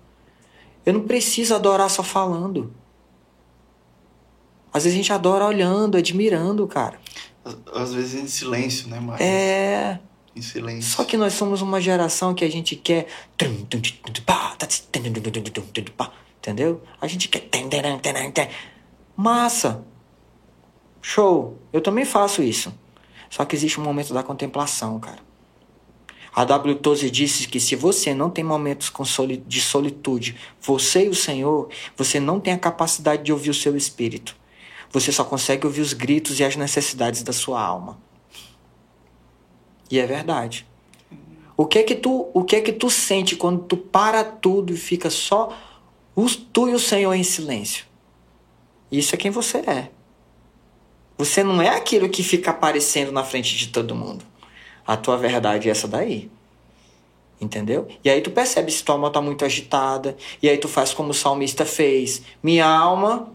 Eu não preciso adorar só falando. Às vezes a gente adora olhando, admirando, cara. Às, às vezes em silêncio, né, Mário? É. Em silêncio. Só que nós somos uma geração que a gente quer. Entendeu? A gente quer. Massa! Show! Eu também faço isso. Só que existe um momento da contemplação, cara. A W. Tozer disse que se você não tem momentos de solitude, você e o Senhor, você não tem a capacidade de ouvir o seu espírito. Você só consegue ouvir os gritos e as necessidades da sua alma. E é verdade. O que é que tu, o que é que tu sente quando tu para tudo e fica só tu e o Senhor em silêncio? Isso é quem você é. Você não é aquilo que fica aparecendo na frente de todo mundo. A tua verdade é essa daí. Entendeu? E aí tu percebe se tua alma tá muito agitada. E aí tu faz como o salmista fez. Minha alma,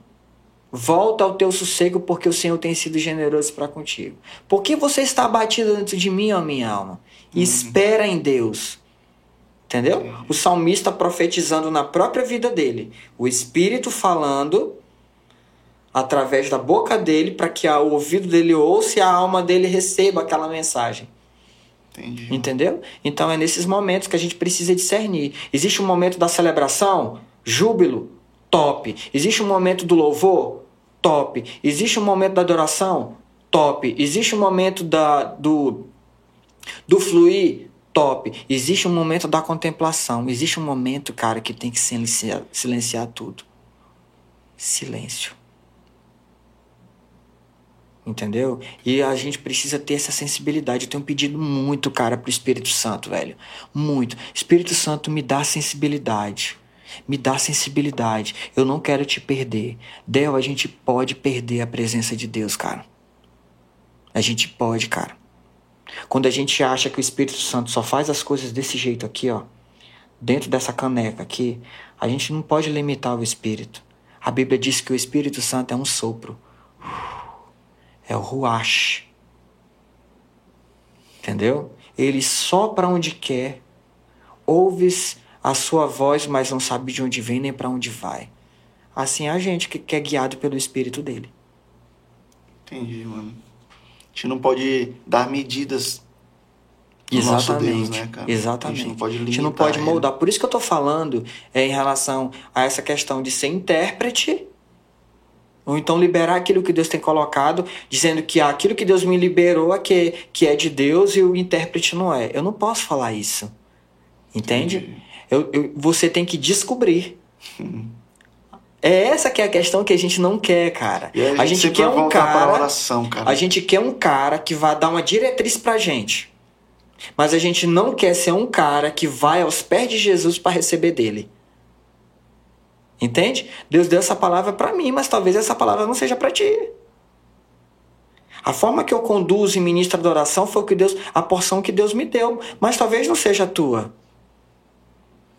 volta ao teu sossego, porque o Senhor tem sido generoso para contigo. Por que você está abatido dentro de mim, ó minha alma? Espera em Deus. Entendeu? O salmista profetizando na própria vida dele. O Espírito falando através da boca dele para que o ouvido dele ouça e a alma dele receba aquela mensagem. Entendi. Entendeu? Então é nesses momentos que a gente precisa discernir. Existe um momento da celebração, júbilo, top. Existe um momento do louvor, top. Existe um momento da adoração, top. Existe um momento da, do, do fluir, top. Existe um momento da contemplação. Existe um momento, cara, que tem que silenciar, silenciar tudo. Silêncio. Entendeu? E a gente precisa ter essa sensibilidade. Eu tenho pedido muito, cara, pro Espírito Santo, velho. Muito. Espírito Santo, me dá sensibilidade. Me dá sensibilidade. Eu não quero te perder. Del, a gente pode perder a presença de Deus, cara. A gente pode, cara. Quando a gente acha que o Espírito Santo só faz as coisas desse jeito aqui, ó, dentro dessa caneca aqui, a gente não pode limitar o Espírito. A Bíblia diz que o Espírito Santo é um sopro. É o Ruach. Entendeu? Ele sopra onde quer, ouves a sua voz, mas não sabe de onde vem nem para onde vai. Assim é a gente que que é guiado pelo Espírito dele. Entendi, mano. A gente não pode dar medidas do nosso Deus, né, cara? Exatamente. A gente não pode limitar gente não pode ele. moldar. Por isso que eu tô falando é, em relação a essa questão de ser intérprete, ou então liberar aquilo que Deus tem colocado, dizendo que aquilo que Deus me liberou é que, que é de Deus e o intérprete não é. Eu não posso falar isso. Entende? Entendi. Eu, eu- você tem que descobrir. É essa que é a questão que a gente não quer, cara. E a gente, sempre quer vai um para a cara. oração, cara. A gente quer um cara que vai dar uma diretriz pra gente. Mas a gente não quer ser um cara que vai aos pés de Jesus para receber dele. Entende? Deus deu essa palavra pra mim, mas talvez essa palavra não seja pra ti. A forma que eu conduzo e ministro a adoração foi o que Deus, a porção que Deus me deu, mas talvez não seja a tua.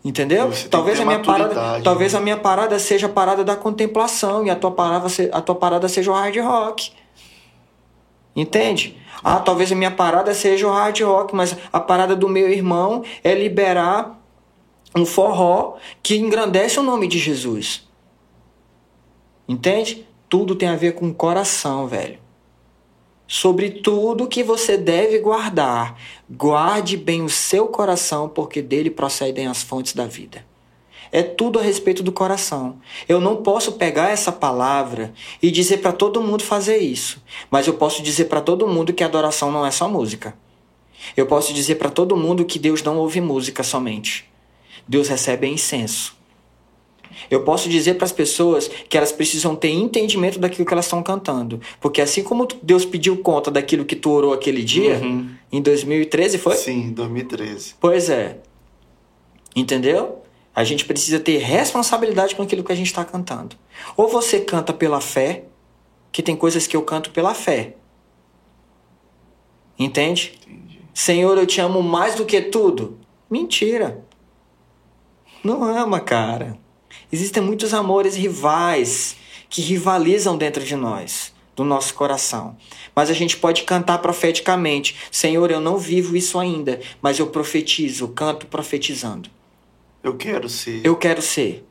Entendeu? Talvez a minha parada, talvez né? a minha parada seja a parada da contemplação e a tua parada, a tua parada seja o hard rock. Entende? Ah, talvez a minha parada seja o hard rock, mas a parada do meu irmão é liberar um forró que engrandece o nome de Jesus. Entende? Tudo tem a ver com o coração, velho. Sobre tudo que você deve guardar. Guarde bem o seu coração, porque dele procedem as fontes da vida. É tudo a respeito do coração. Eu não posso pegar essa palavra e dizer para todo mundo fazer isso, mas eu posso dizer para todo mundo que adoração não é só música. Eu posso dizer para todo mundo que Deus não ouve música somente. Deus recebe incenso. Eu posso dizer para as pessoas que elas precisam ter entendimento daquilo que elas estão cantando. Porque assim como Deus pediu conta daquilo que tu orou aquele dia, uhum. em 2013 foi? Sim, 2013. Pois é. Entendeu? A gente precisa ter responsabilidade com aquilo que a gente está cantando. Ou você canta pela fé, que tem coisas que eu canto pela fé. Entende? Entendi. Senhor, eu te amo mais do que tudo. Mentira. Não ama, cara. Existem muitos amores rivais que rivalizam dentro de nós, do nosso coração. Mas a gente pode cantar profeticamente: Senhor, eu não vivo isso ainda, mas eu profetizo, canto profetizando. Eu quero ser. Eu quero ser.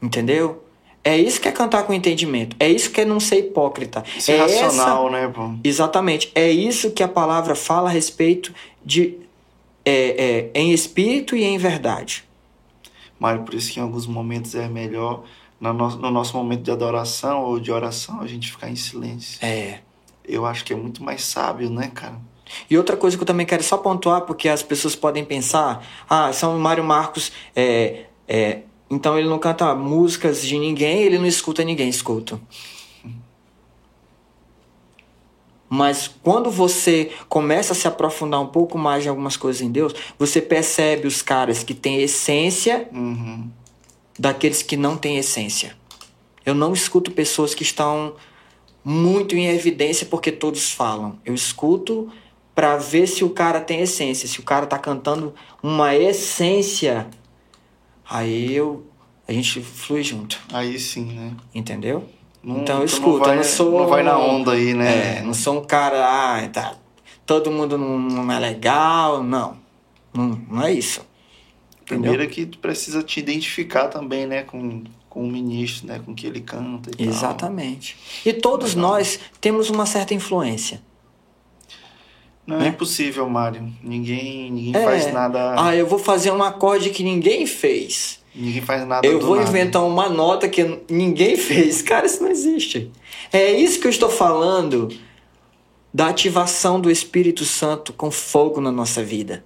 Entendeu? É isso que é cantar com entendimento. É isso que é não ser hipócrita. Isso é, é racional, essa... né, pô? Exatamente. É isso que a palavra fala a respeito de é, é, em espírito e em verdade. Mário, por isso que em alguns momentos é melhor, no nosso, no nosso momento de adoração ou de oração, a gente ficar em silêncio. É. Eu acho que é muito mais sábio, né, cara? E outra coisa que eu também quero só pontuar, porque as pessoas podem pensar, ah, São Mário Marcos, é, é, então ele não canta músicas de ninguém, ele não escuta ninguém, escuta. Mas quando você começa a se aprofundar um pouco mais em algumas coisas em Deus, você percebe os caras que têm essência uhum. daqueles que não têm essência. Eu não escuto pessoas que estão muito em evidência porque todos falam. Eu escuto para ver se o cara tem essência, se o cara tá cantando uma essência. Aí eu a gente flui junto. Aí sim, né? Entendeu? Não, então eu escuto, vai, eu não sou. Não vai na onda aí, né? É, não sou um cara, ah, tá, todo mundo não, não é legal, não. Não, não é isso. Primeiro é que tu precisa te identificar também, né, com, com o ministro, né, com o que ele canta e Exatamente. Tal. E todos nós temos uma certa influência. Não é né? é impossível, Mário. Ninguém, ninguém é. faz nada. Ah, eu vou fazer um acorde que ninguém fez. Ninguém faz nada Eu vou nada. inventar uma nota que ninguém fez. Cara, isso não existe. É isso que eu estou falando da ativação do Espírito Santo com fogo na nossa vida.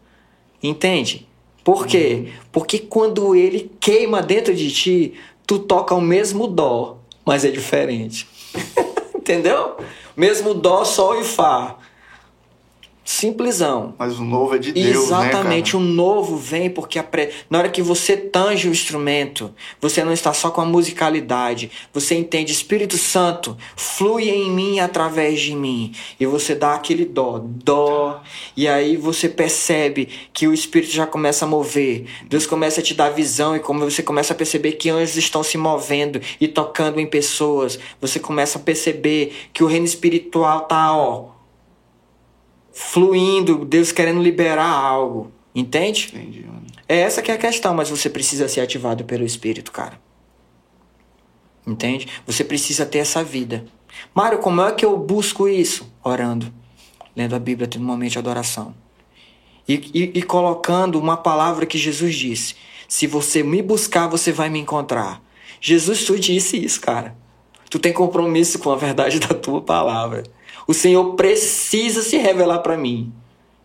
Entende? Por quê? Uhum. Porque quando ele queima dentro de ti, tu toca o mesmo dó, mas é diferente. Entendeu? Mesmo dó, sol e fá. Simplesão. Mas o novo é de Deus, né, Exatamente, né, o novo vem porque pre... na hora que você tange o instrumento, você não está só com a musicalidade, você entende Espírito Santo flui em mim através de mim e você dá aquele dó, dó, e aí você percebe que o Espírito já começa a mover. Deus começa a te dar visão e como você começa a perceber que anjos estão se movendo e tocando em pessoas, você começa a perceber que o reino espiritual tá, ó, fluindo, Deus querendo liberar algo. Entende? Entendi, mano. É essa que é a questão, mas você precisa ser ativado pelo Espírito, cara. Entende? Você precisa ter essa vida. Mário, como é que eu busco isso? Orando, lendo a Bíblia, tendo um momento de adoração. E, e, e colocando uma palavra que Jesus disse: Se você me buscar, você vai me encontrar. Jesus, tu disse isso, cara. Tu tem compromisso com a verdade da tua palavra. O Senhor precisa se revelar para mim.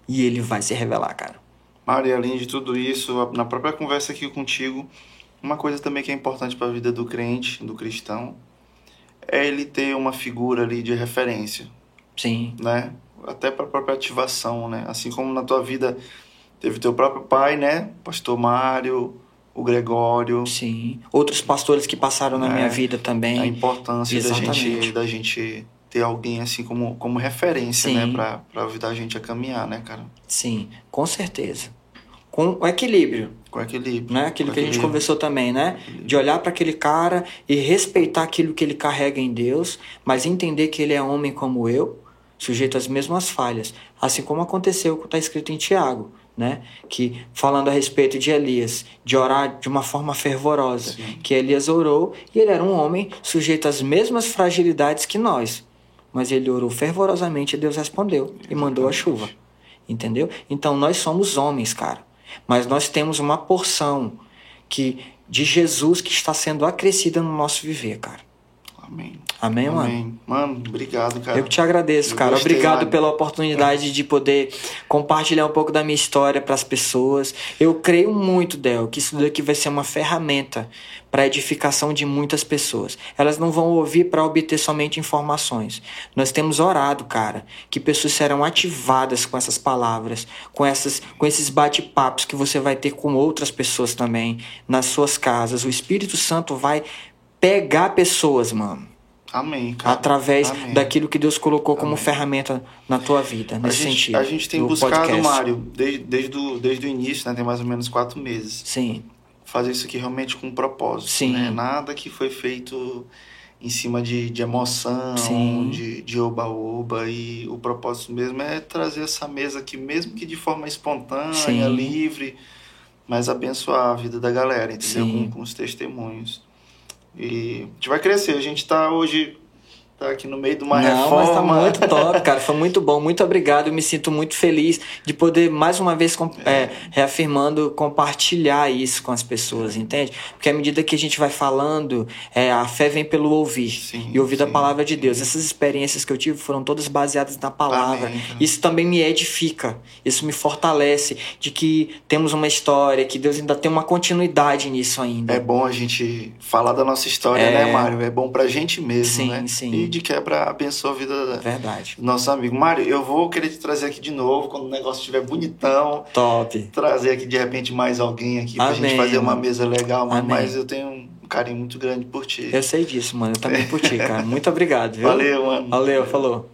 E ele vai se revelar, cara. Maria, além de tudo isso, na própria conversa aqui contigo, uma coisa também que é importante para a vida do crente, do cristão, é ele ter uma figura ali de referência. Sim. Né? Até para a própria ativação, né? Assim como na tua vida teve teu próprio pai, né? Pastor Mário, o Gregório. Sim. Outros pastores que passaram na é, minha vida também. A importância da gente, da gente ter alguém assim como, como referência, né, Sim. né, para para ajudar a gente a caminhar, né, cara? Sim, com certeza. Com o equilíbrio. Com equilíbrio. Né? Aquilo que equilíbrio. a gente conversou também, né? De olhar para aquele cara e respeitar aquilo que ele carrega em Deus, mas entender que ele é homem como eu, sujeito às mesmas falhas. Assim como aconteceu, está escrito em Tiago, né? Que falando a respeito de Elias, de orar de uma forma fervorosa, Sim. que Elias orou e ele era um homem sujeito às mesmas fragilidades que nós mas ele orou fervorosamente e Deus respondeu e mandou a chuva. Entendeu? Então nós somos homens, cara. Mas nós temos uma porção que de Jesus que está sendo acrescida no nosso viver, cara. Amém. Amém, mano? Amém. Mano, obrigado, cara. Eu que te agradeço, Eu cara. gostei, Obrigado mano. pela oportunidade de poder compartilhar um pouco da minha história para as pessoas. Eu creio muito, Del, que isso daqui vai ser uma ferramenta para edificação de muitas pessoas. Elas não vão ouvir para obter somente informações. Nós temos orado, cara, que pessoas serão ativadas com essas palavras, com essas com esses bate-papos que você vai ter com outras pessoas também nas suas casas. O Espírito Santo vai pegar pessoas, mano Amém, cara. através Amém. daquilo que Deus colocou como Amém. ferramenta na tua vida, A nesse gente, sentido. a gente tem do buscado, podcast. Mário, desde, desde, o, desde o início, né? Tem mais ou menos quatro meses. Sim, Fazer isso aqui realmente com um propósito. Sim. Né? Nada que foi feito em cima de, de emoção, Sim. de oba-oba. E o propósito mesmo é trazer essa mesa aqui, mesmo que de forma espontânea, Sim. livre, mas abençoar a vida da galera, entendeu? Com, com os testemunhos. E a gente vai crescer. A gente tá hoje tá aqui no meio de uma Não, reforma. mas tá muito top, cara. Foi muito bom, muito obrigado. Eu me sinto muito feliz de poder, mais uma vez, com- é, reafirmando, compartilhar isso com as pessoas, entende? Porque à medida que a gente vai falando, é, a fé vem pelo ouvir Sim, e ouvir da sim, palavra de sim. Deus. Essas experiências que eu tive foram todas baseadas na palavra. Amém. Isso também me edifica, isso me fortalece de que temos uma história, que Deus ainda tem uma continuidade nisso ainda. É bom a gente falar da nossa história, É. né, Mário? É bom pra gente mesmo, Sim, né? sim. E de quebra abençoa a vida da- Verdade. do nosso amigo. Mário, eu vou querer te trazer aqui de novo, quando o negócio estiver bonitão. Top. Trazer aqui, de repente, mais alguém aqui pra Amém, gente fazer uma mesa legal. Amém. Mas eu tenho um carinho muito grande por ti. Eu sei disso, mano. Eu também por ti, cara. Muito obrigado, viu? Valeu, mano. Valeu, falou.